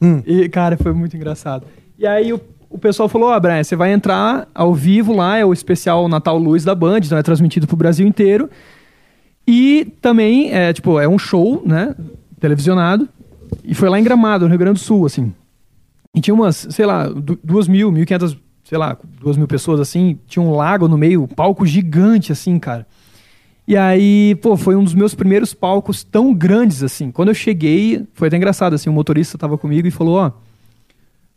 Hum. E, cara, foi muito engraçado. E aí o, o pessoal falou: Ó, Brian, você vai entrar ao vivo lá, é o especial Natal Luz da Band, então é transmitido pro Brasil inteiro. E também, é, tipo, é um show, né? Televisionado. E foi lá em Gramado, no Rio Grande do Sul, assim. E tinha umas, sei lá, du- duas mil, mil e quinhentas, sei lá, duas mil pessoas assim. Tinha um lago no meio, um palco gigante, assim, cara. E aí, pô, foi um dos meus primeiros palcos tão grandes assim. Quando eu cheguei, foi até engraçado, assim, o motorista tava comigo e falou, ó.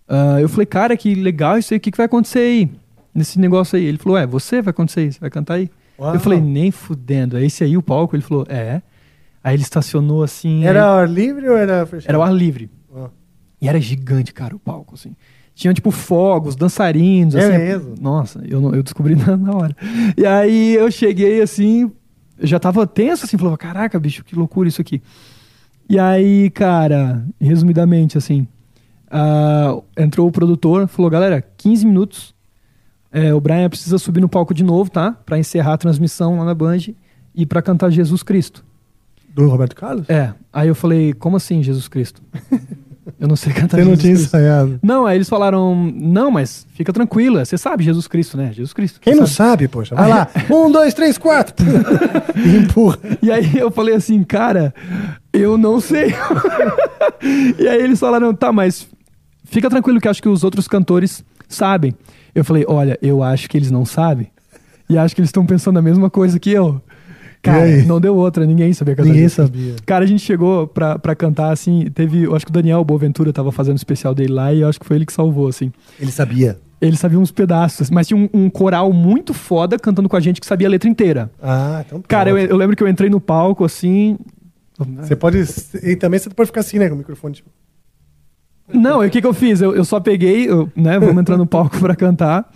ah, eu falei, cara, que legal isso aí, o que, que vai acontecer aí? Nesse negócio aí. Ele falou, é, você vai acontecer isso, vai cantar aí. Uau. Eu falei, nem fudendo. É esse aí o palco? Ele falou, é. Aí ele estacionou assim. Era aí- ar livre ou era fechado? era o ar livre. Ah. E era gigante, cara, o palco, assim. Tinha, tipo, fogos, dançarinos, É assim. mesmo? Nossa, eu, não- eu descobri <laughs> na, na hora. E aí eu cheguei, assim, já tava tenso, assim, falava, caraca, bicho, que loucura isso aqui. E aí, cara, resumidamente, assim, ah, entrou o produtor, falou, galera, 15 minutos, é, o Brian precisa subir no palco de novo, tá? Pra encerrar a transmissão lá na Band e pra cantar Jesus Cristo. Do Roberto Carlos? É, aí eu falei, como assim Jesus Cristo? <laughs> Eu não sei cantar Você não Jesus tinha Cristo. ensaiado. Não, aí eles falaram, não, mas fica tranquila, você sabe Jesus Cristo, né? Jesus Cristo. Quem não sabe, poxa? Vai lá. <laughs> Um, dois, três, quatro. <laughs> E empurra. E aí eu falei assim, cara, eu não sei. <laughs> e aí eles falaram, tá, mas fica tranquilo que acho que os outros cantores sabem. Eu falei, olha, eu acho que eles não sabem. E acho que eles estão pensando a mesma coisa que eu. Cara, não deu outra, ninguém sabia cantar. Ninguém sabia. Cara, a gente chegou pra, pra cantar, assim, teve, eu acho que o Daniel Boaventura tava fazendo o especial dele lá e eu acho que foi ele que salvou, assim. Ele sabia. Ele sabia uns pedaços, mas tinha um, um coral muito foda cantando com a gente que sabia a letra inteira. Ah, então Cara, eu, eu lembro que eu entrei no palco, assim... Você pode. E também você pode ficar assim, né? Com o microfone. Tipo, Não, e o que, que eu fiz? Eu, eu só peguei, eu, né, vamos entrar no palco pra cantar,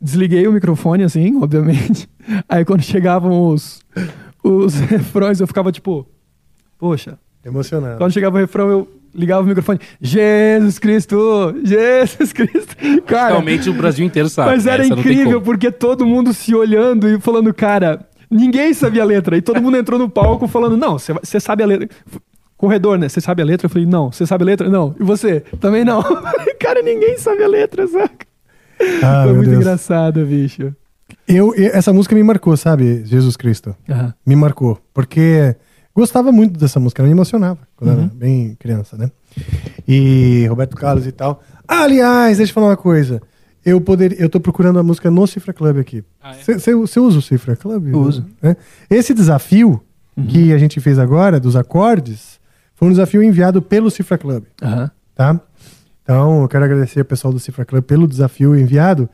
desliguei o microfone, assim, obviamente. <laughs> Aí quando chegavam os, os <laughs> refrões, eu ficava tipo, poxa. emocionado. Quando chegava o refrão, eu ligava o microfone, Jesus Cristo, Jesus Cristo. <laughs> Cara, Realmente o Brasil inteiro sabe. mas era Essa não tem incrível, porque todo mundo se olhando e falando, cara, ninguém sabia a letra. E todo mundo entrou no palco falando, não, você você sabe a letra. Corredor, né? Você sabe a letra? Eu falei, não. Você sabe a letra? Não. E você? Também não. cara, ninguém sabe a letra, saca? Ah, Foi muito Deus. engraçado, bicho. Eu, essa música me marcou, sabe? Jesus Cristo. Aham. Me marcou. Porque gostava muito dessa música, ela me emocionava quando Uhum. era bem criança, né? E Roberto Carlos e tal. Aliás, deixa eu falar uma coisa. Eu poder, eu tô procurando a música no Cifra Club aqui. Você usa o Cifra Club? Uso. Né? Esse desafio que a gente fez agora, dos acordes, foi um desafio enviado pelo Cifra Club. Tá? Então, eu quero agradecer ao pessoal do Cifra Club pelo desafio enviado.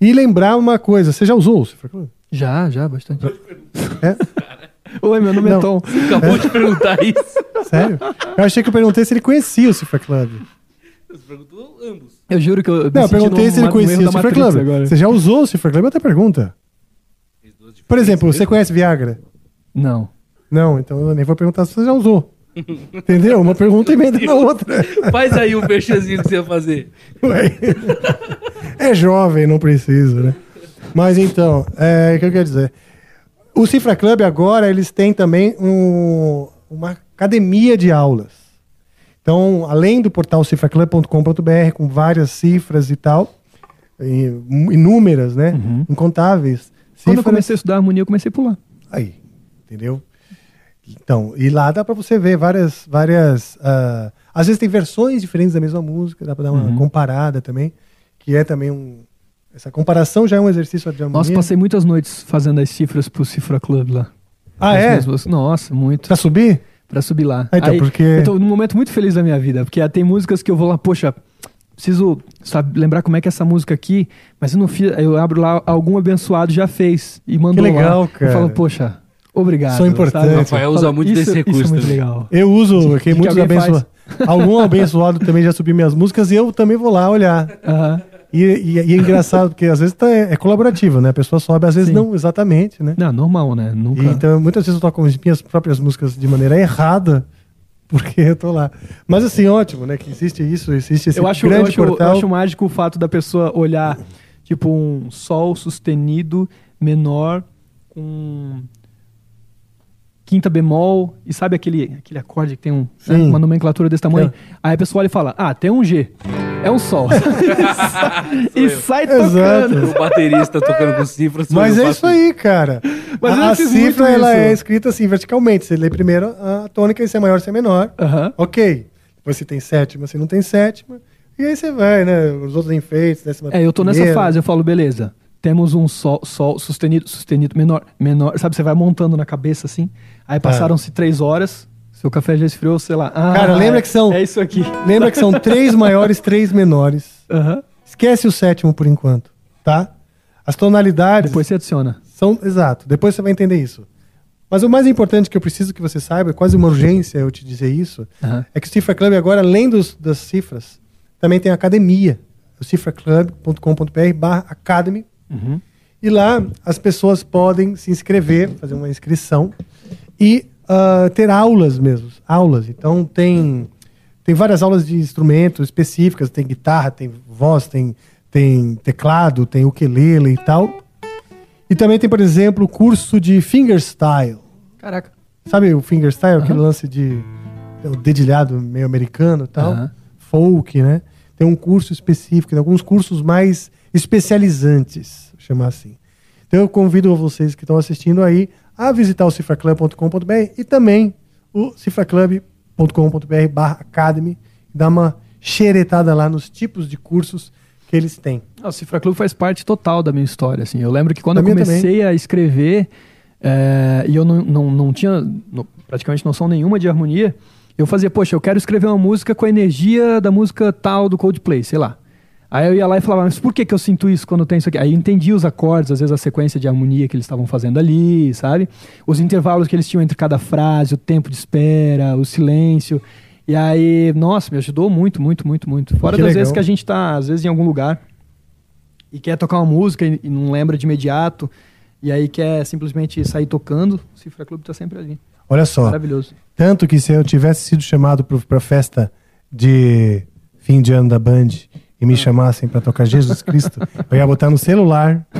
E lembrar uma coisa, você já usou o Cifra Club? Já, já, bastante. É? <laughs> Oi, meu nome é Não. Tom. Acabou de perguntar <laughs> isso. Sério? Eu achei que eu perguntei se ele conhecia o Cifra Club. Você perguntou ambos. Eu juro que eu. me Não, eu perguntei se ele conhecia o Cifra Club. agora. Você já usou o Cifra Club? Outra pergunta. Por exemplo, você conhece Viagra? Não. Não, então eu nem vou perguntar se você já usou. Entendeu? Uma pergunta emenda na outra. Faz aí o merchanzinho que você ia fazer. Ué. É jovem, não precisa, né? Mas então, é, o que eu quero dizer? O Cifra Club agora, eles têm também um- uma academia de aulas. Então, além do portal cifraclub.com.br, com várias cifras e tal, inúmeras, né? Incontáveis. Quando eu cifras. comecei a estudar harmonia, eu comecei por lá. Aí, entendeu? Então, e lá dá pra você ver várias, várias, ah, às vezes tem versões diferentes da mesma música, dá pra dar uma Uhum. comparada também, que é também um, essa comparação já é um exercício de harmonia. Nossa, passei muitas noites fazendo as cifras pro Cifra Club lá. Ah, As é? músicas. Nossa, muito. Pra subir? Pra subir lá. Ah, então, porque- Eu tô num momento muito feliz da minha vida, porque tem músicas que eu vou lá, poxa, preciso sabe, lembrar como é que é essa música aqui, mas eu não fiz, eu abro lá, algum abençoado já fez e mandou legal, lá. cara. Eu falo, poxa, obrigado. São importantes. Rafael usa muito isso, desse Isso recurso é muito também. legal. Eu uso, aqui que muitos abençoados. Algum abençoado também já subiu minhas músicas e eu também vou lá olhar. E, e- e é engraçado, porque às vezes tá- é colaborativo, né? A pessoa sobe, às vezes Sim. não exatamente, né? Não, normal, né? Nunca. E, então, muitas vezes eu toco as minhas próprias músicas de maneira errada, <laughs> porque eu tô lá. Mas assim, ótimo, né? Que existe isso, existe esse eu acho, grande eu acho, portal. eu acho mágico o fato da pessoa olhar, tipo, um sol sustenido menor com quinta bemol, e sabe aquele, aquele acorde que tem um, né, uma nomenclatura desse tamanho? Aí a pessoa olha e fala, ah, tem um G. É um sol. <laughs> <laughs> e sai Exato. tocando. O baterista tocando com cifras. Mas é isso aí, cara. Mas a a cifra ela é escrita assim, verticalmente. Você lê primeiro a tônica, se é maior, se é menor. Aham. Ok. Depois você tem sétima, você não tem sétima. E aí você vai, né? Os outros enfeites, décima É, eu tô nessa primeira. fase, eu falo, beleza. Temos um sol, sol sustenido, sustenido menor, menor. Sabe, você vai montando na cabeça assim. Aí passaram-se três horas, seu café já esfriou, sei lá. Ah, Cara, lembra que são. É isso aqui. Lembra que são três maiores, três menores. Aham. Esquece o sétimo por enquanto, tá? As tonalidades. Depois você adiciona. São, exato, depois você vai entender isso. Mas o mais importante que eu preciso que você saiba, é quase uma urgência eu te dizer isso, Aham. é que o Cifra Club agora, além dos, das cifras, também tem academia. O cifraclub.com.br barra academy. Uhum. E lá as pessoas podem se inscrever, fazer uma inscrição e ah, ter aulas mesmo. Aulas. Então tem, tem várias aulas de instrumentos específicas, tem guitarra, tem voz, tem, tem teclado, tem ukulele e tal. E também tem, por exemplo, o curso de fingerstyle. Caraca. Sabe o fingerstyle, aquele lance de o dedilhado meio americano e tal? Aham. Folk, né? Tem um curso específico, tem alguns cursos mais especializantes, chamar assim. Então eu convido vocês que estão assistindo aí a visitar o cifraclub.com.br e também o cifraclub.com.br barra academy e dar uma xeretada lá nos tipos de cursos que eles têm. Ah, O Cifra Club faz parte total da minha história. Assim. Eu lembro que quando Da eu comecei a escrever, é, e eu não, não, não tinha praticamente noção nenhuma de harmonia, eu fazia, poxa, eu quero escrever uma música com a energia da música tal do Coldplay, sei lá. Aí eu ia lá e falava, mas por que, que eu sinto isso quando tem isso aqui? Aí eu entendi os acordes, às vezes a sequência de harmonia que eles estavam fazendo ali, sabe? Os intervalos que eles tinham entre cada frase, o tempo de espera, o silêncio. E aí, nossa, me ajudou muito, muito, muito, muito. Fora Que das legal. vezes que a gente tá, às vezes, em algum lugar e quer tocar uma música e, não lembra de imediato, e aí quer simplesmente sair tocando, o Cifra Club tá sempre ali. Olha só. Maravilhoso. Tanto que se eu tivesse sido chamado para festa de fim de ano da Band e me chamassem para tocar Jesus Cristo, eu ia botar no celular <laughs>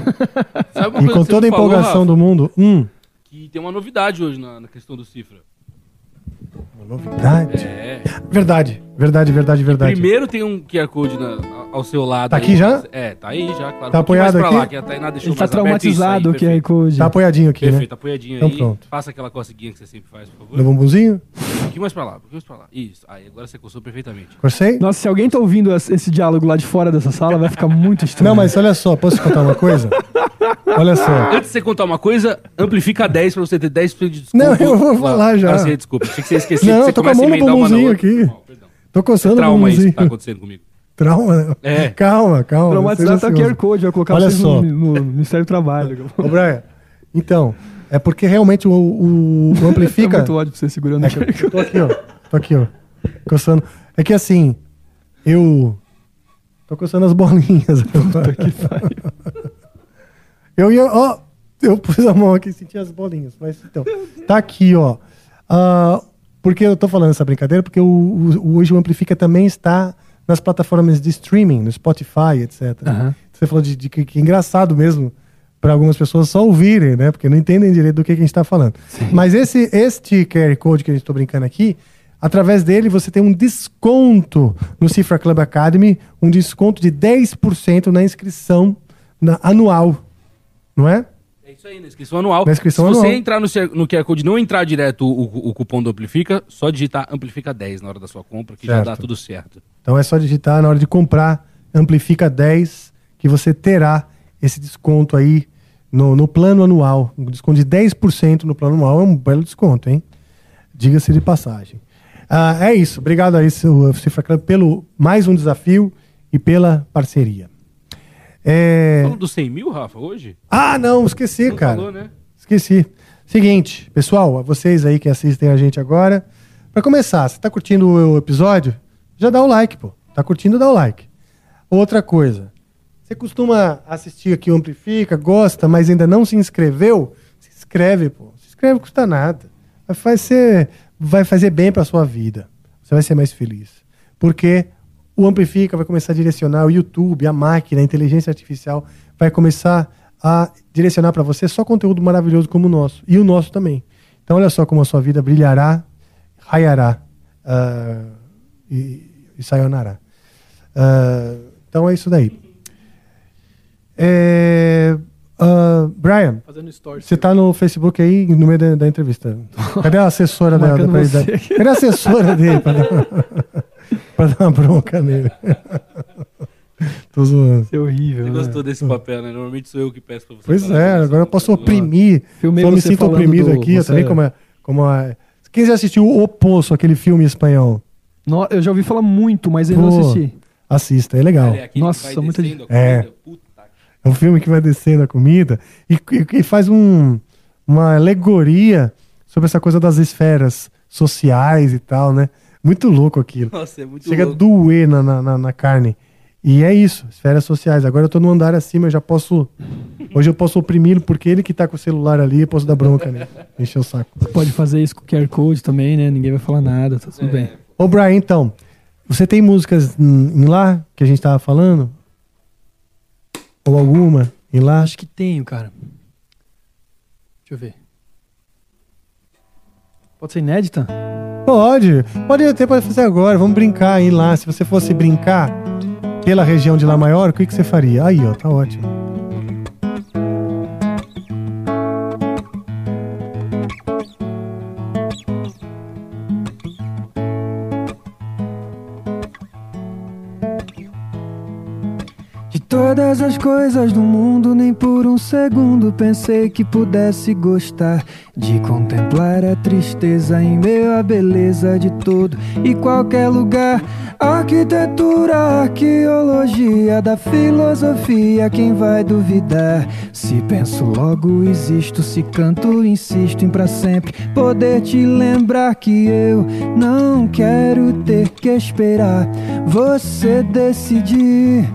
e com toda a falou, empolgação Rafa? do mundo. Hum, Que tem uma novidade hoje na, na questão do cifra. uma novidade. É. Verdade, verdade, verdade, verdade. Primeiro tem um QR Code na- ao seu lado. Tá aí. aqui já? É, tá aí já, claro. Tá Um pouquinho apoiado mais pra aqui? Lá, que a Tainá deixou Ele tá mais aberto isso traumatizado aí, o QR perfeito. Code. Tá apoiadinho aqui, Perfeito, né? apoiadinho Então aí. pronto. Faça aquela coceguinha que você sempre faz, por favor. No bumbumzinho? Um pouquinho mais pra lá, um pouquinho mais pra lá. Isso. Aí, agora você coçou perfeitamente. Corcei? Nossa, se alguém tá ouvindo esse esse diálogo lá de fora dessa sala, vai ficar muito estranho. Não, mas olha só, posso te contar uma coisa? <laughs> Olha só. Antes de você contar uma coisa, amplifica 10 pra você ter 10% de desculpa. Não, eu vou falar já. Ah, você, desculpa. Achei que você esqueceu Não, que você tô com a começa mão no emendar uma bumbumzinho outra. aqui. Perdão. Tô coçando o Trauma isso que tá acontecendo comigo. Trauma, né? É. Calma, calma. Traumatizado seja tá o QR. Code, vai colocar Olha vocês só. no, no Ministério do Trabalho. Ô, Brian, então, é porque realmente o, o, o Fica amplifica. <laughs> muito ódio pra você segurando É o que QR eu Code. tô aqui, ó. Tô aqui, ó. Coçando. É que assim, eu. Tô coçando as bolinhas. <laughs> eu ia. Ó, eu pus a mão aqui e senti as bolinhas. Mas então, tá aqui, ó. Ah, porque eu tô falando essa brincadeira? Porque o, o- hoje o Amplifica também está nas plataformas de streaming, no Spotify, etc. Aham. Você falou de, de que, que é engraçado mesmo para algumas pessoas só ouvirem, né? Porque não entendem direito do que, que a gente está falando. Mas esse este QR Code que a gente está brincando aqui, através dele você tem um desconto no Cifra Club Academy, um desconto de 10% na inscrição na- anual, não é? Isso aí, na inscrição anual. Na inscrição Se você anual. entrar no, no QR Code e não entrar direto o, o- cupom do Amplifica, só digitar Amplifica 10 na hora da sua compra, que já Certo. dá tudo certo. Então é só digitar na hora de comprar Amplifica 10 que você terá esse desconto aí no, no plano anual. Um desconto de 10% no plano anual é um belo desconto, hein? Diga-se de passagem. Ah, é isso. Obrigado aí, seu Cifra Club, pelo mais um desafio e pela parceria. É... Falando dos 100 mil, Rafa, hoje? Ah, não, esqueci, Não cara. falou, né? Esqueci. Seguinte, pessoal, vocês aí que assistem a gente agora, pra começar, você tá curtindo o episódio? Já dá o like, pô. Tá curtindo, dá o like. Outra coisa, você costuma assistir aqui o Amplifica, gosta, mas ainda não se inscreveu? Se inscreve, pô. Se inscreve, custa nada. Vai fazer, vai fazer bem pra sua vida. Você vai ser mais feliz. Porque o Amplifica vai começar a direcionar o YouTube, a máquina, a inteligência artificial vai começar a direcionar para você só conteúdo maravilhoso como o nosso. E o nosso também. Então olha só como a sua vida brilhará, raiará ah, e, e sayonara. Ah, então é isso daí. É, ah, Brian, você tá no Facebook aí no meio da, da entrevista. <laughs> Cadê a assessora você. Cadê a assessora dele <laughs> <laughs> pra dar, uma bronca nele? <laughs> Tô zoando. É horrível. Você né? gostou desse papel, né? Normalmente sou eu que peço pra você. Pois falar é, agora eu posso oprimir. Filmei Só me sinto oprimido do- aqui, você- também como é, como é. Quem já assistiu O Poço, aquele filme espanhol? No- eu já ouvi falar muito, mas eu não assisti. Assista, é legal. É Nossa, descendo a É. É um filme que vai descendo a comida e, e- e faz um, uma alegoria sobre essa coisa das esferas sociais e tal, né? Muito louco aquilo. Nossa, é muito Chega louco. a doer na, na, na- na carne. E é isso, esferas sociais. Agora eu tô no andar acima, eu já posso. Hoje eu posso oprimi-lo porque ele que tá com o celular ali, eu posso dar bronca nele. Encher o saco. Você pode fazer isso com o QR Code também, né? Ninguém vai falar nada, tá tudo bem. Ô, Brian, então, você tem músicas em, em lá que a gente tava falando? Ou alguma em lá? Acho que tenho, cara. Deixa eu ver. Pode ser inédita? Pode, pode até pode fazer agora. Vamos brincar aí lá. Se você fosse brincar pela região de Lá Maior, o que, que você faria? Aí, ó, tá ótimo. Todas as coisas do mundo, nem por um segundo pensei que pudesse gostar de contemplar a tristeza em meio à beleza de todo e qualquer lugar. Arquitetura, arqueologia da filosofia, quem vai duvidar? Se penso, logo existo, se canto, insisto em pra sempre poder te lembrar que eu não quero ter que esperar você decidir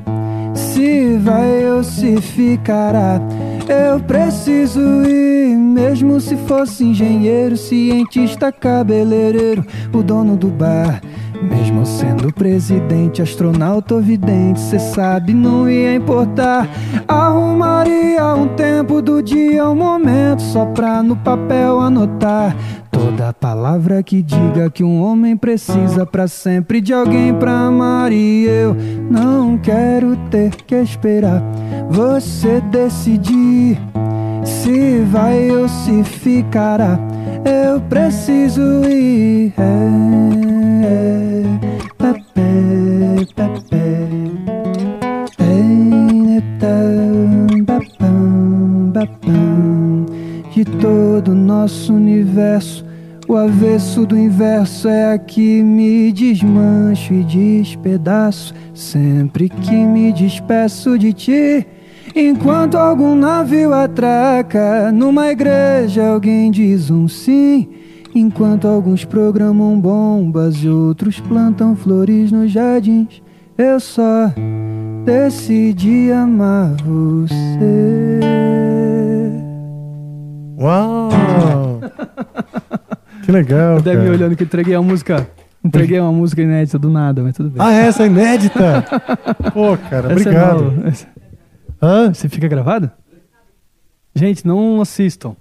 se vai ou se ficará. Eu preciso ir, mesmo se fosse engenheiro, cientista, cabeleireiro, o dono do bar. Mesmo sendo presidente, astronauta ou vidente, cê sabe, não ia importar. Arrumaria um tempo do dia, um momento, só pra no papel anotar. Toda palavra que diga que um homem precisa pra sempre de alguém pra amar. E eu não quero ter que esperar você decidir se vai ou se ficará. Eu preciso ir. É, De todo o nosso universo, o avesso do inverso é aqui me desmancho e despedaço. Sempre que me despeço de ti. Enquanto algum navio atraca numa igreja, alguém diz um sim. Enquanto alguns programam bombas e outros plantam flores nos jardins, eu só decidi amar você. Uau! que legal. Deve me olhando que entreguei a música. Entreguei uma música inédita do nada, mas tudo bem. Ah, essa é inédita? Pô, cara, Essa é obrigado. nova. Essa- Hã? Você fica gravado? Gente, não assistam.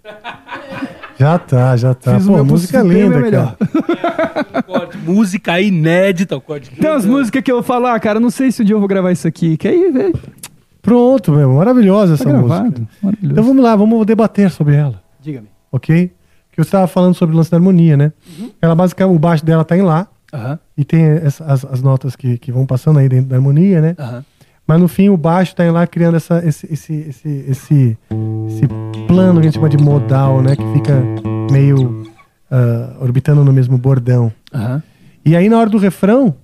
Já tá, já tá. Fiz o Pô, música linda, é melhor. cara. <laughs> Música inédita, acorde. Tem umas músicas que eu falo, ah, cara, não sei se um dia eu vou gravar isso aqui. Que aí, velho. Pronto, meu. Maravilhosa essa Tá gravado. música. Maravilhoso. Então vamos lá, vamos debater sobre ela, Diga-me. ok? Que você estava falando sobre o lance da harmonia, né? Uhum. Ela basicamente, o baixo dela tá em lá. Aham. E tem essa- as, as notas que, que vão passando aí dentro da harmonia, né? Aham. Mas no fim o baixo tá lá criando essa, esse, esse, esse, esse, esse plano que a gente chama de modal, né? Que fica meio ah, orbitando no mesmo bordão. Aham. E aí na hora do refrão,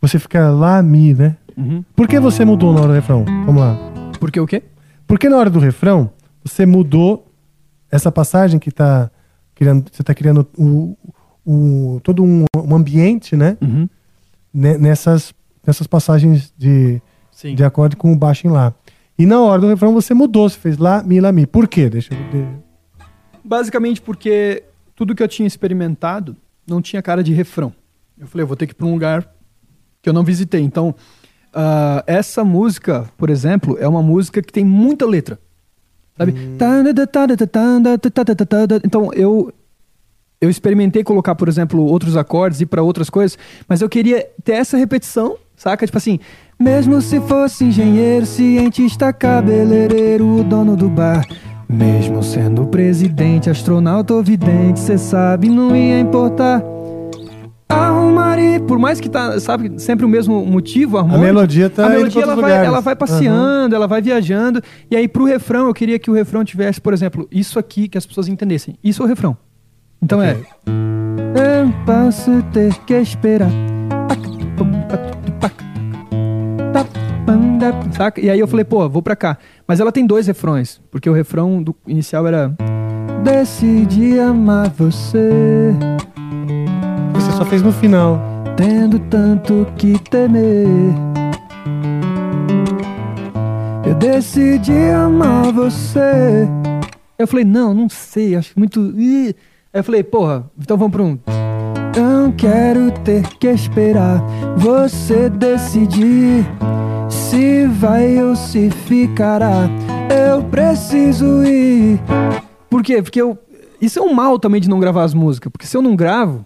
você fica lá, mi, né? Uhum. Por que você mudou na hora do refrão? Vamos lá. Por que o quê? Porque na hora do refrão, você mudou essa passagem que tá criando, você tá criando o, o, todo um, um ambiente, né? Uhum. Ne- Nessas, nessas passagens de, Sim. de acorde com o baixo em lá. E na hora do refrão você mudou, você fez lá, mi, lá, mi. Por quê? Deixa eu ver. Basicamente porque tudo que eu tinha experimentado não tinha cara de refrão. Eu falei, eu vou ter que ir pra um lugar que eu não visitei. Então, ah, essa música, por exemplo, é uma música que tem muita letra. Sabe? Então, eu eu experimentei colocar, por exemplo, outros acordes e para outras coisas, mas eu queria ter essa repetição, saca? Tipo assim, Mesmo se fosse engenheiro, cientista, cabeleireiro, o dono do bar. Mesmo sendo presidente, astronauta ou vidente, cê sabe, não ia importar. arrumaria, por mais que tá, sabe, sempre o mesmo motivo, A harmônico, melodia tá a melodia ela vai, ela vai passeando, ela vai viajando, e aí pro refrão eu queria que o refrão tivesse, por exemplo, isso aqui que as pessoas entendessem. Isso é o refrão. Então é Eu posso ter que esperar. Saca? E aí eu falei, pô, vou pra cá. Mas ela tem dois refrões, porque o refrão do inicial era. Decidi amar você. Você só fez no final. Tendo tanto que temer. Eu decidi amar você. Eu falei, não, não sei, acho muito. Ih. Aí eu falei, porra, então vamos pra um. Não quero ter que esperar você decidir se vai ou se ficará. Eu preciso ir. Por quê? Porque eu. Isso é um mal também de não gravar as músicas. Porque se eu não gravo,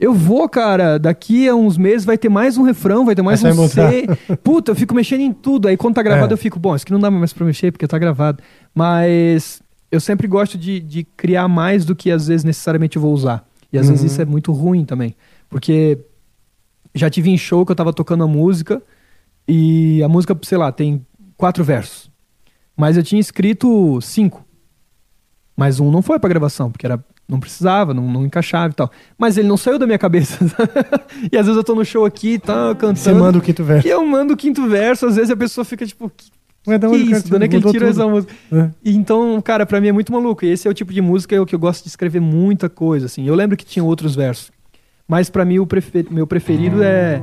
eu vou, cara, daqui a uns meses vai ter mais um refrão, vai ter mais um C. Puta, eu fico mexendo em tudo. Aí quando tá gravado É. eu fico, bom, isso aqui não dá mais pra mexer porque tá gravado. Mas eu sempre gosto de, de criar mais do que às vezes necessariamente eu vou usar. E às vezes Uhum. isso é muito ruim também. Porque já tive em show que eu tava tocando a música e a música, sei lá, tem quatro versos. Mas eu tinha escrito cinco. Mas um não foi pra gravação, porque era, não precisava, não, não encaixava e tal. Mas ele não saiu da minha cabeça. <laughs> e às vezes eu tô no show aqui, tá cantando. Você manda o quinto verso. E eu mando o quinto verso, às vezes a pessoa fica tipo, que, Ué, que isso? De onde é que ele tirou essa música? É. E então, cara, pra mim é muito maluco. E esse é o tipo de música que eu gosto de escrever muita coisa, assim. Eu lembro que tinha outros versos. Mas pra mim o prefe- meu preferido é...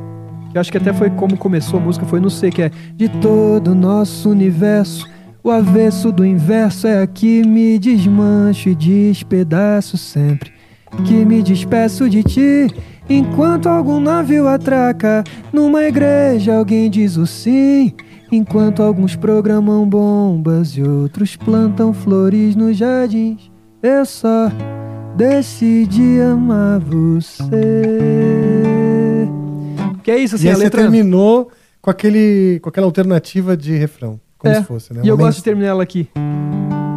Eu acho que até foi como começou a música, foi no C, que é... De todo o nosso universo, o avesso do inverso é aqui me desmancho e despedaço sempre. Que me despeço de ti, enquanto algum navio atraca. Numa igreja alguém diz o sim, enquanto alguns programam bombas e outros plantam flores nos jardins. Eu só decidi amar você. Que é isso, assim, e a você letra... terminou com, aquele, com aquela alternativa de refrão. Como É, se fosse, né? E eu gosto de terminar ela aqui.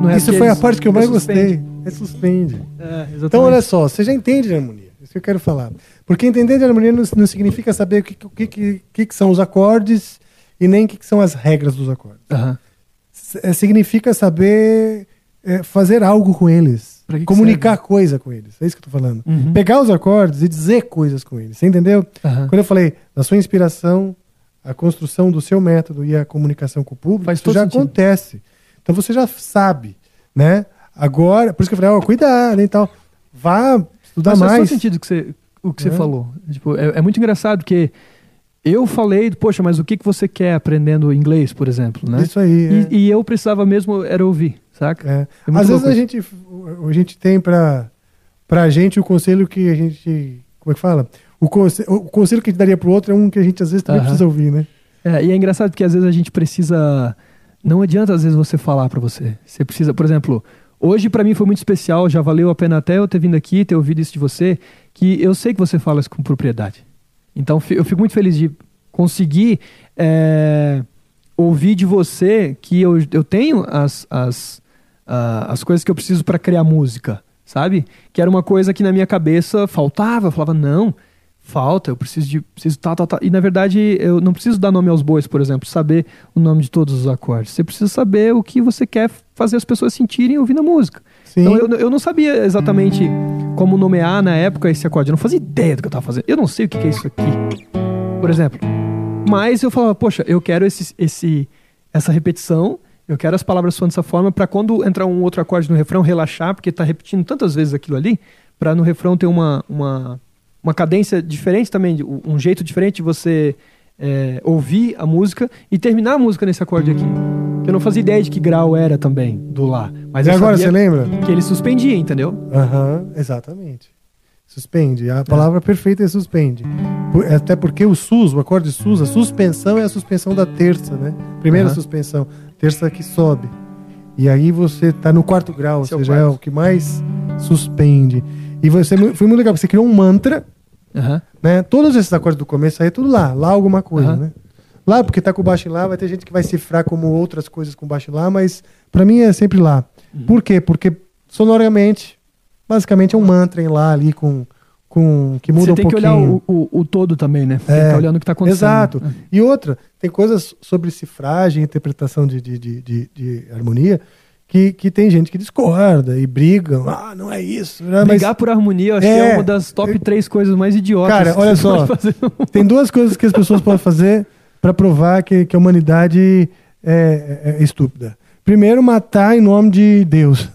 Resto Isso foi a parte que eu mais suspende. gostei. É suspende. É. Então, olha só, você já entende de harmonia. Isso que eu quero falar. Porque entender de harmonia não, não significa saber o que, que, que, que que são os acordes e nem o que, que são as regras dos acordes. É, significa saber é, fazer algo com eles. Que que comunicar coisa com eles. É isso que eu tô falando. Uhum. Pegar os acordes e dizer coisas com eles. Você entendeu? Aham. Quando eu falei da sua inspiração, a construção do seu método e a comunicação com o público, Faz isso já sentido. acontece. Então você já sabe, né? Agora, por isso que eu falei, ó, cuidado e tal. Vá estudar Mas faz todo mais. sentido que você, o que você É. falou. Tipo, é, é muito engraçado porque eu falei, poxa, mas o que, que você quer aprendendo inglês, por exemplo, né? Isso aí. é. E, e eu precisava mesmo era ouvir, saca? É. É Às vezes a gente, a gente tem pra, pra gente o conselho que a gente. Como é que fala? O, conse- o conselho que a gente daria pro outro é um que a gente às vezes também Aham. precisa ouvir, né? É, e é engraçado porque às vezes a gente precisa. Não adianta às vezes você falar pra você. Você precisa, por exemplo, hoje pra mim foi muito especial, já valeu a pena até eu ter vindo aqui, ter ouvido isso de você, que eu sei que você fala isso com propriedade. Então eu fico muito feliz de conseguir é, ouvir de você que eu, eu tenho as, as, ah, as coisas que eu preciso pra criar música, sabe? Que era uma coisa que na minha cabeça faltava. Eu falava, não, falta, eu preciso de. Preciso tal, tal, tal. E na verdade, eu não preciso dar nome aos bois, por exemplo, saber o nome de todos os acordes. Você precisa saber o que você quer fazer as pessoas sentirem ouvindo a música. Sim. Então eu, eu não sabia exatamente como nomear na época esse acorde. Eu não fazia ideia do que eu estava fazendo. Eu não sei o que, que é isso aqui. Por exemplo. Mas eu falava, poxa, eu quero esse, esse, essa repetição. Eu quero as palavras soando dessa forma para quando entrar um outro acorde no refrão relaxar, porque tá repetindo tantas vezes aquilo ali, para no refrão ter uma, uma, uma cadência diferente também, um jeito diferente de você é, ouvir a música e terminar a música nesse acorde aqui. Eu não fazia ideia de que grau era também do lá. Mas e agora você lembra? que ele suspendia, entendeu? Aham, exatamente. Suspende. A palavra perfeita é suspende. Por- Até porque o sus, o acorde sus, a suspensão é a suspensão da terça, né? Primeira Aham. suspensão, terça que sobe. E aí você tá no quarto grau, é ou seja, é quarto. o que mais suspende. E você foi muito legal, porque você criou um mantra, Aham. né? Todos esses acordes do começo aí é tudo lá, lá alguma coisa, Aham. né? Lá, porque tá com o baixo em lá, vai ter gente que vai cifrar como outras coisas com baixo em lá, mas pra mim é sempre lá. Uhum. Por quê? Porque sonoramente, basicamente é um mantra em lá ali com, com que muda Você um tem que pouquinho. olhar o, o, o todo também, né? Tem que É, estar olhando o que tá acontecendo. Exato. E outra, tem coisas sobre cifragem, interpretação de, de, de, de- de harmonia, que, que tem gente que discorda e brigam. Ah, não é isso. né? Mas, Brigar por harmonia, eu acho que É. é uma das top três coisas mais idiotas. cara, que olha você só. pode fazer. Tem duas coisas que as pessoas podem fazer para provar que, que a humanidade é, é- é estúpida. Primeiro, matar em nome de Deus.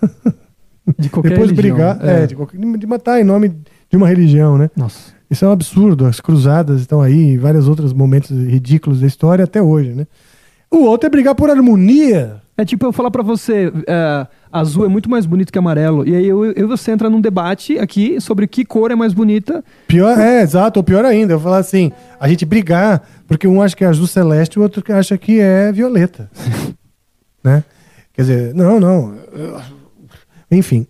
De qualquer Depois religião. brigar. É, de, qualquer- de matar em nome de uma religião, né? Nossa. Isso é um absurdo. As cruzadas estão aí, vários outros momentos ridículos da história até hoje, né? O outro é brigar por harmonia. É tipo eu falar pra você, é, azul é muito mais bonito que amarelo. E aí eu, eu e você entra num debate aqui sobre que cor é mais bonita. Pior, é, exato, ou pior ainda, eu falar assim, a gente brigar, porque um acha que é azul celeste e o outro acha que é violeta. <laughs> né? Quer dizer, não, não. Enfim.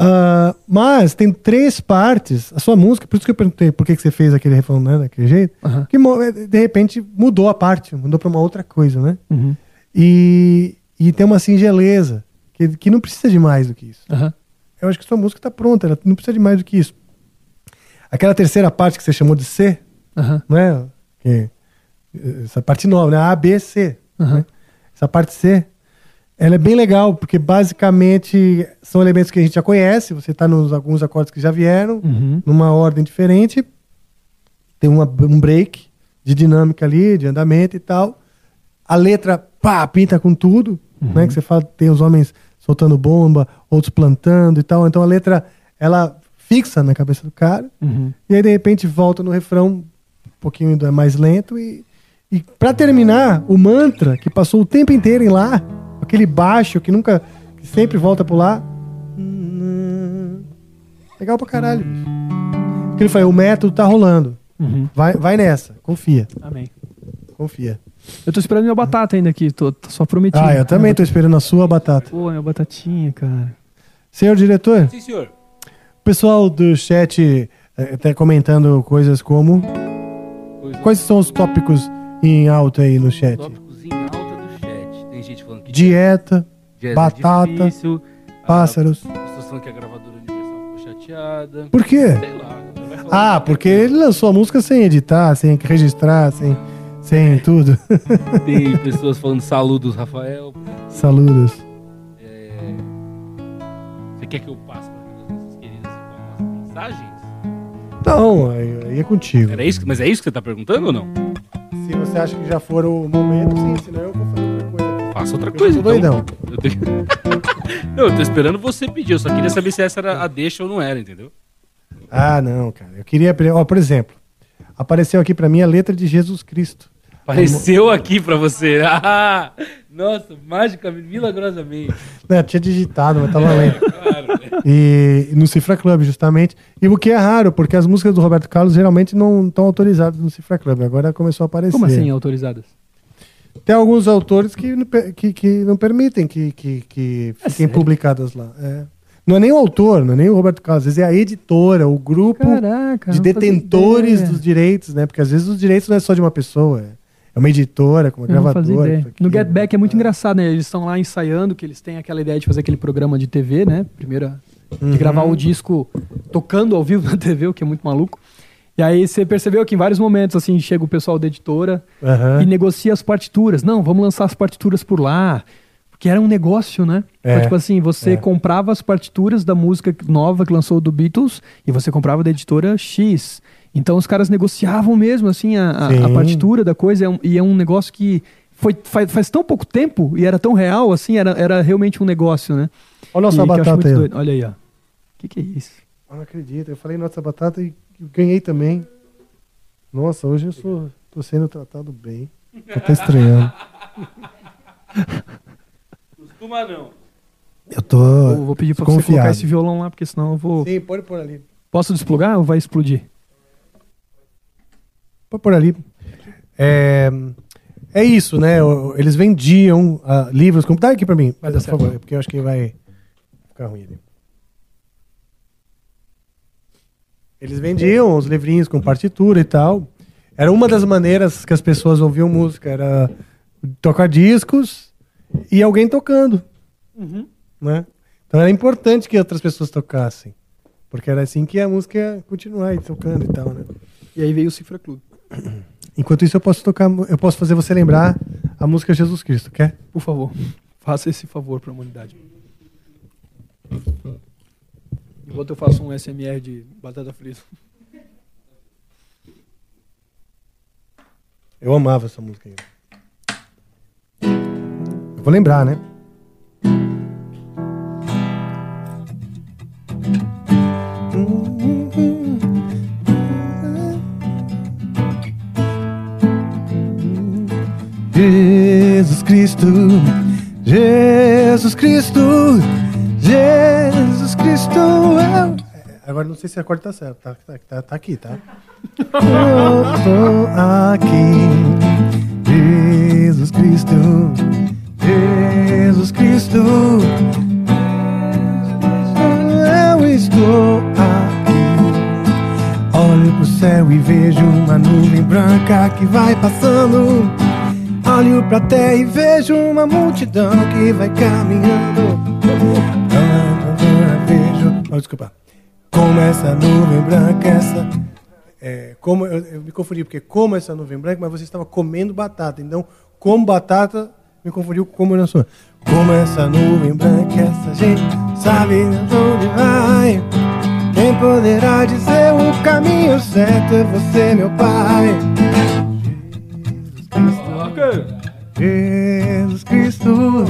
Ah, mas tem três partes. A sua música, por isso que eu perguntei por que, que você fez aquele refrão né, daquele jeito, Aham. que mo- de repente mudou a parte, mudou para uma outra coisa, né? Uhum. E, e tem uma singeleza, que, que não precisa de mais do que isso. Aham. Eu acho que sua música está pronta, ela não precisa de mais do que isso. Aquela terceira parte que você chamou de C, Aham. não é? Que- essa parte nova, né? A, B, C. Né? essa parte C, ela é bem legal, porque basicamente são elementos que a gente já conhece, você está nos alguns acordes que já vieram, Uhum. numa ordem diferente, tem uma, um break de dinâmica ali, de andamento e tal. A letra, pá, pinta com tudo, né? Que você fala, tem os homens soltando bomba, outros plantando e tal. Então a letra, ela fixa na cabeça do cara. Uhum. E aí, de repente, volta no refrão um pouquinho ainda mais lento. E, e para terminar, o mantra, que passou o tempo inteiro em lá, aquele baixo que nunca, que sempre volta pro lá. Legal pra caralho, bicho. Porque ele falou, o método tá rolando. Uhum. Vai, vai nessa, confia. Amém. Confia. Eu tô esperando minha batata ainda aqui, tô, tô só prometido. Ah, eu também tô esperando a sua batata. Pô, minha batatinha, cara. Senhor diretor, Sim, senhor. o pessoal do chat tá comentando coisas como. Quais são os tópicos em alta aí no chat? Tópicos Dieta, dieta é batata, difícil, pássaros. a pessoas falando que a gravadora Universal ficou chateada. Por quê? Sei lá. Ah, porque ele lançou a música sem editar, sem registrar, sem, sem tudo. <laughs> Tem <laughs> pessoas falando saludos, Rafael. Saludos. É, Você quer que eu passe para as nossas queridas famosas mensagens? Não, aí, é contigo. Era isso, mas é isso que você tá perguntando ou não? Se você acha que já for o momento, sim, senão eu vou fazer. Faça outra Eu coisa, então. Eu, tenho... <laughs> não, eu tô esperando você pedir. Eu só queria saber se essa era a deixa ou não era, entendeu? Ah, não, cara. Eu queria. Ó, por exemplo, apareceu aqui pra mim a letra de Jesus Cristo. Apareceu aqui pra você. <laughs> Ah, nossa, magicamente, milagrosamente. Não, eu tinha digitado, mas tava lendo. <laughs> Claro. E no Cifra Club, justamente. E o que é raro, porque as músicas do Roberto Carlos geralmente não estão autorizadas no Cifra Club. Agora começou a aparecer. Como assim, autorizadas? Tem alguns autores que, que, que não permitem que, que, que fiquem sério? publicadas lá. É. Não é nem o autor, não é nem o Roberto Carlos, às vezes é a editora, o grupo Caraca, de detentores dos direitos, né? Porque às vezes os direitos não é só de uma pessoa, é é uma editora, com uma gravadora. No Get Back é muito engraçado, né? Eles estão lá ensaiando, que eles têm aquela ideia de fazer aquele programa de TV, né? Primeira, de Uhum. gravar o disco tocando ao vivo na TV, o que é muito maluco. E aí você percebeu que em vários momentos, assim, chega o pessoal da editora Aham. e negocia as partituras. Não, vamos lançar as partituras por lá. Porque era um negócio, né? É, Então, tipo assim, você é. comprava as partituras da música nova que lançou do Beatles e você comprava da editora X. Então os caras negociavam mesmo, assim, a, a- a partitura da coisa. é um- e é um negócio que foi, faz, faz tão pouco tempo e era tão real, assim, era, era realmente um negócio, né? Olha a nossa E batata aí. Olha aí, ó. O que, que é isso? Eu não acredito. Eu falei nossa batata e ganhei também. Nossa, hoje eu sou, tô sendo tratado bem. Tô até estranhando. Costuma não. Eu tô. Eu vou pedir pra você colocar esse violão lá, porque senão eu vou. Sim, pode pôr ali. Posso desplugar ou vai explodir? Pode pôr ali. É, é isso, né? Eles vendiam ah, livros. Dá aqui pra mim, Vai dar por certo. favor, porque eu acho que vai ficar ruim ali. Eles vendiam os livrinhos com partitura e tal. Era uma das maneiras que as pessoas ouviam música, era tocar discos e alguém tocando, né? Então era importante que outras pessoas tocassem, porque era assim que a música ia continuar aí tocando e tal, né? E aí veio o Cifra Club. <clears throat> Enquanto isso eu posso tocar, eu posso fazer você lembrar a música Jesus Cristo, quer? Por favor, <laughs> faça esse favor pra humanidade. Enquanto eu faço um SMR de batata frita. Eu amava essa música aí. Eu vou lembrar, né? Jesus Cristo, Jesus Cristo, Jesus Cristo. eu- Agora não sei se a corda tá certa, tá, tá, tá, tá aqui, tá? Eu tô aqui, Jesus Cristo, Jesus Cristo, eu estou aqui. Olho pro céu e vejo uma nuvem branca que vai passando. Olho pra terra e vejo uma multidão que vai caminhando. Oh, desculpa. Como essa nuvem branca, essa. É, como, eu, eu me confundi, porque como essa nuvem branca, mas você estava comendo batata. Então, como batata, me confundiu com como eu sou. Como essa nuvem branca, essa gente sabe onde vai. Quem poderá dizer o caminho certo é você, meu pai. Jesus Cristo, Jesus Cristo,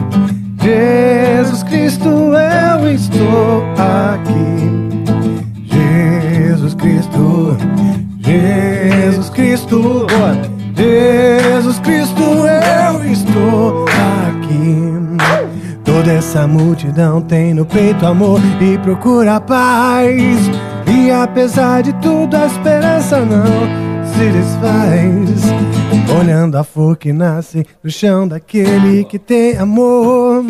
eu estou aqui. Jesus Cristo, Jesus Cristo. Jesus Cristo, eu estou aqui. Toda essa multidão tem no peito amor e procura paz. E apesar de tudo, a esperança não se desfaz. Olhando a flor que nasce no chão daquele que tem amor.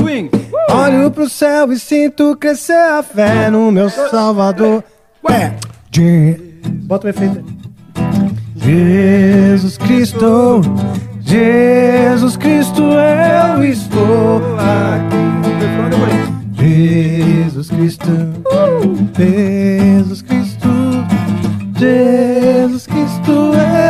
Olho pro céu e sinto crescer a fé no meu Salvador. Ué, Je- bota o efeito. Jesus Cristo, Jesus Cristo, eu estou aqui. Jesus Cristo, Jesus Cristo, Jesus Cristo, eu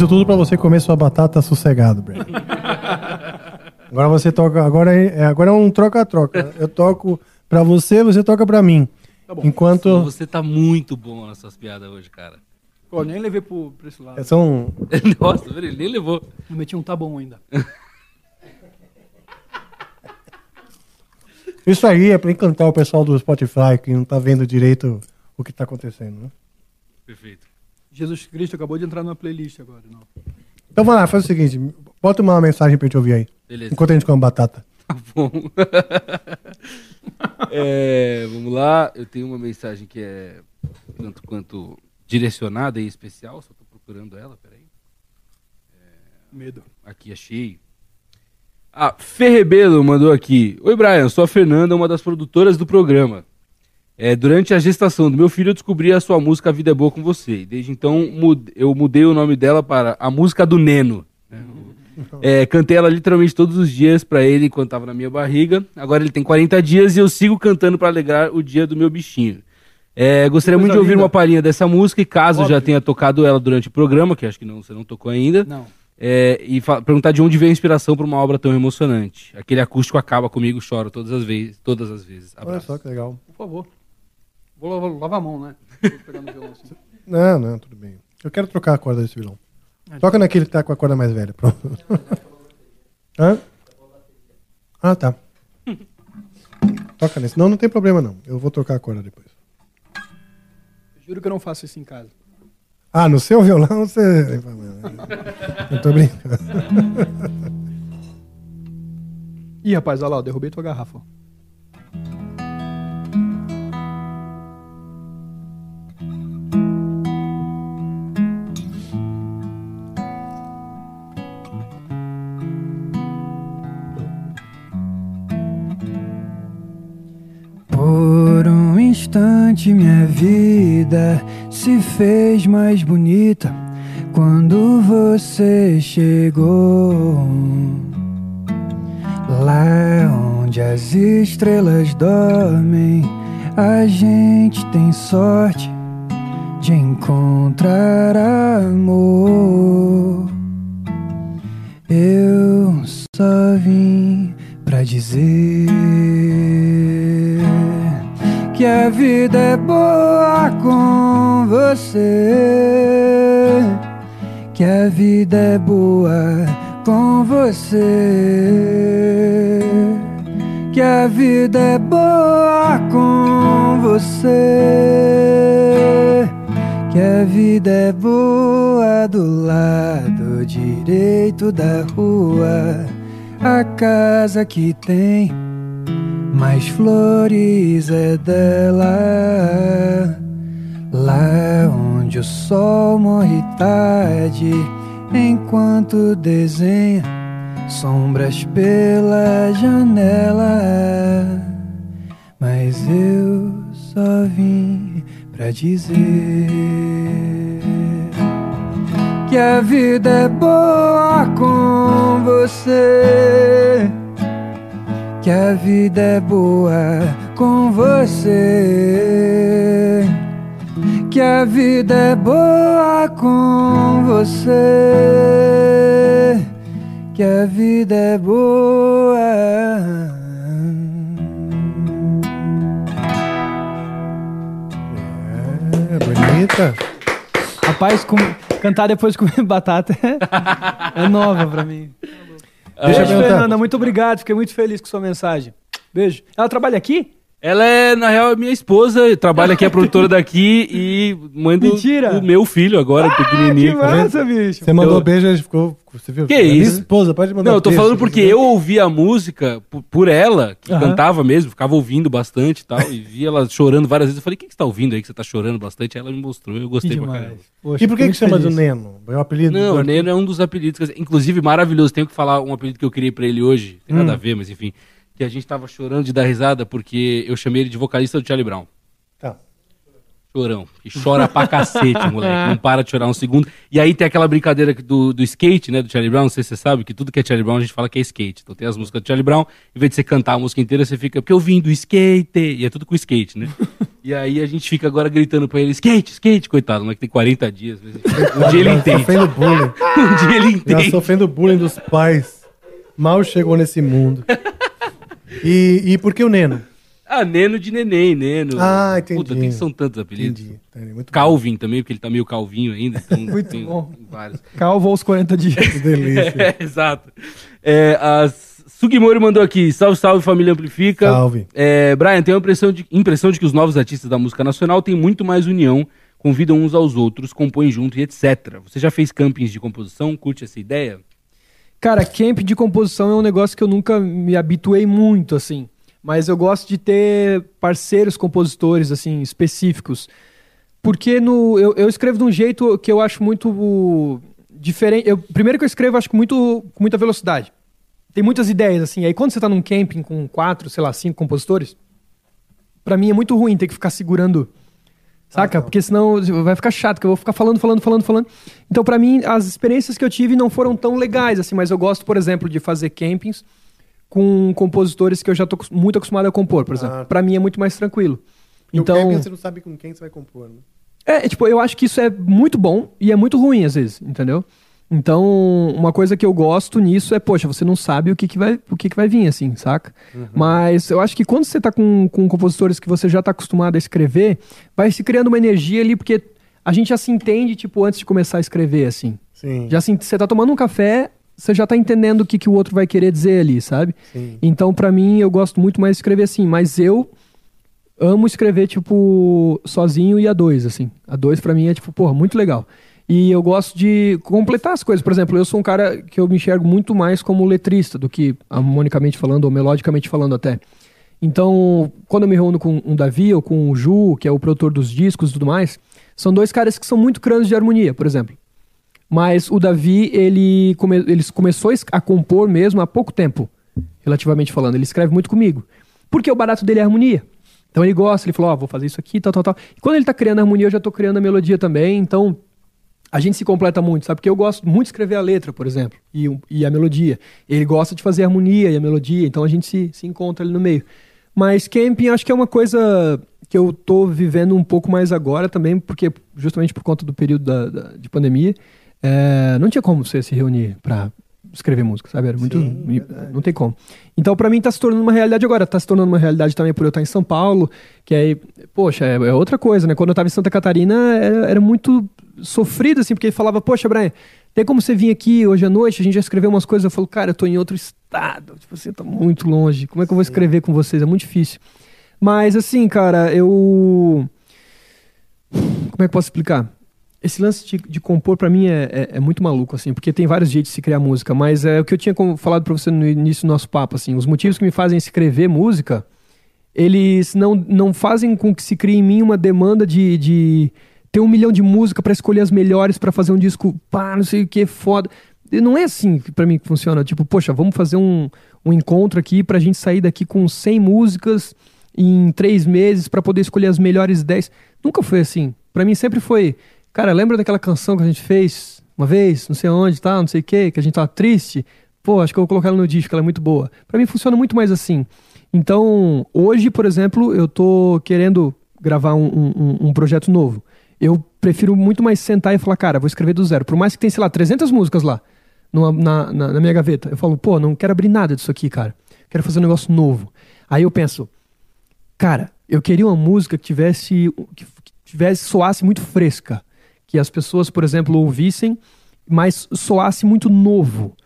Isso tudo pra você comer sua batata sossegado, Brad. <laughs> Agora você toca. Agora é, agora é um troca-troca. Eu toco pra você, você toca pra mim. Enquanto. Você tá muito bom nas suas piadas hoje, cara. Pô, nem levei pro, pra esse lado. São. <laughs> Nossa, ele nem levou. Eu meti um tá bom ainda. <laughs> Isso aí é pra encantar o pessoal do Spotify que não tá vendo direito o que tá acontecendo, né? Perfeito. Jesus Cristo acabou de entrar numa playlist agora. Não. Então vamos lá, faz o seguinte: bota uma mensagem pra gente ouvir aí. Beleza. Enquanto a gente come batata. Tá bom. <laughs> É, vamos lá, eu tenho uma mensagem que é tanto quanto direcionada e especial, só tô procurando ela, peraí. Medo. Aqui, achei. Ah, Ferrebelo mandou aqui. Oi, Brian, sou a Fernanda, uma das produtoras do programa. É, durante a gestação do meu filho, eu descobri a sua música A Vida é Boa com Você. Desde então, mude- eu mudei o nome dela para A Música do Neno. né? É, cantei ela literalmente todos os dias pra ele enquanto estava na minha barriga. Agora ele tem 40 dias e eu sigo cantando pra alegrar o dia do meu bichinho. É, gostaria muito de ouvir linda. uma palhinha dessa música e caso Óbvio. já tenha tocado ela durante o programa, que acho que não, você não tocou ainda. Não. É, e perguntar de onde veio a inspiração para uma obra tão emocionante. Aquele acústico acaba comigo, choro todas as vezes. Todas as vezes. Olha Abraço. só que legal. Por favor. Vou lavar, lavar a mão, né? Violão assim. <laughs> Não, não, tudo bem. Eu quero trocar a corda desse vilão. Ah, Toca naquele que tá com a corda mais velha, pronto. <laughs> Hã? Ah, tá. Toca nesse. Não, não tem problema não. Eu vou trocar a corda depois. Juro que eu não faço isso em casa. Ah, no seu violão você. Eu tô brincando. Ih, rapaz, olha lá, eu derrubei tua garrafa. Instante minha vida se fez mais bonita quando você chegou. Lá onde as estrelas dormem, a gente tem sorte de encontrar amor. Eu só vim pra dizer que a vida é boa com você. Que a vida é boa com você. Que a vida é boa com você. Que a vida é boa do lado direito da rua. A casa que tem mais flores é dela. Lá onde o sol morre tarde, enquanto desenha sombras pela janela. Mas eu só vim pra dizer que a vida é boa com você. Que a vida é boa com você. Que a vida é boa com você. Que a vida é boa. É, bonita. Rapaz, com- cantar depois de comer <laughs> batata é, é nova pra mim. Beijo. Fernanda. Muito obrigado. Fiquei muito feliz com sua mensagem. Beijo. Ela trabalha aqui? Ela é, na real, é minha esposa, trabalha aqui, é produtora <laughs> daqui e mãe do Mentira. o meu filho agora, pequenininho. que massa, bicho. Você mandou Eu- beijo, a gente ficou. Você viu? Que É minha isso? esposa, pode mandar Não, eu tô beijo, falando se porque eu ouvia a música por, por ela, que Aham. cantava mesmo, ficava ouvindo bastante e tal, e via ela chorando várias vezes. Eu falei, o que, que você tá ouvindo aí que você tá chorando bastante? Aí ela me mostrou, eu gostei pra caramba. e por que, que chama do Neno? É um apelido? Não, do o Neno é um dos apelidos, que, inclusive maravilhoso. Tenho que falar um apelido que eu criei pra ele hoje, tem nada Hum. a ver, mas enfim. Que a gente tava chorando de dar risada porque eu chamei ele de vocalista do Charlie Brown. Tá. Chorão. Que chora pra cacete, <laughs> moleque. Não para de chorar um segundo. E aí tem aquela brincadeira do, do skate, né? Do Charlie Brown. Não sei se você sabe que tudo que é Charlie Brown a gente fala que é skate. Então tem as músicas do Charlie Brown. Em vez de você cantar a música inteira, você fica. Porque eu vim do skate. E é tudo com skate, né? <laughs> e aí a gente fica agora gritando pra ele: skate, skate, coitado. Mas que tem 40 dias. Um dia ele Já entende. Sofrendo bullying. <laughs> um dia ele Já entende. sofrendo bullying dos pais. Mal chegou nesse mundo. E, e por que o Neno? Ah, Neno de neném, Neno. Ah, entendi. Puta, tem, são tantos apelidos. Entendi, entendi, muito Calvin também, porque ele tá meio calvinho ainda. Então <laughs> Muito tem bom. vários. Calvo aos 40 dias. Que delícia. <laughs> É, exato. É, a Sugimori mandou aqui, salve, salve, família Amplifica. Salve. É, Brian, tenho a impressão de, impressão de que os novos artistas da música nacional têm muito mais união, convidam uns aos outros, compõem junto e etc. Você já fez campings de composição? Curte essa ideia? Cara, camp de composição é um negócio que eu nunca me habituei muito, assim. Mas eu gosto de ter parceiros compositores, assim, específicos. Porque no, eu, eu escrevo de um jeito que eu acho muito diferente. Eu, primeiro que eu escrevo, acho que muito, com muita velocidade. Tem muitas ideias, assim. Aí quando você tá num camping com quatro, sei lá, cinco compositores, pra mim é muito ruim ter que ficar segurando. Saca? Porque senão vai ficar chato, que eu vou ficar falando, falando, falando, falando. Então, pra mim, as experiências que eu tive não foram tão legais, assim, mas eu gosto, por exemplo, de fazer campings com compositores que eu já tô muito acostumado a compor, por exemplo. Ah. Pra mim é muito mais tranquilo. E Então, camping você não sabe com quem você vai compor, né? é, tipo, eu acho que isso é muito bom e é muito ruim às vezes, entendeu? Então, uma coisa que eu gosto nisso é, poxa, você não sabe o que, que, vai, o que, que vai vir, assim, saca? Mas eu acho que quando você tá com, com compositores que você já tá acostumado a escrever, vai se criando uma energia ali, porque a gente já se entende, tipo, antes de começar a escrever, assim. Sim. Já se, você tá tomando um café, você já tá entendendo o que, que o outro vai querer dizer ali, sabe? Sim. Então, pra mim, eu gosto muito mais de escrever assim, mas eu amo escrever, tipo, sozinho e a dois, assim. A dois, pra mim, é, tipo, porra, muito legal. E eu gosto de completar as coisas. Por exemplo, eu sou um cara que eu me enxergo muito mais como letrista do que harmonicamente falando, ou melodicamente falando até. Então, quando eu me reúno com um Davi ou com o Ju, que é o produtor dos discos e tudo mais, são dois caras que são muito crânios de harmonia, por exemplo. Mas o Davi, ele, come, ele começou a compor mesmo há pouco tempo, relativamente falando. Ele escreve muito comigo. Porque o barato dele é harmonia. Então ele gosta, ele falou, ó, vou fazer isso aqui, tal, tal, tal. E quando ele tá criando harmonia, eu já tô criando a melodia também, então a gente se completa muito, sabe? Porque eu gosto muito de escrever a letra, por exemplo, e, e a melodia. Ele gosta de fazer a harmonia e a melodia, então a gente se, se encontra ali no meio. Mas camping acho que é uma coisa que eu tô vivendo um pouco mais agora também, porque justamente por conta do período da, da- de pandemia, é, não tinha como você se reunir pra escrever música, sabe? Era muito. não tem como. Então, pra mim, tá se tornando uma realidade agora. Tá se tornando uma realidade também por eu estar em São Paulo, que aí, poxa, é, é outra coisa, né? Quando eu tava em Santa Catarina, era, era muito sofrido, assim, porque ele falava, poxa, Brian, tem como você vir aqui hoje à noite? A gente já escreveu umas coisas. Eu falo, cara, eu tô em outro estado. Tipo, você tá muito longe. Como é que eu vou escrever com vocês? É muito difícil. Mas, assim, cara, eu. Como é que eu posso explicar? Esse lance de, de compor pra mim é, é, é muito maluco, assim, porque tem vários jeitos de se criar música, mas é o que eu tinha falado pra você no início do nosso papo, assim, os motivos que me fazem escrever música, eles não, não fazem com que se crie em mim uma demanda de, de ter um milhão de música pra escolher as melhores pra fazer um disco, pá, não sei o que, foda. E Não é assim pra mim que funciona, tipo, poxa, vamos fazer um, um encontro aqui pra gente sair daqui com 100 músicas em três meses pra poder escolher as melhores 10. Nunca foi assim. Pra mim sempre foi, cara, lembra daquela canção que a gente fez uma vez, não sei onde, tá, não sei o quê, que a gente tava triste? Pô, acho que eu vou colocar ela no disco, ela é muito boa. Pra mim funciona muito mais assim. Então, hoje, por exemplo, eu tô querendo gravar um, um- um projeto novo. Eu prefiro muito mais sentar e falar, cara, vou escrever do zero. Por mais que tenha, sei lá, 300 músicas lá numa- na, na, na minha gaveta. Eu falo, pô, não quero abrir nada disso aqui, cara. Quero fazer um negócio novo. Aí eu penso, cara, eu queria uma música que tivesse, que tivesse soasse muito fresca. Que as pessoas, por exemplo, ouvissem, mas soasse muito novo.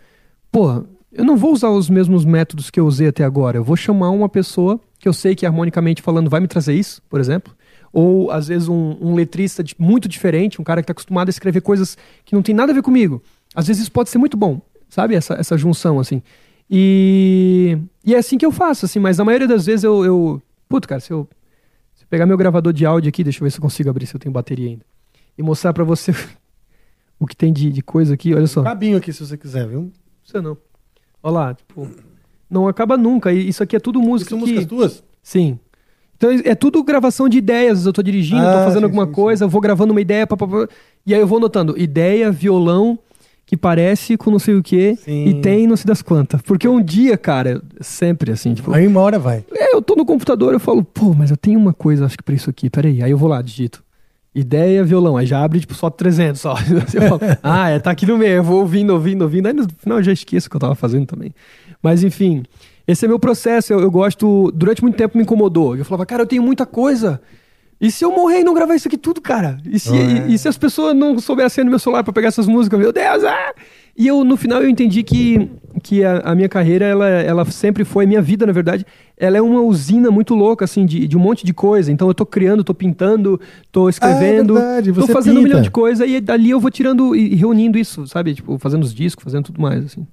Pô, eu não vou usar os mesmos métodos que eu usei até agora. Eu vou chamar uma pessoa que eu sei que harmonicamente falando vai me trazer isso, por exemplo. Ou às vezes um, um letrista muito diferente, um cara que está acostumado a escrever coisas que não tem nada a ver comigo. Às vezes isso pode ser muito bom, sabe? Essa, essa junção, assim. E, e é assim que eu faço, assim, mas na maioria das vezes eu. eu puto, cara, se eu, se eu pegar meu gravador de áudio aqui, deixa eu ver se eu consigo abrir, se eu tenho bateria ainda. E mostrar pra você <laughs> o que tem de, de coisa aqui, olha só. Cabinho aqui, se você quiser, viu? Você não. Olha lá, tipo. Não acaba nunca. E isso aqui é tudo música. são que... músicas tuas? Sim. Então é tudo gravação de ideias. Eu tô dirigindo, Ah, tô fazendo sim, alguma sim, coisa, eu vou gravando uma ideia, pá, pá, pá, e aí eu vou notando ideia, violão, que parece com não sei o quê, Sim. e tem não sei das quantas. Porque um dia, cara, sempre assim, tipo. Aí uma hora vai. É, eu tô no computador, eu falo, pô, mas eu tenho uma coisa, acho que pra isso aqui, peraí. Aí eu vou lá, digito. Ideia, violão. Aí já abre, tipo, só 300 só. <laughs> Ah, é, tá aqui no meio. Eu vou ouvindo, ouvindo, ouvindo. Aí no final eu já esqueço o que eu tava fazendo também. Mas enfim, esse é meu processo. Eu, eu gosto. Durante muito tempo me incomodou. Eu falava, cara, eu tenho muita coisa. E se eu morrer e não gravar isso aqui tudo, cara? E se, É. e, e se as pessoas não souberem acender meu celular pra pegar essas músicas? Meu Deus! Ah! E eu, no final, eu entendi que, que a, a minha carreira, ela, ela sempre foi, minha vida, na verdade, ela é uma usina muito louca, assim, de, de um monte de coisa. Então eu tô criando, tô pintando, tô escrevendo, Ah, é verdade, tô fazendo um pinta. milhão de coisa e dali eu vou tirando e reunindo isso, sabe? Tipo, fazendo os discos, fazendo tudo mais, assim.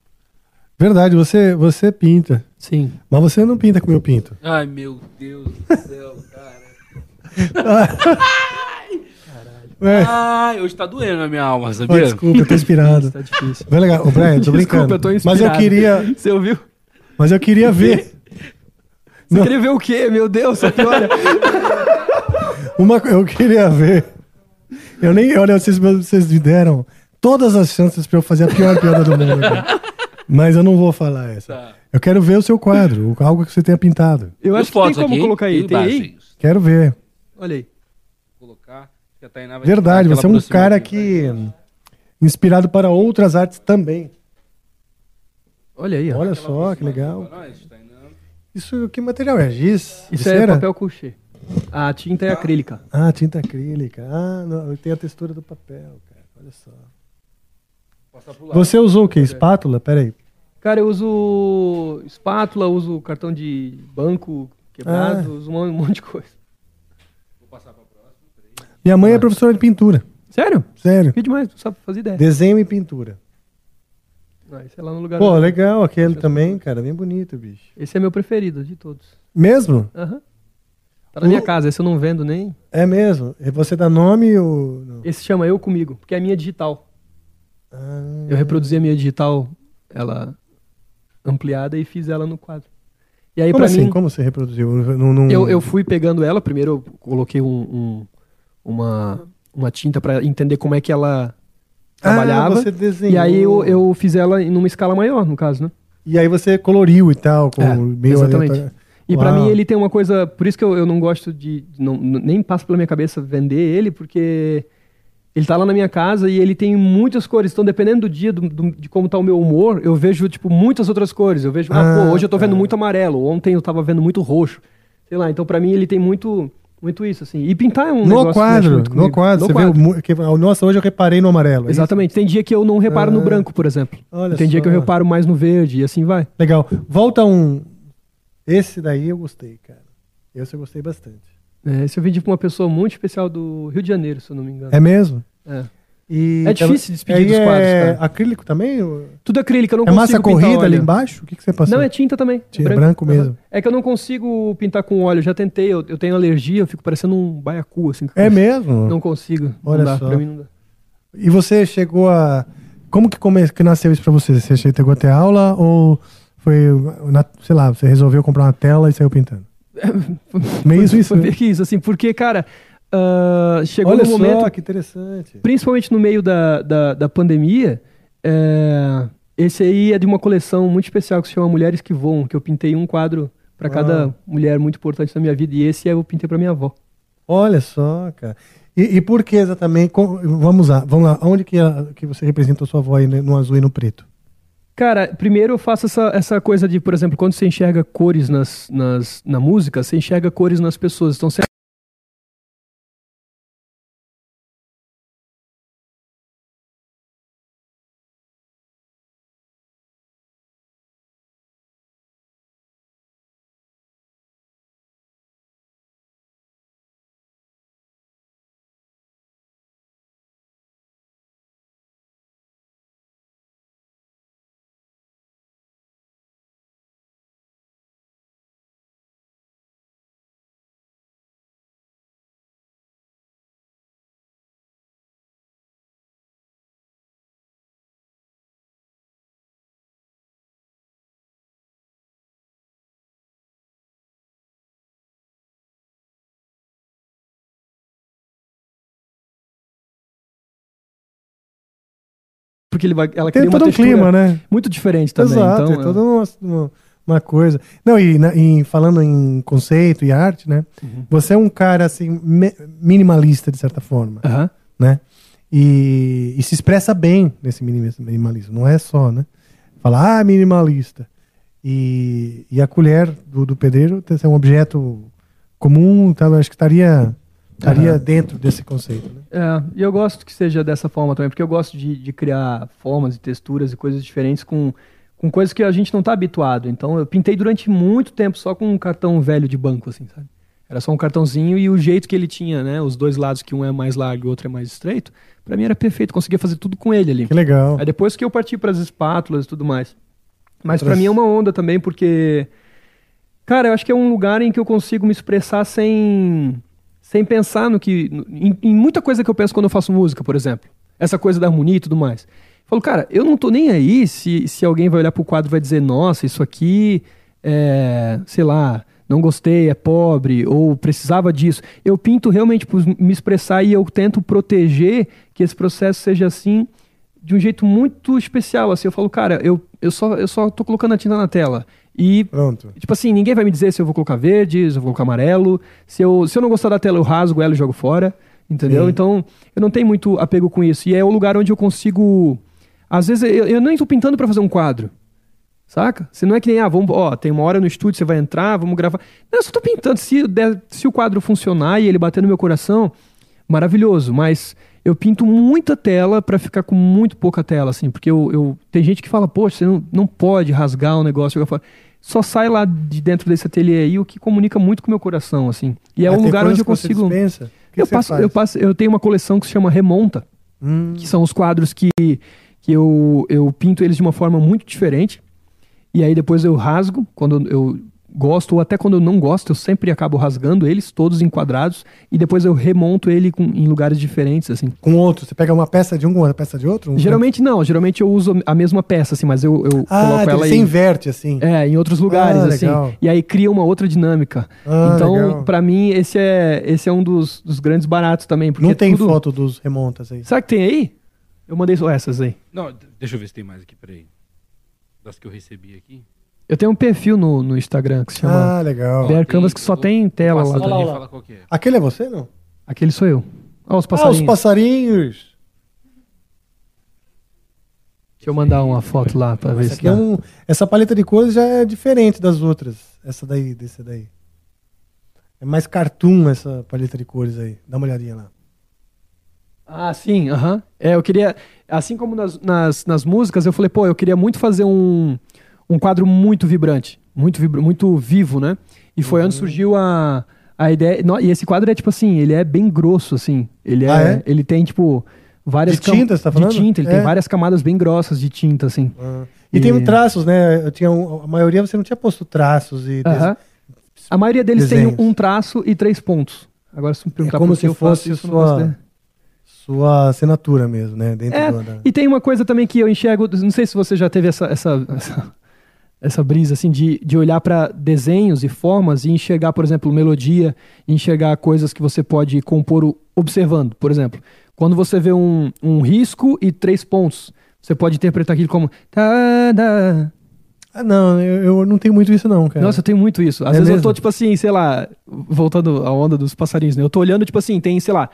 Verdade, você, você pinta. Sim. Mas você não pinta como eu pinto. Ai, meu Deus do céu, cara. É. Ai, hoje tá doendo na minha alma, sabia? desculpa, eu tô inspirado. Tá difícil. Vai legal. Ô, Brian, tô Desculpa, brincando. eu tô Mas eu inspirado. queria. Você ouviu? Mas eu queria ver. Você queria ver o quê? Meu Deus, só que olha. <laughs> Uma, eu queria ver. Eu nem. Olha, vocês, vocês me deram todas as chances pra eu fazer a pior piada do mundo. cara. Mas eu não vou falar essa. Tá. Eu quero ver o seu quadro, o- algo que você tenha pintado. Eu acho que tem como aqui, colocar aí. tem Tem aí? Quero ver. Olha aí. Colocar. que a Tainá vai Verdade, você é um cara que. Inspirado para outras artes também. Olha aí, ó. Olha só, que legal. Isso, que material é? Giz? Isso é papel couché. A tinta é acrílica. Ah, tinta acrílica. Ah, não, tem a textura do papel, cara. Olha só. Você usou o quê? Espátula? Pera aí. Cara, eu uso espátula, uso cartão de banco quebrado, Ah. uso um monte de coisa. Minha mãe é professora de pintura. Sério? Sério. Que demais, não sabe fazer ideia. Desenho e pintura. Ah, esse é lá no lugar. Pô, legal. Aquele também, cara. Bem bonito, bicho. Esse é meu preferido de todos. Mesmo? Aham. Tá na minha casa, esse eu não vendo nem. É mesmo. E você dá nome ou. não? Esse chama Eu Comigo, porque é a minha digital. Ah, Eu reproduzi a minha digital, ela ampliada e fiz ela no quadro. E aí Como pra assim? mim, Como você reproduziu? Não, não- eu, eu fui pegando ela, primeiro eu coloquei um, um- uma, uma tinta pra entender como é que ela trabalhava. Ah, você desenhou. e aí eu, eu fiz ela em numa escala maior, no caso, né? E aí você coloriu e tal, com É, meio exatamente. aleatório. E pra Uau. mim ele tem uma coisa, por isso que eu, eu não gosto de, não, nem passa pela minha cabeça vender ele, porque ele tá lá na minha casa e ele tem muitas cores, então dependendo do dia, do- do- de como tá o meu humor, eu vejo, tipo, muitas outras cores. Eu vejo, ah, Ah, pô, hoje eu tô vendo muito amarelo, ontem eu tava vendo muito roxo. Sei lá, então pra mim ele tem muito, muito isso, assim. E pintar é um negócio No quadro, no quadro. você quadro. viu? mu- Que, nossa, hoje eu reparei no amarelo. é isso? Exatamente. Tem dia que eu não reparo no Ah. branco, por exemplo. Olha tem dia que eu só. reparo mais no verde e assim vai. Legal. Volta um. Esse daí eu gostei, cara. Esse eu gostei bastante. É, esse eu vendi pra uma pessoa muito especial do Rio de Janeiro, se eu não me engano. É mesmo? É. E É difícil despedir dos quadros, é cara. acrílico também? Tudo acrílico, eu não É massa consigo pintar corrida ali óleo. embaixo? O que, que você passou? Não, é tinta também. Tinta, branco mesmo. Aham. É que eu não consigo pintar com óleo. Eu já tentei, eu, eu tenho alergia, eu fico parecendo um baiacu, assim. É mesmo? Não consigo. Olha não dá, só. pra mim não dá. E você chegou a. Como que, come... que nasceu isso pra você? Você chegou a ter aula ou foi, na- sei lá, você resolveu comprar uma tela e saiu pintando? <laughs> Meio isso, isso. Foi meio que isso, assim, porque, cara, ah, chegou Olha no só, momento. que interessante. Principalmente no meio da, da, da pandemia, é, esse aí é de uma coleção muito especial que se chama Mulheres que Voam, que eu pintei um quadro para cada Ah. mulher muito importante na minha vida, e esse eu pintei para minha avó. Olha só, cara. E, e por que exatamente? vamos lá, vamos lá. Onde que, a- que você representa a sua avó aí né, no azul e no preto? Cara, primeiro eu faço essa, essa coisa de, por exemplo, quando você enxerga cores nas, nas, na música, você enxerga cores nas pessoas. Então você porque ele vai, ela Tem cria todo um clima, né? muito diferente também. Exato, então, é toda uma, uma, uma coisa. Não, e, na- e falando em conceito e arte, né? Uhum. Você é um cara, assim, me- minimalista, de certa forma, Aham. né? E, e se expressa bem nesse minimalismo. Não é só, né? Fala, ah, minimalista. E, e a colher do, do pedreiro é um objeto comum, eu acho que estaria, estaria Aham. dentro desse conceito, né? É, e eu gosto que seja dessa forma também, porque eu gosto de, de criar formas e texturas e coisas diferentes com, com coisas que a gente não tá habituado. Então eu pintei durante muito tempo só com um cartão velho de banco, assim, sabe? Era só um cartãozinho e o jeito que ele tinha, né? Os dois lados, que um é mais largo e o outro é mais estreito, pra mim era perfeito, conseguia fazer tudo com ele ali. Que legal. Aí depois que eu parti para as espátulas e tudo mais. Mas pra Outras- mim é uma onda também, porque. Cara, eu acho que é um lugar em que eu consigo me expressar sem. Sem pensar no que. Em, em muita coisa que eu penso quando eu faço música, por exemplo. Essa coisa da harmonia e tudo mais. Eu falo, cara, eu não tô nem aí se, se alguém vai olhar pro quadro e vai dizer, nossa, isso aqui é. sei lá. Não gostei, é pobre, ou precisava disso. Eu pinto realmente por me expressar e eu tento proteger que esse processo seja assim de um jeito muito especial, assim, eu falo, cara, eu, eu, só, eu só tô colocando a tinta na tela. E, Pronto. tipo assim, ninguém vai me dizer se eu vou colocar verde, se eu vou colocar amarelo. Se eu, se eu não gostar da tela, eu rasgo ela e jogo fora. Entendeu? Sim. Então, eu não tenho muito apego com isso. E é o lugar onde eu consigo. Às vezes, eu, eu nem tô pintando pra fazer um quadro. Saca? Se não é que nem, ah, vamos, ó, tem uma hora no estúdio, você vai entrar, vamos gravar. Não, eu só tô pintando. Se, der- se o quadro funcionar e ele bater no meu coração, maravilhoso. Mas eu pinto muita tela pra ficar com muito pouca tela, assim. Porque eu, eu- tem gente que fala, poxa, você não, não pode rasgar um negócio. jogar fora. Só sai lá de dentro desse ateliê aí o que comunica muito com o meu coração, assim. E é Ah, um lugar onde eu que você consigo. O que eu, você passo, faz? eu passo, eu tenho uma coleção que se chama Remonta, Hum. que são os quadros que, que eu, eu pinto eles de uma forma muito diferente. E aí depois eu rasgo quando eu gosto, ou até quando eu não gosto, eu sempre acabo rasgando eles, todos enquadrados, e depois eu remonto ele com- em lugares diferentes, assim. Com outro, você pega uma peça de um com outra peça de outro? Um Geralmente não, geralmente eu uso a mesma peça, assim, mas eu, eu Ah, coloco ela você em, inverte assim. é, em outros lugares, Ah, assim. E aí cria uma outra dinâmica. Ah, então, pra mim, esse é, esse é um dos, dos grandes baratos também. Porque Não tem tudo... foto dos remontas aí. Será que tem aí? Eu mandei só essas aí. Não, deixa eu ver se tem mais aqui, peraí. Das que eu recebi aqui. Eu tenho um perfil no, no Instagram que se chama Ah, legal. Bear Canvas tem- que só tem tela lá. fala qual que é. Aquele é você, não? Aquele sou eu. Olha os Ah, passarinhos. os passarinhos. Deixa eu mandar uma foto lá pra ver se aqui é dá. um- essa paleta de cores já é diferente das outras. Essa daí, desse daí. É mais cartoon essa paleta de cores aí. Dá uma olhadinha lá. Ah, sim, aham. É, eu queria. Assim como nas, nas, nas músicas, eu falei, pô, eu queria muito fazer um, um quadro muito vibrante, muito, vibra, muito vivo, né? E foi Uhum. onde surgiu a, a ideia. no- E esse quadro é tipo assim, ele é bem grosso, assim. Ele, é, Ah, é? ele tem, tipo, várias De tinta, você tá falando? De tinta, ele É. tem várias camadas bem grossas de tinta, assim. E, tem traços, né? Eu tinha um- a maioria você não tinha posto traços e. Aham. A maioria deles Desenhos. tem um traço e três pontos. Agora, se me É perguntar como por que se eu fosse eu faço sua, sua assinatura mesmo, né? Dentro É, do, da... e tem uma coisa também que eu enxergo, não sei se você já teve essa, essa, essa, essa brisa assim de, de olhar para desenhos e formas e enxergar, por exemplo, melodia, enxergar coisas que você pode compor observando. Por exemplo, quando você vê um, um risco e três pontos, você pode interpretar aquilo como. tá. Ah, não, eu, eu não tenho muito isso, não, cara. Nossa, eu tenho muito isso. Às É vezes eu mesmo? tô, tipo assim, sei lá, voltando à onda dos passarinhos, né? Eu tô olhando, tipo assim, tem, sei lá,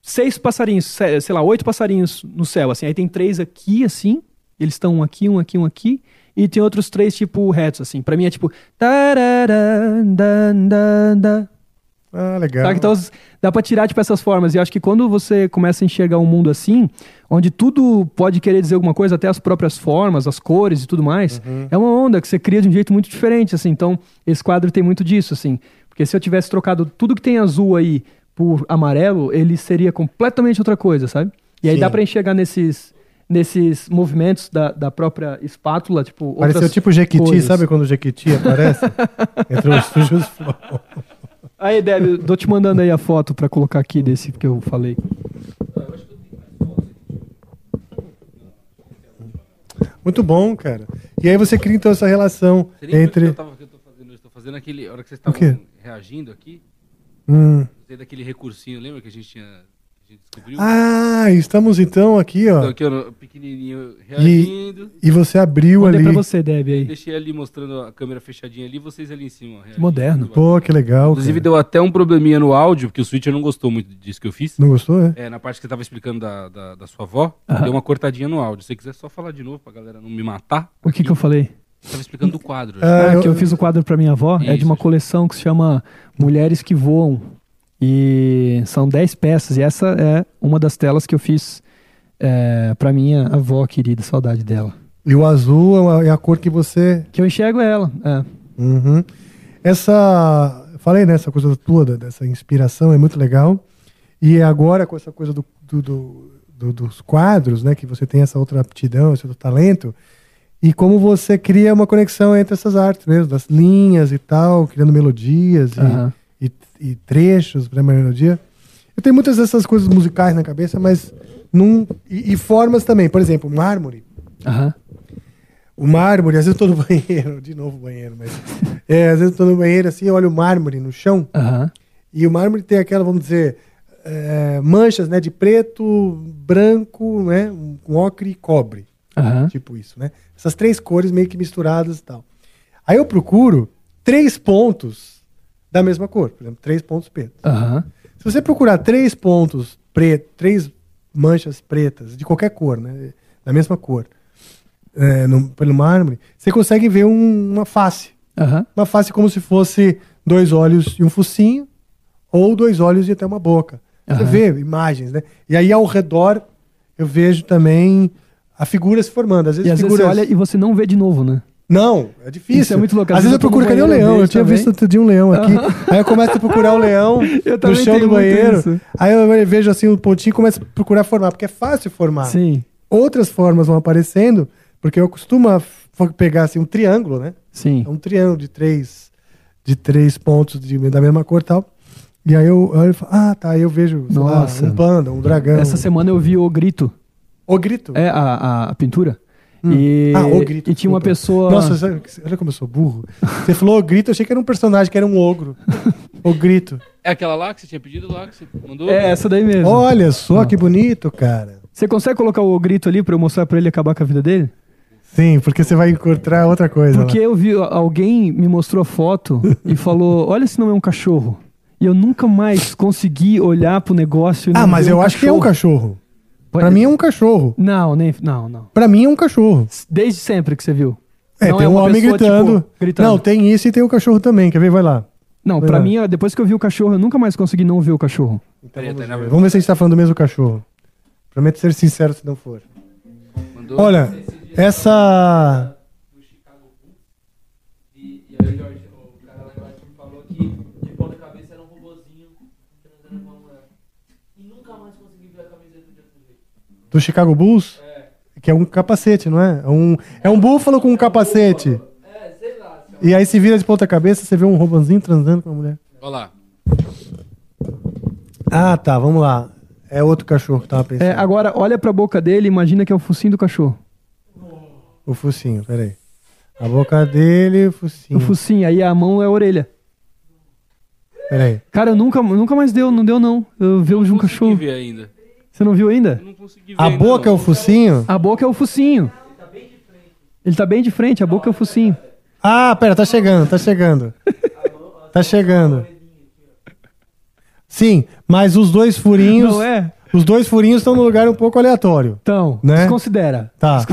seis passarinhos, se- sei lá, oito passarinhos no céu, assim. Aí tem três aqui, assim. Eles estão um aqui, um aqui, um aqui. E tem outros três, tipo, retos, assim. Pra mim é tipo. Ah, legal. Sabe? Então dá pra tirar tipo essas formas. E acho que quando você começa a enxergar um mundo assim, onde tudo pode querer dizer alguma coisa, até as próprias formas, as cores e tudo mais, Uhum. é uma onda que você cria de um jeito muito diferente, assim. Então, esse quadro tem muito disso, assim. Porque se eu tivesse trocado tudo que tem azul aí por amarelo, ele seria completamente outra coisa, sabe? E aí Sim. dá pra enxergar nesses nesses movimentos da, da própria espátula, tipo, Pareceu outras tipo Jequiti, cores. sabe quando o Jequiti aparece? <laughs> Entre os sujos Aí, Débio, tô te mandando aí a foto pra colocar aqui desse que eu falei. Muito bom, cara. E aí você cria então essa relação entre. que eu, tava, que eu tô fazendo? Eu tô fazendo aquele. A hora que vocês estavam reagindo aqui, Hum. daquele recursinho, lembra que a gente tinha. Que descobriu? Ah, estamos então aqui, ó. Então, aqui, ó, no- pequenininho reagindo. E, e você abriu Mandei ali. pra você, Deb, aí. Deixei ali mostrando a câmera fechadinha ali, vocês ali em cima. ó, reagindo. moderno. Pô, que legal. Inclusive cara. deu até um probleminha no áudio, porque o Switcher não gostou muito disso que eu fiz. Não gostou, é? É, na parte que você tava explicando da, da, da sua avó, Aham. deu uma cortadinha no áudio. Se você quiser só falar de novo pra galera não me matar. O que que eu falei? Você tava explicando do quadro. Ah, eu- que eu fiz o quadro pra minha avó. É de Isso. uma coleção que se chama Mulheres que Voam. E são 10 peças. E essa é uma das telas que eu fiz é, pra minha avó querida. Saudade dela. E o azul é é a cor que você. Que eu enxergo ela. É. Uhum. Essa. Falei, né? Essa coisa toda, dessa inspiração é muito legal. E agora, com essa coisa do, do- do- do- dos quadros, né? Que você tem essa outra aptidão, esse outro talento. E como você cria uma conexão entre essas artes mesmo, das linhas e tal, criando melodias e, Aham. E, e trechos para melodia. Eu tenho muitas dessas coisas musicais na cabeça, mas num, e, e formas também. Por exemplo, mármore. Aham. O mármore, às vezes eu tô no <laughs> banheiro, de novo banheiro, mas. É, às vezes eu tô no banheiro assim, eu olho o mármore no chão. Aham. E o mármore tem aquela, vamos dizer, é, manchas, né? De preto, branco, né? Com ocre e cobre. Aham. Tipo isso, né? Essas três cores meio que misturadas e tal. Aí eu procuro três pontos da mesma cor. Por exemplo, três pontos pretos. Aham. Se você procurar três pontos pretos, três manchas pretas, de qualquer cor, né? Da mesma cor, é, no- pelo mármore, você consegue ver um- uma face. Aham. Uma face como se fosse dois olhos e um focinho, ou dois olhos e até uma boca. Você vê imagens, né? E aí ao redor eu vejo também a figura se formando. Às vezes, E às vezes figuras... você olha e você não vê de novo, né? Não, é difícil. Isso é muito louco. Às, vezes eu procuro, cadê o leão? Eu tinha também. visto outro dia um leão aqui. <laughs> Aí eu começo a procurar o leão no chão do banheiro. Aí eu vejo assim um pontinho e começo a procurar formar, porque é fácil formar. Sim. Outras formas vão aparecendo, porque eu costumo pegar assim um triângulo, né? Sim. É um triângulo de três, de três pontos de- da mesma cor e tal. E aí eu, eu falo, ah, tá, aí eu vejo sei lá, Nossa. um panda, um dragão. Essa semana eu vi o grito. O grito. É, a, a, a pintura. Hum. E, Ah, o grito. e tinha uma desculpa. pessoa. Nossa, sabe- olha como eu sou burro. Você falou o grito, eu achei que era um personagem, que era um ogro. o grito. É aquela lá que você tinha pedido lá, que você mandou? É essa daí mesmo. Olha só que bonito, cara. Você consegue colocar o grito ali pra eu mostrar pra ele acabar com a vida dele? Sim, porque você vai encontrar outra coisa. Porque lá. eu vi, alguém me mostrou a foto <laughs> e falou: Olha se não é um cachorro. E eu nunca mais consegui olhar pro negócio. e Ah, não mas eu acho que é um cachorro. Pra mim é um cachorro. Não, nem, não, não. Pra mim é um cachorro. Desde sempre que você viu. É, Não tem um uma homem pessoa, gritando. tipo, gritando. Não, tem isso e tem o cachorro também. Quer ver? Vai lá. Não, Vai pra lá. mim, depois que eu vi o cachorro, eu nunca mais consegui não ver o cachorro. Peraí, tá, na- Vamos ver se a gente tá falando do mesmo cachorro. Prometo ser sincero se não for. mandou- Olha, essa. Do Chicago Bulls? Que é um capacete, não é? É um, é um búfalo com um capacete. É, sei lá. E aí se vira de ponta cabeça, você vê um robozinho transando com uma mulher. Olha lá. Ah, tá, vamos lá. É outro cachorro que tava pensando. É, agora, olha pra boca dele e imagina que é o focinho do cachorro. O focinho, peraí. A boca dele, o focinho. O focinho, aí a mão é a orelha. Peraí. Cara, eu nunca, nunca mais deu, não deu não. Eu vi hoje um cachorro. ver ainda. Você não viu ainda? A boca é o focinho? A boca é o focinho. Ele tá bem de frente, a boca é o focinho. Ah, pera, tá chegando, tá chegando. tá chegando. Sim, mas os dois furinhos. Não é? Os dois furinhos estão num lugar um pouco aleatório. Então, Né? desconsidera. Tá.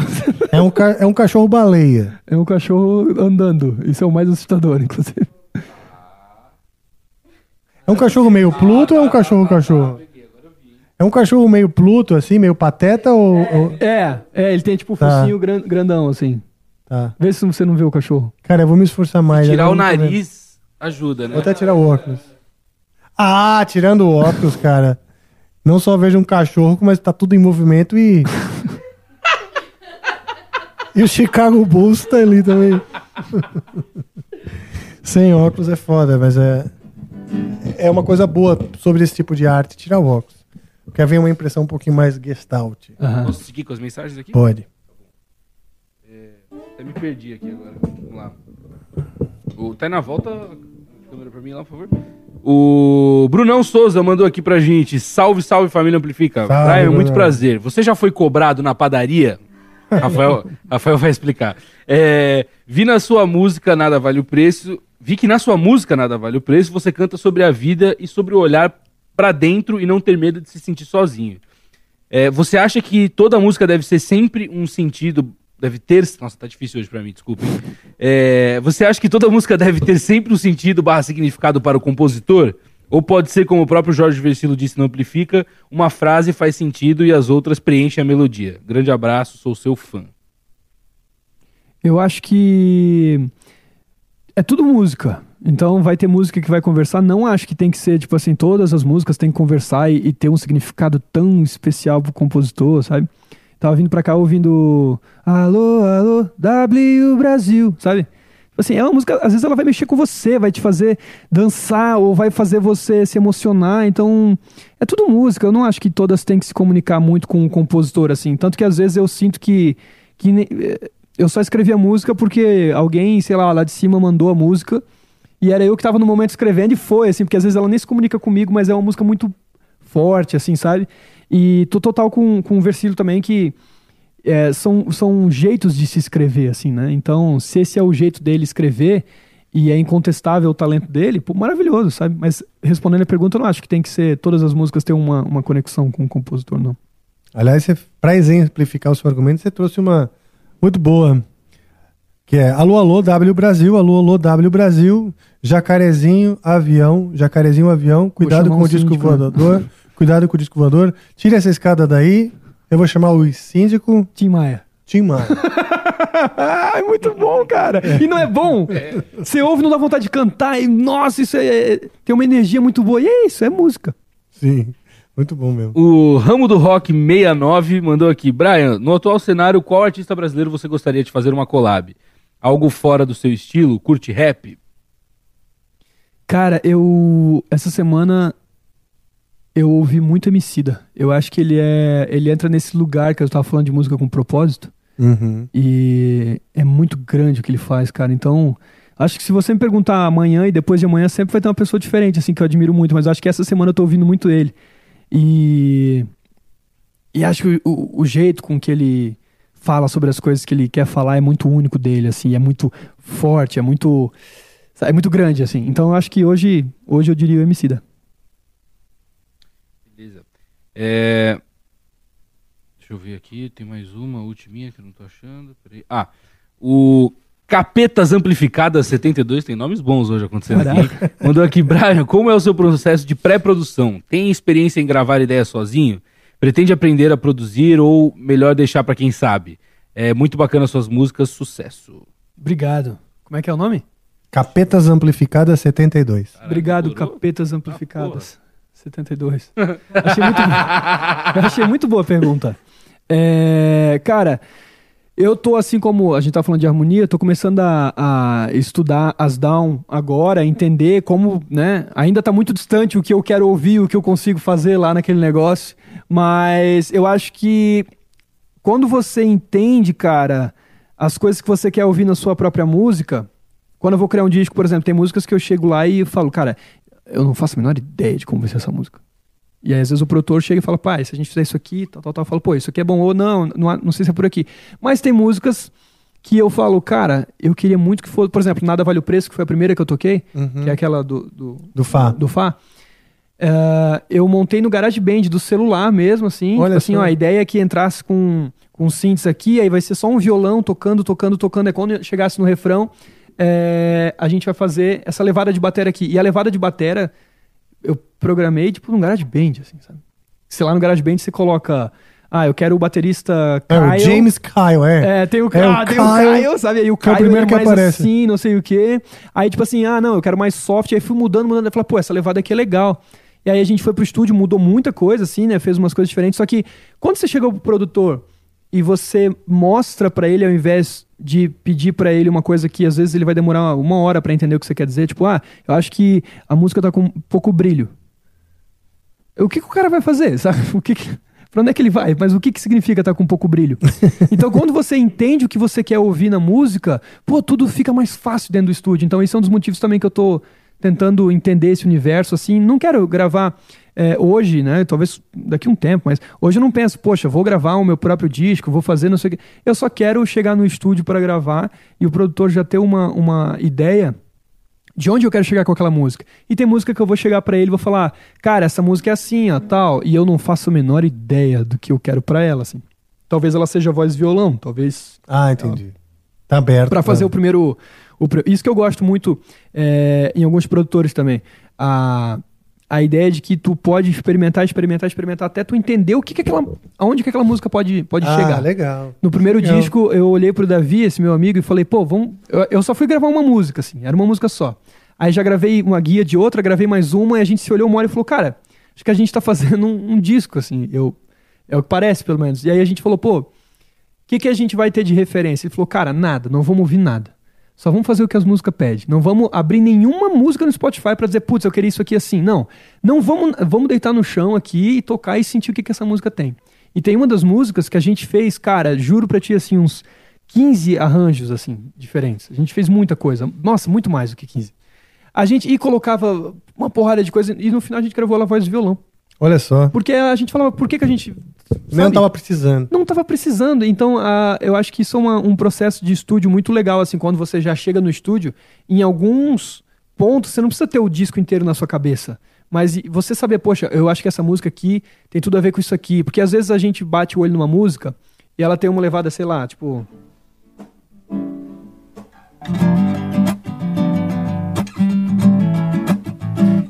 É um, ca- é um cachorro baleia. É um cachorro andando. Isso é o mais assustador, inclusive. É um cachorro meio Pluto ou é um cachorro cachorro? É um cachorro meio Pluto, assim, meio pateta ou. ou- É, é, ele tem tipo um Tá. focinho gran- grandão, assim. Tá. Vê se você não vê o cachorro. Cara, eu vou me esforçar mais. Tirar o nariz ajuda, né? Vou até tirar o óculos. Ah, tirando o óculos, cara. Não só vejo um cachorro, mas tá tudo em movimento e. e o Chicago Bulls tá ali também. <laughs> Sem óculos é foda, mas é. É uma coisa boa sobre esse tipo de arte, tirar o óculos. Porque vem uma impressão um pouquinho mais gestalt. Posso seguir com as mensagens aqui? Pode. Até me perdi aqui agora. Vamos lá. O, tá aí na volta. Câmera pra mim lá, por favor. O Brunão Souza mandou aqui pra gente. Salve, salve família Amplifica. Salve, Brian, muito prazer. Você já foi cobrado na padaria? <laughs> Rafael, Rafael vai explicar. É, vi na sua música Nada Vale o Preço. Vi que na sua música Nada Vale o Preço você canta sobre a vida e sobre o olhar pra dentro e não ter medo de se sentir sozinho. É, você acha que toda música deve ser sempre um sentido. Deve ter. Nossa, tá difícil hoje pra mim, desculpe. É, você acha que toda música deve ter sempre um sentido barra significado para o compositor? Ou pode ser, como o próprio Jorge Versilo disse no Amplifica, uma frase faz sentido e as outras preenchem a melodia? Grande abraço, sou seu fã. Eu acho que é tudo música. Então vai ter música que vai conversar. Não acho que tem que ser, tipo assim, todas as músicas têm que conversar e, e ter um significado tão especial pro compositor, sabe? Tava vindo pra cá ouvindo Alô, alô, W Brasil, sabe? Tipo Assim, é uma música, às vezes ela vai mexer com você, vai te fazer dançar ou vai fazer você se emocionar. Então, é tudo música. Eu não acho que todas têm que se comunicar muito com o compositor, assim. Tanto que às vezes eu sinto que, que eh, eu só escrevi a música porque alguém, sei lá, lá de cima mandou a música e era eu que tava no momento escrevendo e foi, assim, porque às vezes ela nem se comunica comigo, mas é uma música muito forte, assim, sabe? E tô total com, com um versículo também que é, são, são jeitos de se escrever, assim, né? Então, se esse é o jeito dele escrever e é incontestável o talento dele, pô, maravilhoso, sabe? Mas respondendo a pergunta, eu não acho que tem que ser todas as músicas ter uma, uma conexão com o compositor, não. Aliás, pra exemplificar o seu argumento, você trouxe uma muito boa. Que é Alô, alô, W Brasil, alô, alô, W Brasil, jacarezinho, avião, jacarezinho, avião, cuidado com o disco síndico, né? voador, <laughs> cuidado com o disco voador, tira essa escada daí, eu vou chamar o síndico. Tim Maia. Tim Maia. <laughs> é muito bom, cara. E não é bom? Você ouve, não dá vontade de cantar e, nossa, isso é, tem uma energia muito boa. E é isso, é música. Sim, muito bom mesmo. O Ramo do Rock 69 mandou aqui. Brian, no atual cenário, qual artista brasileiro você gostaria de fazer uma collab? Algo fora do seu estilo? Curte rap? Cara, eu. Essa semana eu ouvi muito Emicida. Eu acho que ele é. Ele entra nesse lugar que eu tava falando de música com propósito. Uhum. E é muito grande o que ele faz, cara. Então, acho que se você me perguntar amanhã e depois de amanhã, sempre vai ter uma pessoa diferente, assim, que eu admiro muito. Mas acho que essa semana eu tô ouvindo muito ele. E. E acho que o, o jeito com que ele fala sobre as coisas que ele quer falar é muito único dele, assim. É muito forte, é muito. É muito grande, assim. Então eu acho que hoje, hoje eu diria o Emicida. Beleza. É... Deixa eu ver aqui, tem mais uma, ultiminha que eu não tô achando. Peraí. Ah, o Capetas Amplificadas 72, tem nomes bons hoje acontecendo aqui. Mandou aqui, Brian, como é o seu processo de pré-produção? Tem experiência em gravar ideias sozinho? Pretende aprender a produzir ou melhor deixar pra quem sabe? É muito bacana suas músicas, sucesso. Obrigado. Como é que é o nome? Capetas Amplificadas 72. Obrigado, Capetas Amplificadas. 72. achei, muito, achei muito boa a pergunta. É, cara, eu tô assim como a gente tá falando de harmonia, tô começando a, a estudar as down agora, entender como, né? Ainda tá muito distante o que eu quero ouvir, o que eu consigo fazer lá naquele negócio, mas eu acho que quando você entende, cara, as coisas que você quer ouvir na sua própria música. Quando eu vou criar um disco, por exemplo, tem músicas que eu chego lá e falo, cara, eu não faço a menor ideia de como vai ser essa música. E aí, às vezes, o produtor chega e fala, pai, se a gente fizer isso aqui, tal, tal, tal, eu falo, pô, isso aqui é bom, ou não, não, não sei se é por aqui. Mas tem músicas que eu falo, cara, eu queria muito que fosse, por exemplo, Nada Vale o Preço, que foi a primeira que eu toquei, Uhum. que é aquela do, do, Do Fá. do Fá. É, eu montei no GarageBand do celular mesmo, assim. Olha Tipo assim, ó, a ideia é que entrasse com, com synths aqui, aí vai ser só um violão tocando, tocando, tocando. Aí quando chegasse no refrão, é, a gente vai fazer essa levada de batera aqui. E a levada de batera eu programei, tipo, no GarageBand, assim, sabe? Sei lá no GarageBand você coloca... Ah, eu quero o baterista É o Kyle. James Kyle, é. É, tem o, É o ah, tem o Kyle, Kyle, sabe? Aí o que é o Kyle primeiro é que mais aparece. assim, não sei o quê. Aí, tipo assim, ah, não, eu quero mais soft. Aí fui mudando, mudando. Aí falei, pô, essa levada aqui é legal. E aí a gente foi pro estúdio, mudou muita coisa, assim, né? Fez umas coisas diferentes. Só que quando você chega pro produtor e você mostra pra ele, ao invés de pedir pra ele uma coisa que às vezes ele vai demorar uma hora pra entender o que você quer dizer, tipo, ah, eu acho que a música tá com um pouco brilho. O que, que o cara vai fazer, <laughs> sabe? O que, que Pra onde é que ele vai? Mas o que, que significa estar com pouco brilho? <laughs> então, quando você entende o que você quer ouvir na música, pô, tudo fica mais fácil dentro do estúdio. Então, esse é um dos motivos também que eu tô tentando entender esse universo, assim. Não quero gravar é, hoje, né? Talvez daqui a um tempo, mas hoje eu não penso, poxa, vou gravar o meu próprio disco, vou fazer não sei o quê. Eu só quero chegar no estúdio para gravar e o produtor já ter uma, uma ideia de onde eu quero chegar com aquela música. E tem música que eu vou chegar pra ele e vou falar, cara, essa música é assim, ó, tal, e eu não faço a menor ideia do que eu quero pra ela, assim. Talvez ela seja voz e violão, talvez. Ah, entendi. Tá aberto. Pra fazer pra- o primeiro. O, isso que eu gosto muito é, em alguns produtores também. A, a ideia de que tu pode experimentar, experimentar, experimentar, até tu entender o que, que aquela. aonde que aquela música pode, pode Ah, chegar. legal. No primeiro Legal. disco, eu olhei pro Davi, esse meu amigo, e falei, pô, vamos. Eu, eu só fui gravar uma música, assim, era uma música só. Aí já gravei uma guia de outra, gravei mais uma, e a gente se olhou uma hora e falou, cara, acho que a gente tá fazendo um, um disco, assim, eu. É o que parece, pelo menos. E aí a gente falou, pô, o que, que a gente vai ter de referência? Ele falou, cara, nada, não vamos ouvir nada. Só vamos fazer o que as músicas pedem. Não vamos abrir nenhuma música no Spotify pra dizer, putz, eu queria isso aqui assim. Não. Não vamos, vamos deitar no chão aqui e tocar e sentir o que, que essa música tem. E tem uma das músicas que a gente fez, cara, juro pra ti, assim, uns 15 arranjos, assim, diferentes. A gente fez muita coisa. Nossa, muito mais do que 15. A gente e colocava uma porrada de coisa e no final a gente gravou a voz e violão. Olha só. Porque a gente falava, por que, que a gente. Não sabe? tava precisando. não estava precisando. Então, ah, eu acho que isso é uma- um processo de estúdio muito legal, assim, quando você já chega no estúdio, em alguns pontos, você não precisa ter o disco inteiro na sua cabeça. Mas você saber, poxa, eu acho que essa música aqui tem tudo a ver com isso aqui. Porque às vezes a gente bate o olho numa música e ela tem uma levada, sei lá, tipo.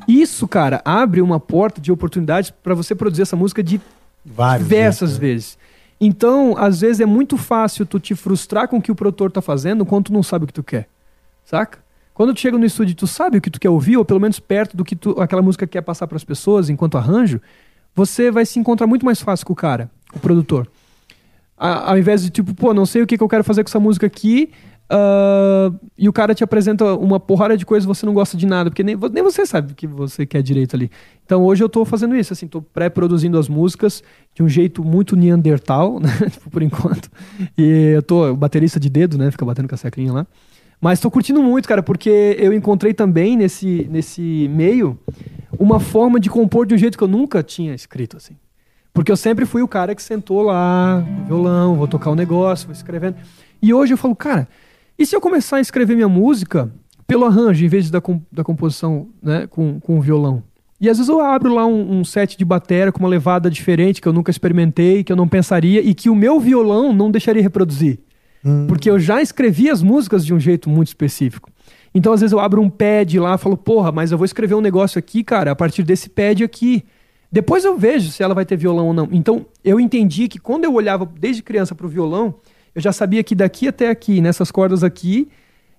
Isso, cara, abre uma porta de oportunidades para você produzir essa música de Vários. diversas né? vezes. Então, às vezes é muito fácil tu te frustrar com o que o produtor tá fazendo quando tu não sabe o que tu quer. Saca? Quando tu chega no estúdio e tu sabe o que tu quer ouvir, ou pelo menos perto do que tu, aquela música quer passar para as pessoas enquanto arranjo, você vai se encontrar muito mais fácil com o cara, o produtor. A- ao invés de tipo, pô, não sei o que, que eu quero fazer com essa música aqui, ah, e o cara te apresenta uma porrada de coisas você não gosta de nada, porque nem, nem você sabe o que você quer direito ali. Então hoje eu tô fazendo isso, assim, tô pré-produzindo as músicas de um jeito muito neandertal, <laughs> né, tipo, por enquanto. E eu tô baterista de dedo, né, fica batendo com a seclinha lá. Mas tô curtindo muito, cara, porque eu encontrei também nesse, nesse meio uma forma de compor de um jeito que eu nunca tinha escrito, assim. Porque eu sempre fui o cara que sentou lá, o violão, vou tocar um negócio, vou escrevendo. E hoje eu falo, cara, e se eu começar a escrever minha música pelo arranjo, em vez da, da composição né, com, com o violão? E às vezes eu abro lá um, um set de bateria com uma levada diferente que eu nunca experimentei, que eu não pensaria e que o meu violão não deixaria reproduzir. Porque eu já escrevi as músicas de um jeito muito específico. Então, às vezes, eu abro um pad lá e falo, porra, mas eu vou escrever um negócio aqui, cara, a partir desse pad aqui. Depois eu vejo se ela vai ter violão ou não. Então, eu entendi que quando eu olhava desde criança pro violão, eu já sabia que daqui até aqui, nessas cordas aqui,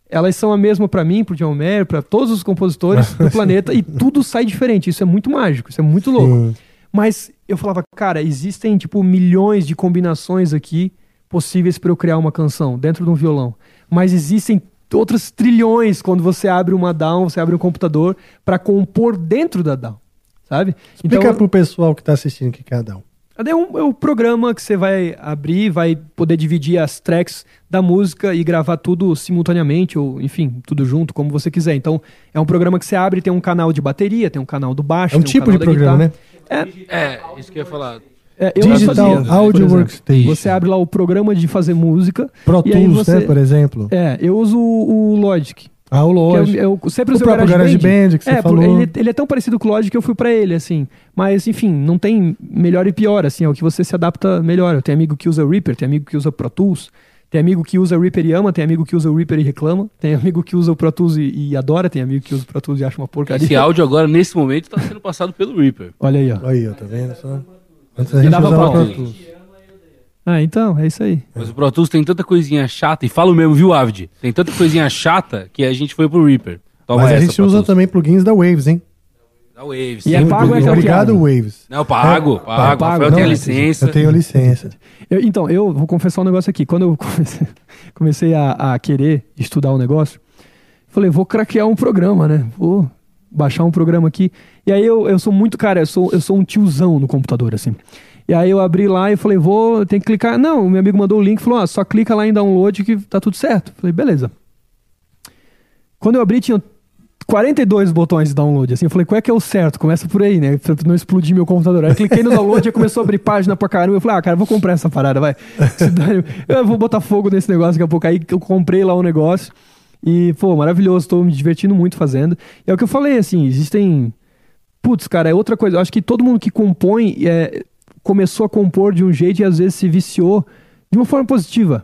elas são a mesma pra mim, pro John Mayer, pra todos os compositores do <laughs> planeta, e tudo sai diferente. Isso é muito mágico, isso é muito louco. Sim. Mas eu falava, cara, existem tipo milhões de combinações aqui possíveis para eu criar uma canção dentro de um violão. Mas existem outras trilhões quando você abre uma DAW, você abre um computador para compor dentro da DAW, sabe? Explica então, pro pessoal que tá assistindo que cada um. Daí É um, é um programa que você vai abrir, vai poder dividir as tracks da música e gravar tudo simultaneamente, ou enfim, tudo junto, como você quiser. Então, é um programa que você abre, tem um canal de bateria, tem um canal do baixo. É um tem tipo canal de programa, guitarra. né? É, É, isso que eu ia falar. é, eu Digital fazia, Audio por exemplo. Workstation. Você abre lá o programa de fazer música. Pro Tools, você- né, por exemplo. É, eu uso o, o Logic. Ah, o Logic. Que eu, eu sempre O usei próprio GarageBand que você é, falou. Ele, ele é tão parecido com o Logic que eu fui pra ele, assim. Mas, enfim, não tem melhor e pior, assim. É o que você se adapta melhor. Eu tenho amigo que usa Reaper, tem amigo que usa Pro Tools. Tem amigo que usa Reaper e ama, tem amigo que usa o Reaper e reclama. Tem amigo que usa o Pro Tools e, e adora, tem amigo que usa o Pro Tools e acha uma porcaria. Esse áudio agora, nesse momento, tá sendo passado pelo Reaper. Olha aí, ó. Aí, ó, tá vendo só? Antes a gente dava Pro Tools. Ah, então, é isso aí. Mas o Pro Tools tem tanta coisinha chata, e falo mesmo, viu, Avid? Tem tanta coisinha chata que a gente foi pro Reaper. Toma Mas a essa, gente Pro usa Tools. também plugins da Waves, hein? Da Waves. E é pago, plugin. é que- Obrigado, Waves. Não, pago, É, pago. pago, Rafael tem a licença. Eu tenho licença. Eu- então, eu vou confessar um negócio aqui. Quando eu <laughs> comecei, comecei a, a querer estudar o negócio, falei, vou craquear um programa, né? Vou baixar um programa aqui. E aí eu, eu sou muito, cara, eu sou, eu sou um tiozão no computador, assim. E aí eu abri lá e falei, vou, tem que clicar. Não, meu amigo mandou o link falou, ó, só clica lá em download que tá tudo certo. Falei, beleza. Quando eu abri, tinha 42 botões de download, assim, eu falei, qual é que é o certo? Começa por aí, né? Pra não explodir meu computador. Aí eu cliquei no download e começou a abrir página pra caramba. Eu falei, ah, cara, vou comprar essa parada, vai. <laughs> Eu vou botar fogo nesse negócio daqui a pouco. Aí eu comprei lá o negócio e, pô, maravilhoso, tô me divertindo muito fazendo. E é o que eu falei, assim, existem... Putz, cara, é outra coisa. Eu acho que todo mundo que compõe é, começou a compor de um jeito e às vezes se viciou de uma forma positiva.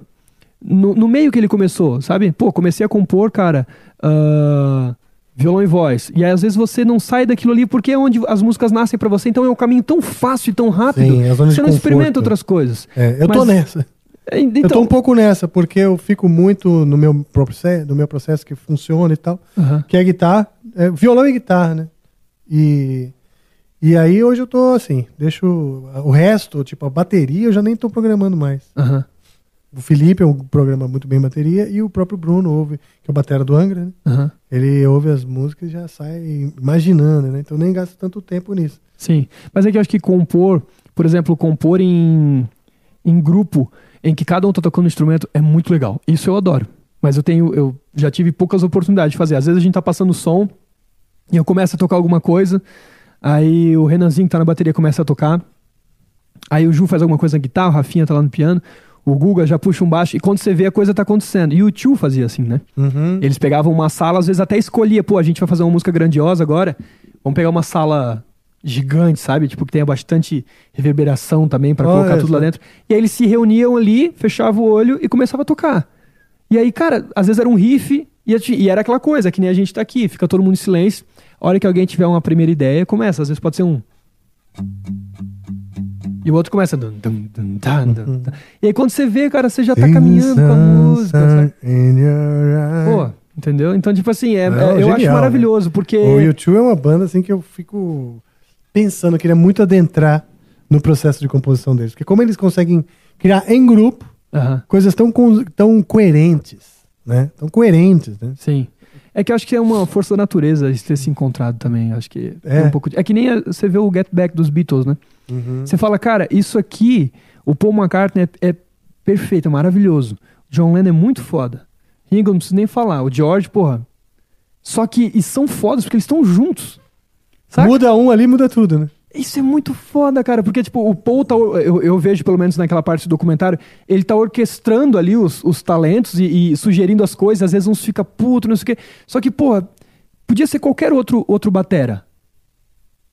No, no meio que ele começou, sabe? Pô, comecei a compor, cara, ah, violão e voz. E aí, às vezes você não sai daquilo ali porque é onde as músicas nascem pra você. Então é um caminho tão fácil e tão rápido. Sim, é você não conforto. experimenta outras coisas. É, eu tô Mas- nessa. É, eu tô Então, um pouco nessa, porque eu fico muito no meu no meu processo que funciona e tal, que é guitarra, é, violão e guitarra, né? E, e aí hoje eu tô assim, deixo o resto, tipo a bateria, eu já nem tô programando mais. aham. O Felipe é um programa muito bem bateria e o próprio Bruno ouve, que é o batera do Angra, né? Aham. Ele ouve as músicas e já sai imaginando, né? Então nem gasta tanto tempo nisso. Sim, mas é que eu acho que compor, por exemplo, compor em, em grupo, em que cada um tá tocando um instrumento, é muito legal. Isso eu adoro. Mas eu tenho, eu já tive poucas oportunidades de fazer. Às vezes a gente tá passando som e eu começo a tocar alguma coisa, aí o Renanzinho que tá na bateria começa a tocar, aí o Ju faz alguma coisa na guitarra, o Rafinha tá lá no piano, o Guga já puxa um baixo, e quando você vê a coisa tá acontecendo. E o Tio fazia assim, né? Uhum. Eles pegavam uma sala, às vezes até escolhia, pô, a gente vai fazer uma música grandiosa agora, vamos pegar uma sala gigante, sabe? Tipo, que tenha bastante reverberação também pra Olha colocar tudo lá dentro. E aí eles se reuniam ali, fechavam o olho e começavam a tocar. E aí, cara, às vezes era um riff e, e era aquela coisa, que nem a gente tá aqui, fica todo mundo em silêncio. A hora que alguém tiver uma primeira ideia, começa. Às vezes pode ser um. E o outro começa. dum, dum, tan, dum, tan. E aí quando você vê, cara, você já tá caminhando com a música. sabe? In your eyes. Pô, entendeu? Então, tipo assim, é, Não, é- eu genial, acho maravilhoso, porque. O YouTube é uma banda assim que eu fico pensando, eu queria muito adentrar no processo de composição deles. Porque como eles conseguem criar em grupo Aham, coisas tão, tão coerentes, né? Tão coerentes, né? sim. É que eu acho que é uma força da natureza de ter se encontrado também. Acho que é, É. um pouco. de- É que nem você vê o Get Back dos Beatles, né? Uhum. Você fala, cara, isso aqui, o Paul McCartney é, é perfeito, é maravilhoso. John Lennon é muito foda. Ringo, não preciso nem falar. O George, porra. Só que, e são fodas porque eles estão juntos. Saca? Muda um ali, muda tudo, né? Isso é muito foda, cara, porque, tipo, o Paul tá. Eu, eu vejo, pelo menos naquela parte do documentário, ele tá orquestrando ali os, os talentos e, e sugerindo as coisas, às vezes uns fica puto, não sei o quê. Só que, porra, podia ser qualquer outro, outro batera.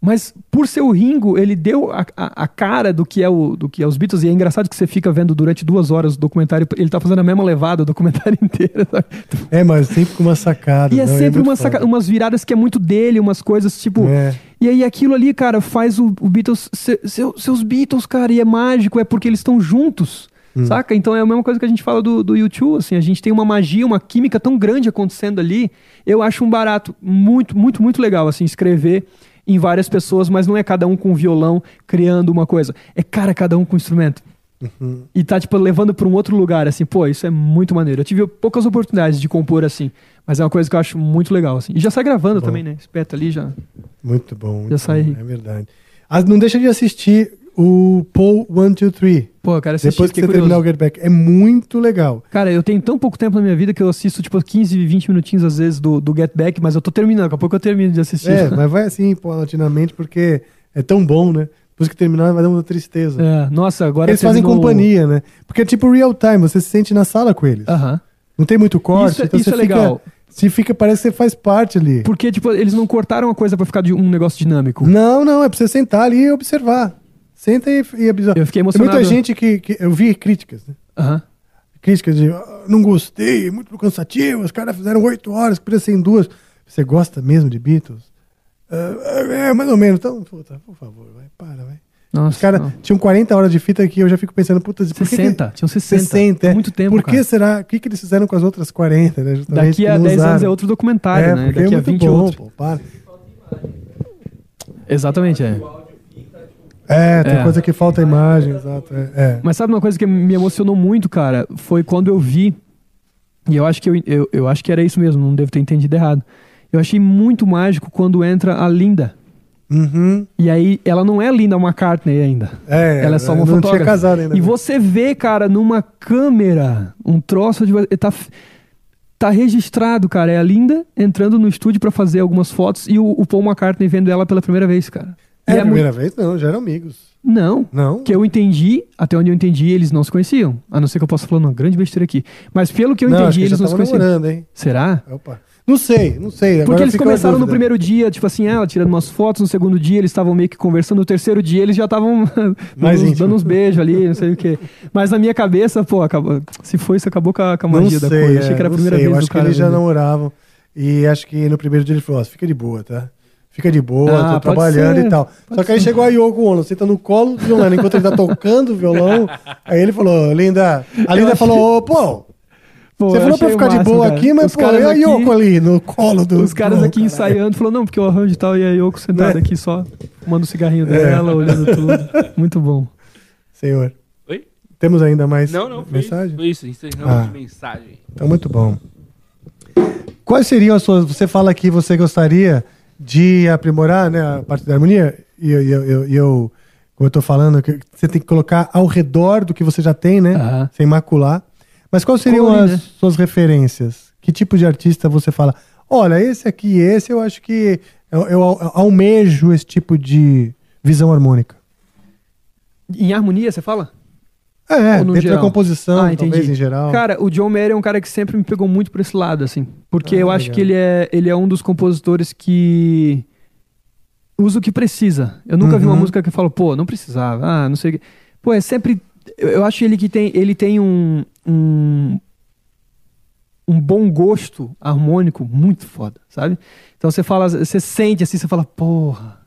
Mas por ser o Ringo, ele deu a, a, a cara do que, é o, do que é os Beatles. E é engraçado que você fica vendo durante duas horas o documentário. Ele tá fazendo a mesma levada o documentário <laughs> inteiro. sabe? É, mas sempre com uma sacada. E é não, sempre muito uma saca- umas viradas que é muito dele, umas coisas tipo. É. E aí aquilo ali, cara, faz o, o Beatles. se- seu- seus Beatles, cara, e é mágico, é porque eles estão juntos. Hum. Saca? Então é a mesma coisa que a gente fala do, do YouTube, assim, a gente tem uma magia, uma química tão grande acontecendo ali. Eu acho um barato muito, muito, muito legal, assim, escrever em várias pessoas, mas não é cada um com um violão criando uma coisa. É, cara, cada um com um instrumento. Uhum. E tá, tipo, levando pra um outro lugar, assim, pô, isso é muito maneiro. Eu tive poucas oportunidades de compor assim, mas é uma coisa que eu acho muito legal, assim. E já sai gravando Bom. também, né? Espeta ali já. Muito bom. Muito Já sai. bom, É verdade. Ah, não deixa de assistir o Paul 123. Pô, cara, assisti, Depois que você curioso. terminar o Get Back. É muito legal. Cara, eu tenho tão pouco tempo na minha vida que eu assisto, tipo, 15, 20 minutinhos às vezes do, do Get Back, mas eu tô terminando, daqui a pouco eu termino de assistir. É, mas vai assim, paulatinamente, porque é tão bom, né? Depois que terminar, vai dar uma tristeza. É, nossa, agora eles fazem companhia, né? Porque é tipo real time, você se sente na sala com eles. Aham. Não tem muito corte, Isso é- então isso você é fica, legal. Se fica, parece que você faz parte ali. Porque, tipo, eles não cortaram a coisa pra ficar de um negócio dinâmico. Não, não, é pra você sentar ali e observar. Senta e, e observa. Eu fiquei Tem emocionado. muita gente que, que- Eu vi críticas, né? Aham. Críticas de "Ah, não gostei, muito cansativo, os caras fizeram oito horas, podia ser em duas. Você gosta mesmo de Beatles? "Ah, é, mais ou menos. Então, puta, por favor, vai, para, vai. Nossa, Os caras tinham 40 horas de fita aqui, eu já fico pensando, puta, por que 60, que... tinham 60. 60, é. Muito tempo, Por que cara. será? O que, que eles fizeram com as outras 40, né? Justamente, Daqui a que não 10 anos usaram. é outro documentário, É, né? Daqui é a muito 20 bom, outro. pô, para. Exatamente, é. É, tem É. coisa que falta imagem, exato. É. é. Mas sabe uma coisa que me emocionou muito, cara? Foi quando eu vi, e eu acho que eu, eu, eu acho que era isso mesmo, não devo ter entendido errado. Eu achei muito mágico quando entra a Linda. Uhum. E aí, ela não é Linda McCartney ainda. É, ela é só uma não fotógrafa. tinha casado ainda. E né? você vê, cara, numa câmera, um troço de. Tá, tá registrado, cara. É a Linda entrando no estúdio pra fazer algumas fotos e o, o Paul McCartney vendo ela pela primeira vez, cara. É a muito- primeira vez? Não, já eram amigos. Não. Não? Que eu entendi, até onde eu entendi, eles não se conheciam. A não ser que eu possa falar uma grande besteira aqui. Mas pelo que eu Não, entendi, eles não se conheciam. namorando, hein? Será? Opa. Não sei, não sei. Porque eles começaram no primeiro dia, tipo assim, ela tirando umas fotos, no segundo dia eles estavam meio que conversando, no terceiro dia eles já estavam <laughs> dando, uns- beijos ali, não sei o quê. Mas na minha cabeça, pô, acabou, se foi, isso acabou com a, com a magia da sei, coisa. é, Achei que era a não primeira sei. vez Eu do acho que eles já namoravam. E acho que no primeiro dia ele falou: ó, fica de boa, tá? Fica de boa, Ah, tô trabalhando ser, e tal. Só que aí ser. chegou a Yoko Ono, senta no colo do violão, enquanto ele tá tocando o violão. <laughs> Aí ele falou, Linda. A Linda achei- falou, ô, pô, Pô, você falou pra ficar de boa cara. aqui, mas Os pô, caras e a aqui- Yoko ali no colo do. Os caras aqui caralho. ensaiando, falou, não, porque o arranjo e tal, e a Yoko sentada Né? aqui só, fumando o cigarrinho É. dela, olhando tudo. <laughs> Muito bom. Senhor. Oi? Temos ainda mais Não, não, foi mensagem? isso. Foi isso, encerramos Ah. de mensagem. Então, muito bom. Quais seriam as suas. Você fala que você gostaria de aprimorar né, a parte da harmonia, e eu, eu, eu, eu- como eu tô falando, que você tem que colocar ao redor do que você já tem, né? Sem macular. Mas quais seriam Colorir, as né? suas referências? Que tipo de artista você fala? Olha, esse aqui, esse eu acho que eu, eu almejo esse tipo de visão harmônica. Em harmonia, você fala? É, dentro da geral? composição, Ah, talvez em geral. Cara, o John Mayer é um cara que sempre me pegou muito por esse lado, assim. Porque Ah, eu acho legal. que ele é, ele é um dos compositores que usa o que precisa. Eu nunca vi uma Uhum. música que eu falo, pô, não precisava, ah, não sei o quê. Pô, é sempre. Eu, eu acho ele que tem. Ele tem um. um um bom gosto harmônico muito foda, sabe? Então você fala, você sente assim, você fala, porra,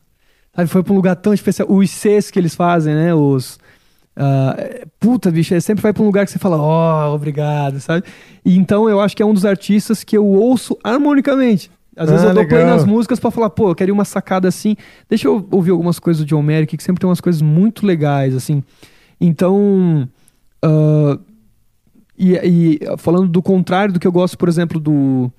sabe? Foi pra um lugar tão especial. Os Cs que eles fazem, né? Os. Ah, puta, bicho, é sempre vai pra um lugar que você fala, ó, obrigado, sabe? E então eu acho que é um dos artistas que eu ouço harmonicamente. Às vezes Ah, eu dou play legal. nas músicas pra falar, pô, eu queria uma sacada assim. Deixa eu ouvir algumas coisas do John Mayer, que sempre tem umas coisas muito legais, assim. Então. ah, e, e falando do contrário do que eu gosto, por exemplo, do.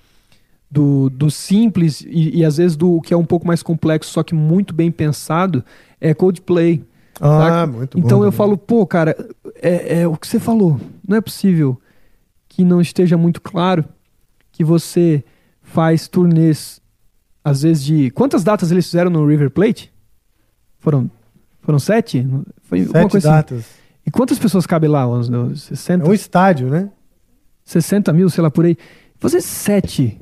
Do, do simples e, e às vezes do que é um pouco mais complexo, só que muito bem pensado, é Coldplay. Ah, saca? muito bom Então eu também. falo, pô, cara, é, é o que você falou. Não é possível que não esteja muito claro que você faz turnês, às vezes de. Quantas datas eles fizeram no River Plate? Foram, foram sete? Foi Sete assim. datas. E quantas pessoas cabem lá? Uns, uns 60? É um estádio, né? 60 mil, sei lá, por aí. Fazer sete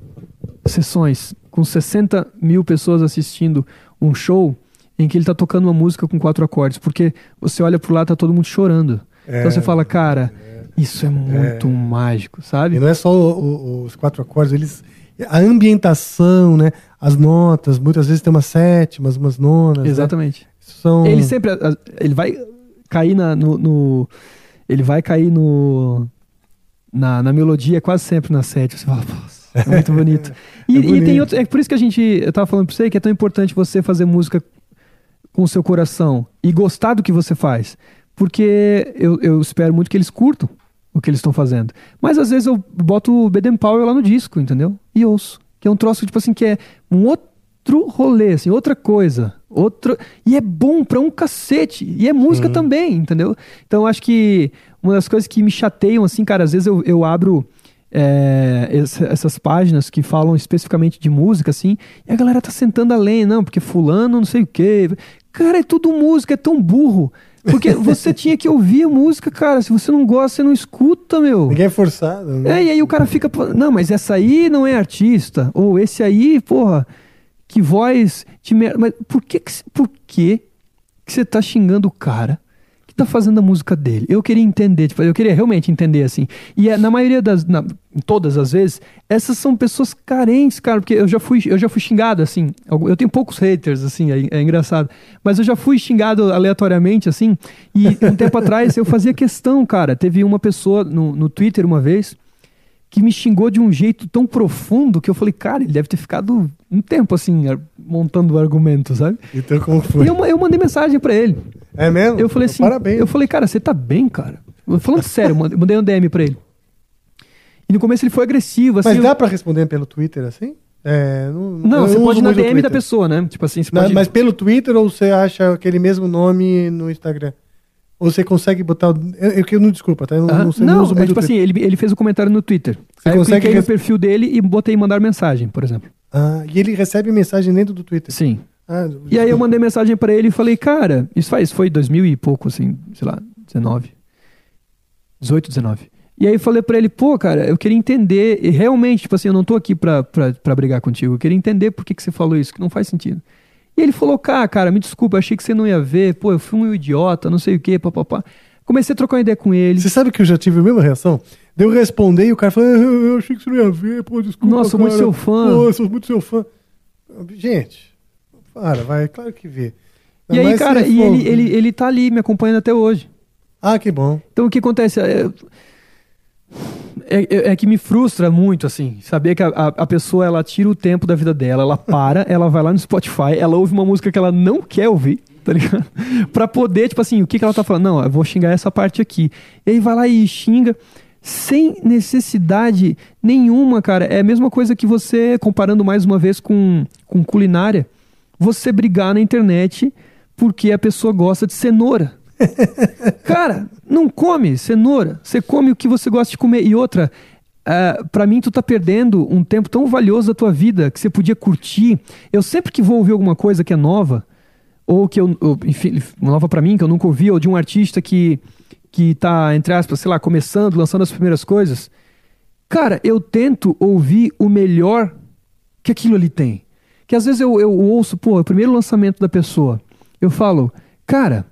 sessões com 60 mil pessoas assistindo um show em que ele tá tocando uma música com quatro acordes, porque você olha pro lado tá todo mundo chorando. É, então você fala, cara, isso é muito mágico, sabe? E não é só o- o- os quatro acordes, eles. A ambientação, né? As notas, muitas vezes tem umas sétimas, umas nonas. né? Exatamente. São... Ele sempre. Ele vai cair na, no, no- Ele vai cair no. Na, na melodia, quase sempre na sétima. Você fala, nossa, é muito bonito. <laughs> E, É e tem bonito. outro. É por isso que a gente. Eu tava falando pra você que é tão importante você fazer música com o seu coração e gostar do que você faz. Porque eu, eu espero muito que eles curtam o que eles estão fazendo. Mas às vezes eu boto o Baden Powell lá no disco, entendeu? E ouço. Que é um troço, tipo assim, que é um outro rolê, assim, outra coisa. Outro, e é bom pra um cacete. E é música também, entendeu? Então eu acho que uma das coisas que me chateiam, assim, cara, às vezes eu, eu abro é, essa- essas páginas que falam especificamente de música, assim, e a galera tá sentando além, não, porque fulano não sei o quê. Cara, é tudo música, é tão burro. Porque <laughs> você tinha que ouvir a música, cara. Se você não gosta, você não escuta, meu. Ninguém é forçado, né? É, e aí o cara fica, não, mas essa aí não é artista. Ou esse aí, porra, que voz de merda. Mas por que que, por que que você tá xingando o cara tá fazendo a música dele? Eu queria entender, tipo, eu queria realmente entender, assim. E é, na maioria das, na- todas as vezes, essas são pessoas carentes, cara, porque eu já fui, eu já fui xingado, assim. Eu tenho poucos haters, assim, é, é engraçado. Mas eu já fui xingado aleatoriamente, assim. E um tempo atrás eu fazia questão, cara. Teve uma pessoa no, no Twitter uma vez que me xingou de um jeito tão profundo que eu falei, cara, ele deve ter ficado um tempo assim, montando o argumento, sabe? Então como foi? E eu, eu mandei mensagem pra ele. É mesmo? Eu falei assim, Parabéns. eu falei, cara, você tá bem, cara? Eu- Falando <laughs> sério, eu mandei- um DM pra ele. E no começo ele foi agressivo, assim. Mas eu- dá pra responder pelo Twitter assim? É, não, Não, eu você pode na DM da pessoa, né? Tipo assim, pode... Mas pelo Twitter ou você acha aquele mesmo nome no Instagram? Ou você consegue botar. Eu, eu, eu não desculpa, tá? Eu não, sei, não, não uso é muito tipo assim, ele, ele fez o comentário no Twitter. Você Aí eu consegue cliquei no res- perfil dele e botei mandar mensagem, por exemplo. Ah, e ele recebe mensagem dentro do Twitter. Sim. Ah, E aí eu mandei mensagem pra ele e falei, cara, isso faz, foi 2000 e pouco, assim, sei lá, 19. 18, 19. E aí eu falei pra ele, pô, cara, eu queria entender, e realmente, tipo assim, eu não tô aqui pra, pra, pra brigar contigo, eu queria entender por que, que você falou isso, que não faz sentido. E ele falou, cara, cara, me desculpa, achei que você não ia ver, pô, eu fui um idiota, não sei o quê, papapá. Comecei a trocar uma ideia com ele. Você sabe que eu já tive a mesma reação? Daí eu responder e o cara falou, ah, eu achei que você não ia ver, pô, desculpa. Nossa, sou muito cara. seu fã. Pô, eu sou muito seu fã. Gente, para, vai, claro que vê. E aí, cara, e for- ele, ele, ele tá ali me acompanhando até hoje. Ah, que bom. Então o que acontece? É, é, é- é que me frustra muito, assim, saber que a, a, a pessoa ela tira o tempo da vida dela, ela para, <laughs> ela vai lá no Spotify, ela ouve uma música que ela não quer ouvir, tá ligado? <laughs> pra poder, tipo assim, o que, que ela tá falando? Não, eu vou xingar essa parte aqui. E aí vai lá e xinga. Sem necessidade nenhuma, cara. É a mesma coisa que você, comparando mais uma vez com, com culinária, você brigar na internet porque a pessoa gosta de cenoura. <laughs> Cara, não come cenoura. Você come o que você gosta de comer. E outra, ah, pra mim, tu tá perdendo um tempo tão valioso da tua vida que você podia curtir. Eu sempre que vou ouvir alguma coisa que é nova, ou que eu, ou, enfim, nova pra mim, que eu nunca ouvi, ou de um artista que, que tá, entre aspas, sei lá, começando, lançando as primeiras coisas, cara, eu tento ouvir o melhor que aquilo ali tem. Que às vezes eu, eu ouço, pô, o primeiro lançamento da pessoa, eu falo, cara,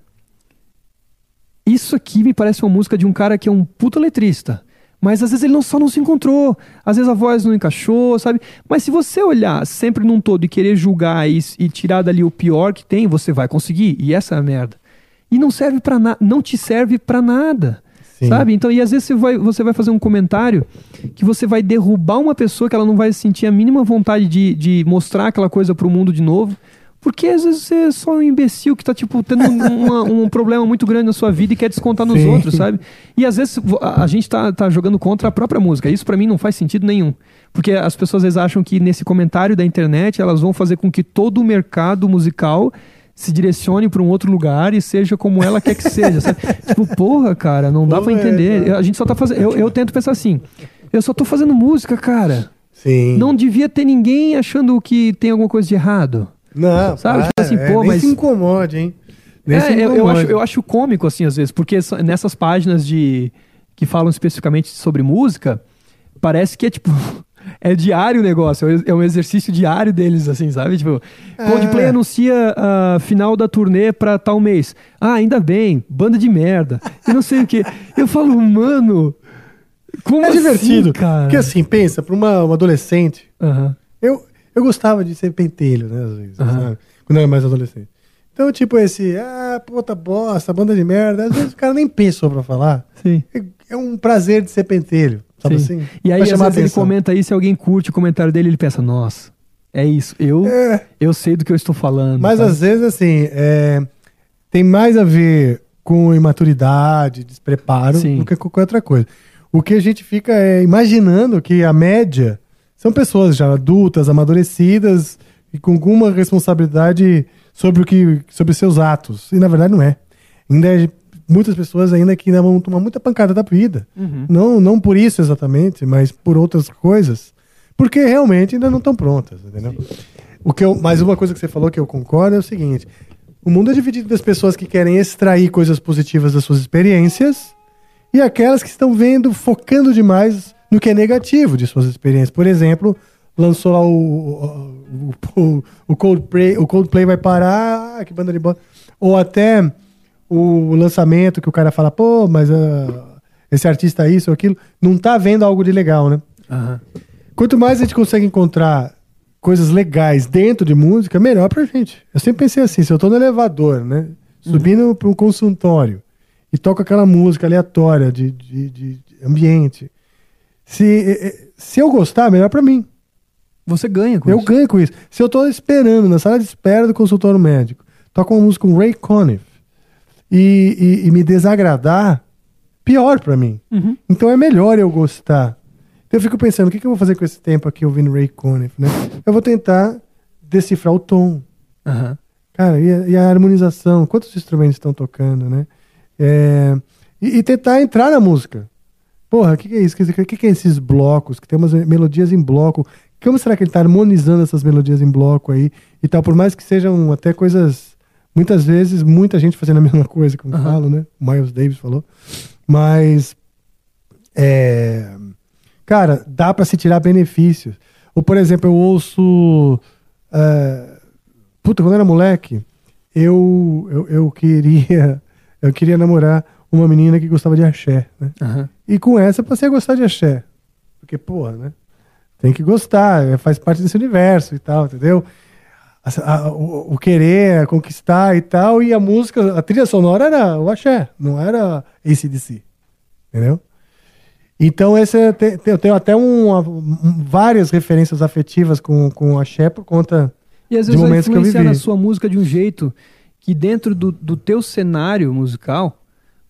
isso aqui me parece uma música de um cara que é um puta letrista. Mas às vezes ele não, só não se encontrou, às vezes a voz não encaixou, sabe? Mas se você olhar sempre num todo e querer julgar e, e tirar dali o pior que tem, você vai conseguir. E essa é a merda. E não serve para nada, não te serve para nada. Sim. Sabe? Então, e às vezes você vai, você vai fazer um comentário que você vai derrubar uma pessoa que ela não vai sentir a mínima vontade de, de mostrar aquela coisa pro mundo de novo. Porque às vezes você é só um imbecil que tá, tipo, tendo <laughs> uma- um problema muito grande na sua vida e quer descontar nos Sim. outros, sabe? E às vezes a, a gente tá, tá jogando contra a própria música. Isso pra mim não faz sentido nenhum. Porque as pessoas às vezes acham que nesse comentário da internet elas vão fazer com que todo o mercado musical se direcione para um outro lugar e seja como ela quer que seja, sabe? <laughs> tipo, porra, cara, não dá Pô, pra é, entender. Eu- a gente só tá fazendo. Eu, eu tento pensar assim. Eu só tô fazendo música, cara. Sim. Não devia ter ninguém achando que tem alguma coisa de errado. Não, Sabe? Tipo para, assim, é, pô, nem mas- se incomode, hein? Nem se É, eu, eu incomode. acho, eu acho cômico, assim, às vezes, porque nessas páginas de que falam especificamente sobre música, parece que é tipo. É diário o negócio, é um exercício diário deles, assim, sabe? Tipo, Coldplay É. anuncia a final da turnê pra tal mês. Ah, ainda bem, banda de merda. E não sei o quê. Eu falo, mano. Como É assim, divertido. cara? Porque assim, pensa, pra uma, uma adolescente, Aham. eu, eu gostava de ser pentelho, né, às vezes, Aham. sabe? Quando eu era mais adolescente. Então, tipo, esse, ah, puta bosta, banda de merda, às vezes o cara nem pensou pra falar. Sim. É, é um prazer de ser pentelho, sabe Sim. assim? E aí, às vezes, ele comenta aí, se alguém curte o comentário dele, ele pensa, nossa, é isso, eu, É. eu sei do que eu estou falando. Mas sabe? às vezes, assim, é, tem mais a ver com imaturidade, despreparo, Sim. do que com qualquer outra coisa. O que a gente fica é imaginando que a média são pessoas já adultas, amadurecidas e com alguma responsabilidade sobre o que sobre seus atos. E na verdade não é. Ainda é muitas pessoas ainda que ainda vão tomar muita pancada da vida. Uhum. Não, não por isso exatamente, mas por outras coisas. Porque realmente ainda não estão prontas, entendeu? O que eu, mas uma coisa que você falou que eu concordo é o seguinte: o mundo é dividido das pessoas que querem extrair coisas positivas das suas experiências e aquelas que estão vendo, focando demais no que é negativo de suas experiências. Por exemplo, lançou lá o, o, o, o Coldplay, o Coldplay vai parar, que banda de bosta. Ou até o lançamento que o cara fala, pô, mas ah, esse artista é isso ou aquilo, não tá vendo algo de legal, né? Quanto mais a gente consegue encontrar coisas legais dentro de música, melhor pra gente. Eu sempre pensei assim, se eu tô no elevador, né? Subindo para um consultório e toco aquela música aleatória de, de, de ambiente. Se, se eu gostar, melhor pra mim. Você ganha com eu isso. ganho com isso. Se eu tô esperando na sala de espera do consultório médico, toco uma música com Ray Conniff e, e- e me desagradar, pior pra mim. Uhum. Então é melhor eu gostar. Então eu fico pensando, o que, que eu vou fazer com esse tempo aqui ouvindo Ray Conniff, né? Eu vou tentar decifrar o tom. Aham. Cara, e a, e a harmonização? Quantos instrumentos estão tocando, né? É, e, e tentar entrar na música. Porra, o que, que é isso? O que, que é esses blocos? Que tem umas melodias em bloco. Como será que ele está harmonizando essas melodias em bloco aí e tal? Por mais que sejam até coisas. Muitas vezes, muita gente fazendo a <laughs> mesma coisa, como eu Aham. falo, né? O Miles Davis falou. Mas. É, cara, dá para se tirar benefícios. Ou, por exemplo, eu ouço. é, puta, quando eu era moleque, eu, eu, eu queria. <laughs> Eu queria namorar uma menina que gostava de axé, né? Aham. E com essa eu passei a gostar de axé. Porque, porra, né? Tem que gostar, é, faz parte desse universo e tal, entendeu? A- a- o, o querer, conquistar e tal, e a música, a trilha sonora era o axé, não era ACDC, entendeu? Então, esse é, tem- eu tenho até um, um- várias referências afetivas com, com o axé por conta E às de vezes vai momentos que eu influenciar vivi. na sua música de um jeito que dentro do, do teu cenário musical,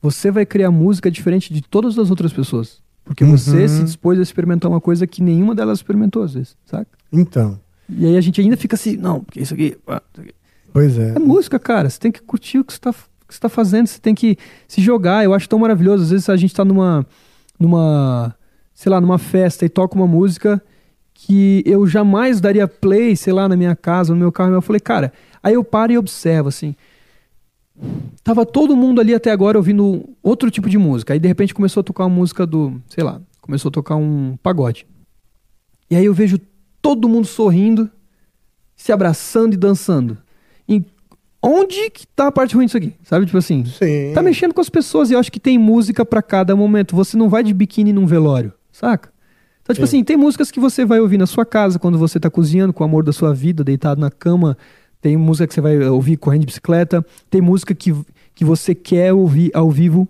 você vai criar música diferente de todas as outras pessoas. Porque você Uhum. se dispôs a experimentar uma coisa que nenhuma delas experimentou às vezes, saca? Então, E aí a gente ainda fica assim, não, porque isso aqui... ah, isso aqui. pois é. É música, cara. Você tem que curtir o que você tá, o que você tá fazendo, você tem que se jogar. Eu acho tão maravilhoso. Às vezes a gente tá numa, numa, sei lá, numa festa e toca uma música que eu jamais daria play, sei lá, na minha casa, no meu carro. Eu falei, cara, aí eu paro e observo, assim. Tava todo mundo ali até agora ouvindo outro tipo de música. Aí de repente começou a tocar uma música do, sei lá, começou a tocar um pagode. E aí eu vejo todo mundo sorrindo, se abraçando e dançando. E onde que tá a parte ruim disso aqui? Sabe, tipo assim, Sim. tá mexendo com as pessoas e eu acho que tem música pra cada momento. Você não vai de biquíni num velório, saca? Então, tipo Sim. assim, tem músicas que você vai ouvir na sua casa, quando você tá cozinhando com o amor da sua vida, deitado na cama. Tem música que você vai ouvir correndo de bicicleta. Tem música que, que você quer ouvir ao vivo,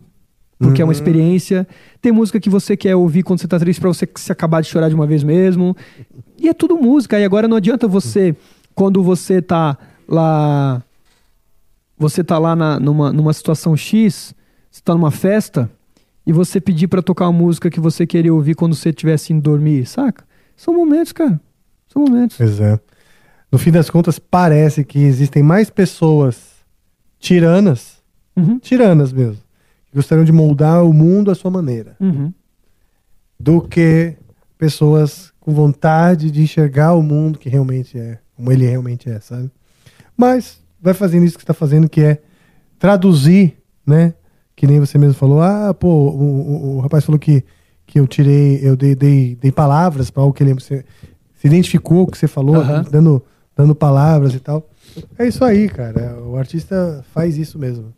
porque é uma Uhum. experiência. Tem música que você quer ouvir quando você tá triste pra você se acabar de chorar de uma vez mesmo. E é tudo música. E agora não adianta você, quando você tá lá. Você tá lá na- numa, numa situação X, você tá numa festa, e você pedir pra tocar uma música que você queria ouvir quando você estivesse indo dormir, saca? São momentos, cara. São momentos. Pois é. No fim das contas, parece que existem mais pessoas tiranas, Uhum. tiranas mesmo, gostariam de moldar o mundo à sua maneira, Uhum. do que pessoas com vontade de enxergar o mundo que realmente é, como ele realmente é, sabe? Mas vai fazendo isso que está fazendo, que é traduzir, né? Que nem você mesmo falou, ah, pô, o, o- o rapaz falou que, que eu tirei, eu dei, dei, dei palavras para algo que ele se, se identificou com o que você falou, Aham. dando, dando palavras e tal. É isso aí, cara. O artista faz isso mesmo.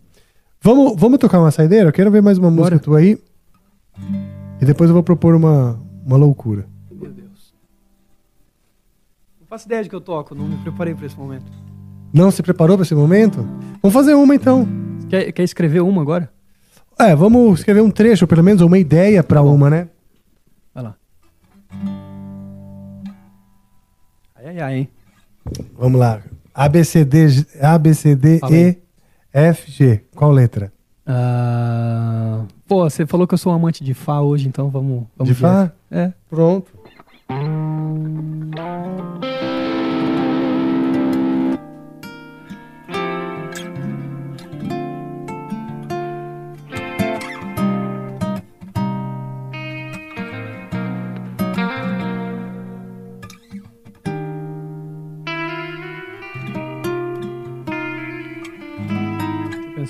Vamos, vamos tocar uma saideira? Eu quero ver mais uma música tua aí. E depois eu vou propor uma, uma loucura. Meu Deus. Não faço ideia de que eu toco, não me preparei pra esse momento. Não se preparou para esse momento? Vamos fazer uma então. Quer, quer escrever uma agora? É, vamos escrever um trecho, pelo menos, ou uma ideia para uma, né? Vai lá. Ai, ai, ai, hein? Vamos lá. A, B, C, D, G- A, B, C, D, Fala E, aí. F, G. Qual letra? Ah, pô, você falou que eu sou um amante de Fá hoje, então vamos. vamos De Fá? É. Pronto.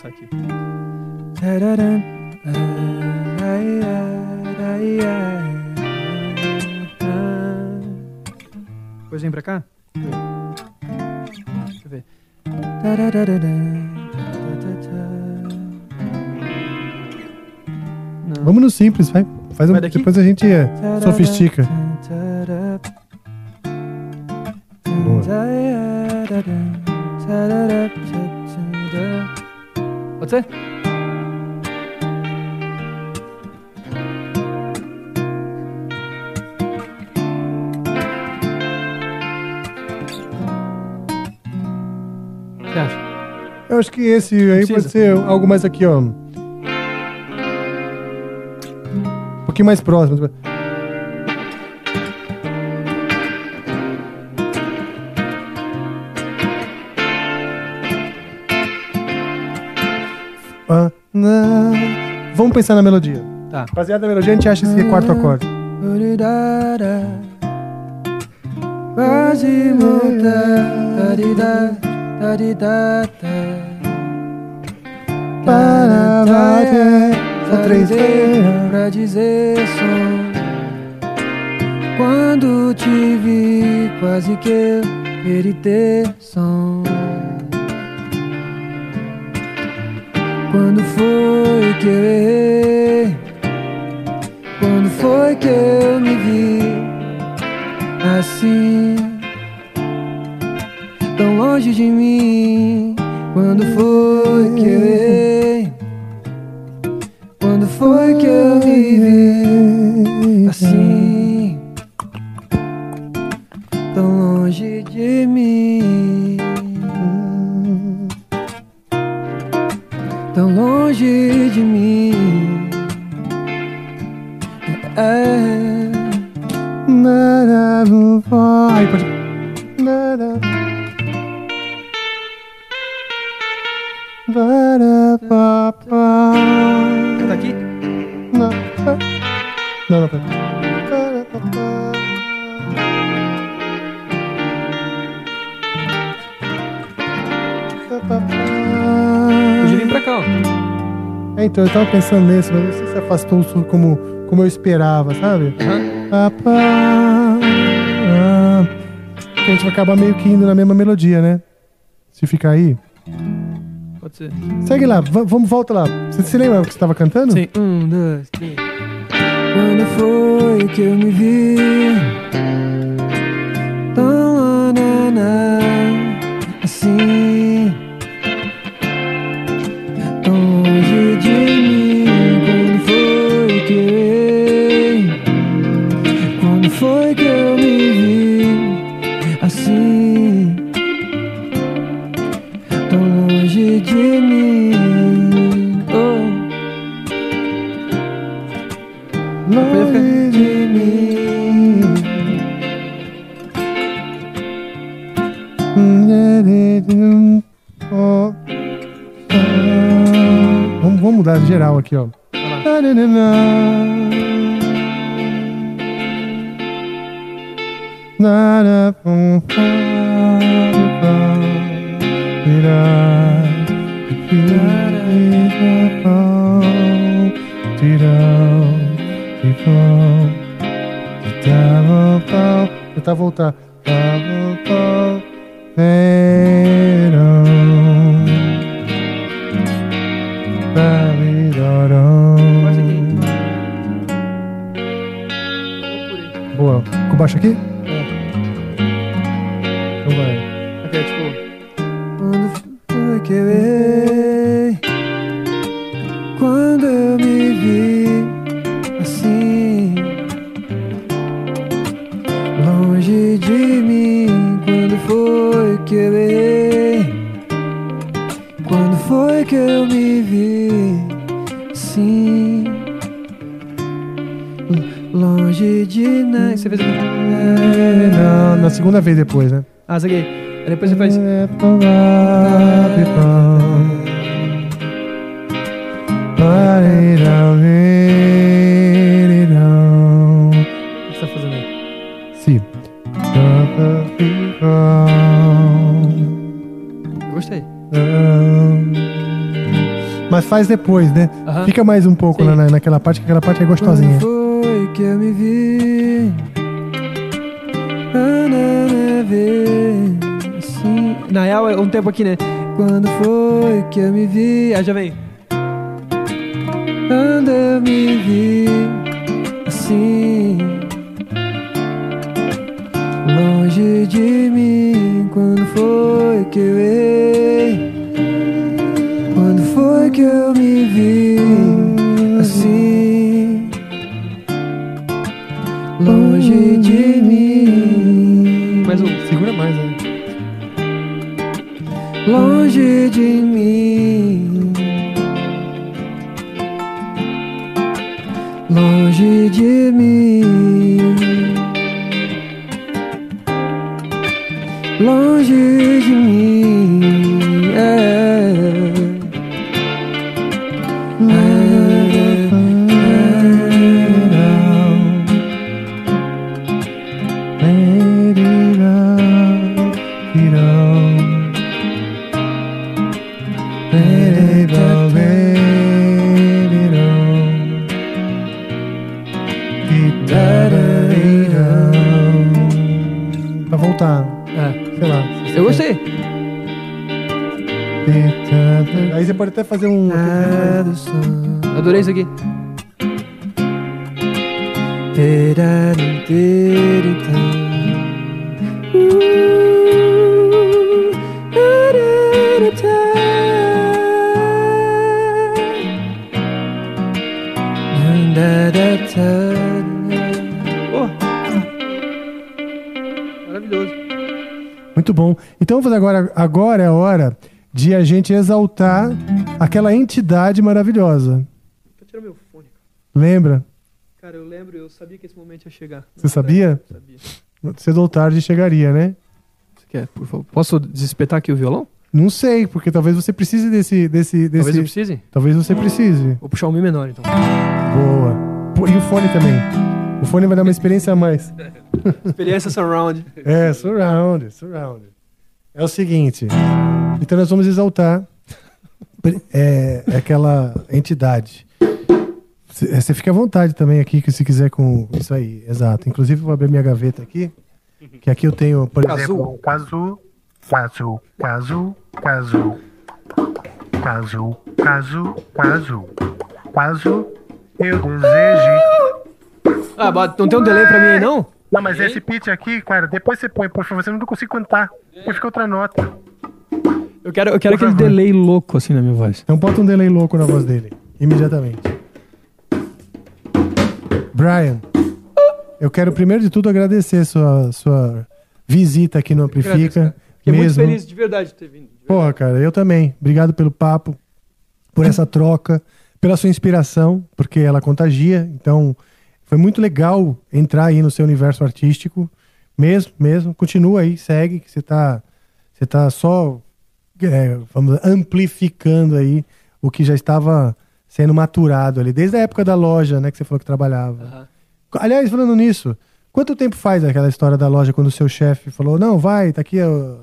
Pensar aqui. Depois vem pra cá. Deixa eu ver. Não. Vamos no simples, vai. Faz um, Vai depois a gente é, sofistica. Boa. Você acha? Eu acho que esse aí pode ser algo mais aqui, ó. Um pouquinho mais próximo. Na- Vamos pensar na melodia. Tá. Baseado na melodia, a gente acha esse quarto acorde. Para, vai, só três vezes. Pra dizer som. Quando te vi, quase que eu gritei som. Quando foi que eu errei? Quando foi que eu me vi assim? Tão longe de mim. Quando foi que eu errei? Quando foi que eu me vi vai. Pode... Tá aqui? Não, não, não. Podia vir pra cá, ó. É, então, eu tava pensando nesse, mas não sei se afastou o som como, como eu esperava, sabe? Pá, ah. A gente vai acabar meio que indo na mesma melodia, né? Se ficar aí. Pode ser. Segue lá, va- vamos, volta lá. Você se lembra o que você tava cantando? Sim. Um, dois, três. Quando foi que eu me vi tão assim, Vamos, mudar geral aqui, ó. Nada, pum, pá, pá, Com baixo aqui? Então vai. Aqui, é tipo. Você fez. É, na, na segunda vez depois, né? Ah, isso aqui. Aí depois você faz. É. O que você tá fazendo aí? Si. Pirão. Gostei. Pá. Mas faz depois, né? Aham. Fica mais um pouco na- naquela parte, que aquela parte é gostosinha. Foi que eu me vi? Ah. Na real, é um tempo aqui, né? Quando foi que eu me vi? Aí já vem. Quando eu me vi assim Longe de mim Quando foi que eu errei Quando foi que eu me vi Longe de mim Mais um. Segura mais, né? Longe de mim Longe de mim Longe você pode até fazer um. Adorei isso aqui. Maravilhoso. Muito bom. Então vamos fazer agora. Agora é a hora de a gente exaltar aquela entidade maravilhosa. Vou tirar meu fone. Lembra? Cara, eu lembro, eu sabia que esse momento ia chegar. Você sabia? Sabia. Cedo ou tarde chegaria, né? Você quer, por favor? Posso desespetar aqui o violão? Não sei, porque talvez você precise desse. desse, desse... Talvez eu precise? Talvez você precise. Vou puxar um Mi menor, então. Boa. E o fone também. O fone vai dar uma experiência a mais. <laughs> Experiência surround. É, surround, surround. É o seguinte. Então nós vamos exaltar é, aquela entidade. Você fica à vontade também aqui, que se quiser com isso aí. Exato. Inclusive, eu vou abrir minha gaveta aqui. Que aqui eu tenho, por Cazu. exemplo, um casu. Casu, casu, casu. Casu, casu, casu. Casu, eu desejo. Ah, não tem um delay pra mim aí, não? Não, mas esse pitch aqui, cara, depois você põe, por favor, você não consigo cantar. Depois fica outra nota. Eu quero, eu quero aquele favor. delay louco assim na minha voz. Então bota um delay louco na voz dele, imediatamente. Brian, eu quero primeiro de tudo agradecer sua, sua visita aqui no Amplifica. Fiquei muito mesmo. feliz de verdade de ter vindo. Porra, cara, eu também. Obrigado pelo papo, por essa troca, pela sua inspiração, porque ela contagia. Então, foi muito legal entrar aí no seu universo artístico. Mesmo, mesmo. Continua aí, segue, que você tá, você tá só é, vamos, amplificando aí o que já estava sendo maturado ali, desde a época da loja, né, que você falou que trabalhava. Aliás, falando nisso, quanto tempo faz aquela história da loja quando o seu chefe falou, não, vai, tá aqui o,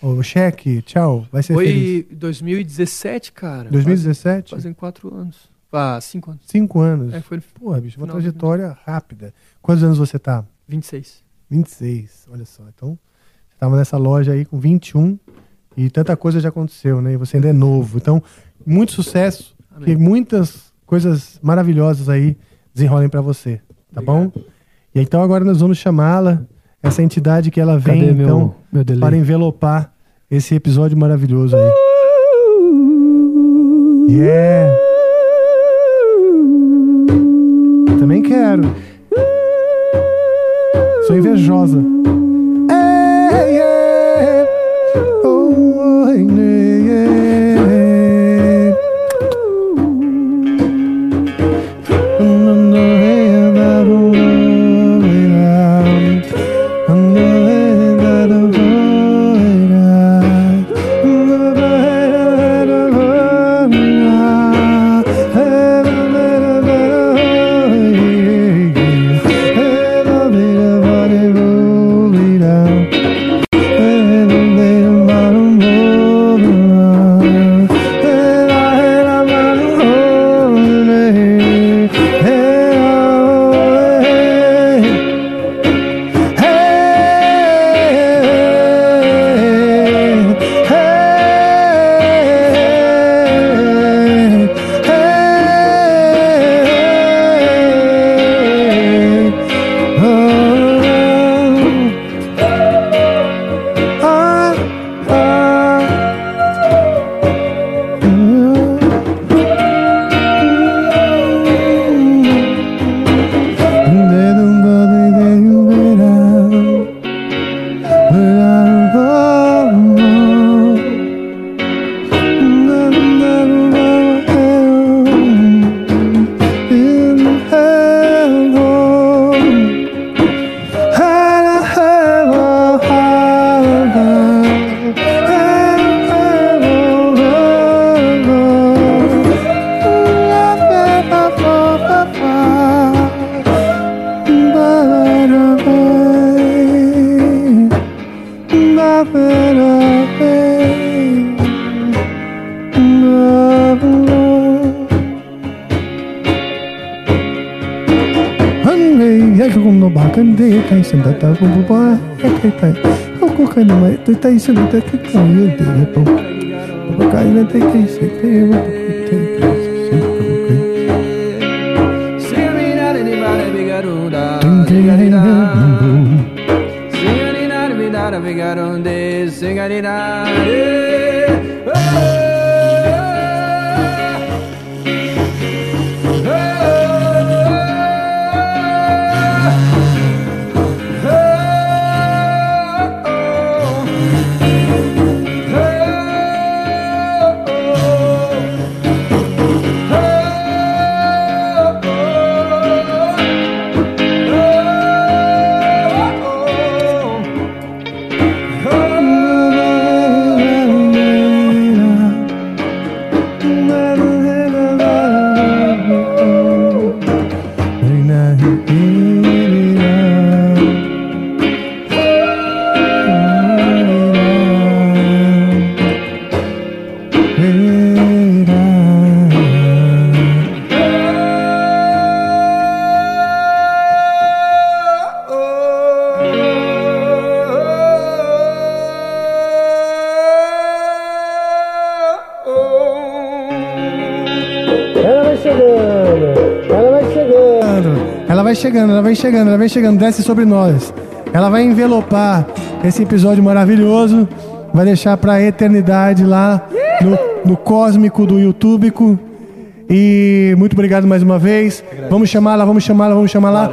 o cheque, tchau, vai ser feliz. Foi 2017, cara. 2017? Fazem quatro anos. Ah, cinco anos. Cinco anos. É, foi Porra, bicho, uma trajetória rápida. Quantos anos você tá? 26. 26, olha só. Então, você tava nessa loja aí com 21 e tanta coisa já aconteceu, né? E você ainda é novo. Então, muito sucesso, que muitas coisas maravilhosas aí desenrolem pra você, tá bom? E então agora nós vamos chamá-la, essa entidade que ela vem, Cadê meu- então, meu delay? para envelopar esse episódio maravilhoso aí. Yeah! Também quero. Sou invejosa. É que tá. O cocaína mas tá tá ensinando tá que caiu de pão. O cocaína tem que ser tem Ela chegando, ela vai chegando, desce sobre nós. Ela vai envelopar esse episódio maravilhoso, vai deixar pra eternidade lá no, no cósmico do YouTubico. E muito obrigado mais uma vez. Vamos chamá-la, vamos chamá-la, vamos chamá-la.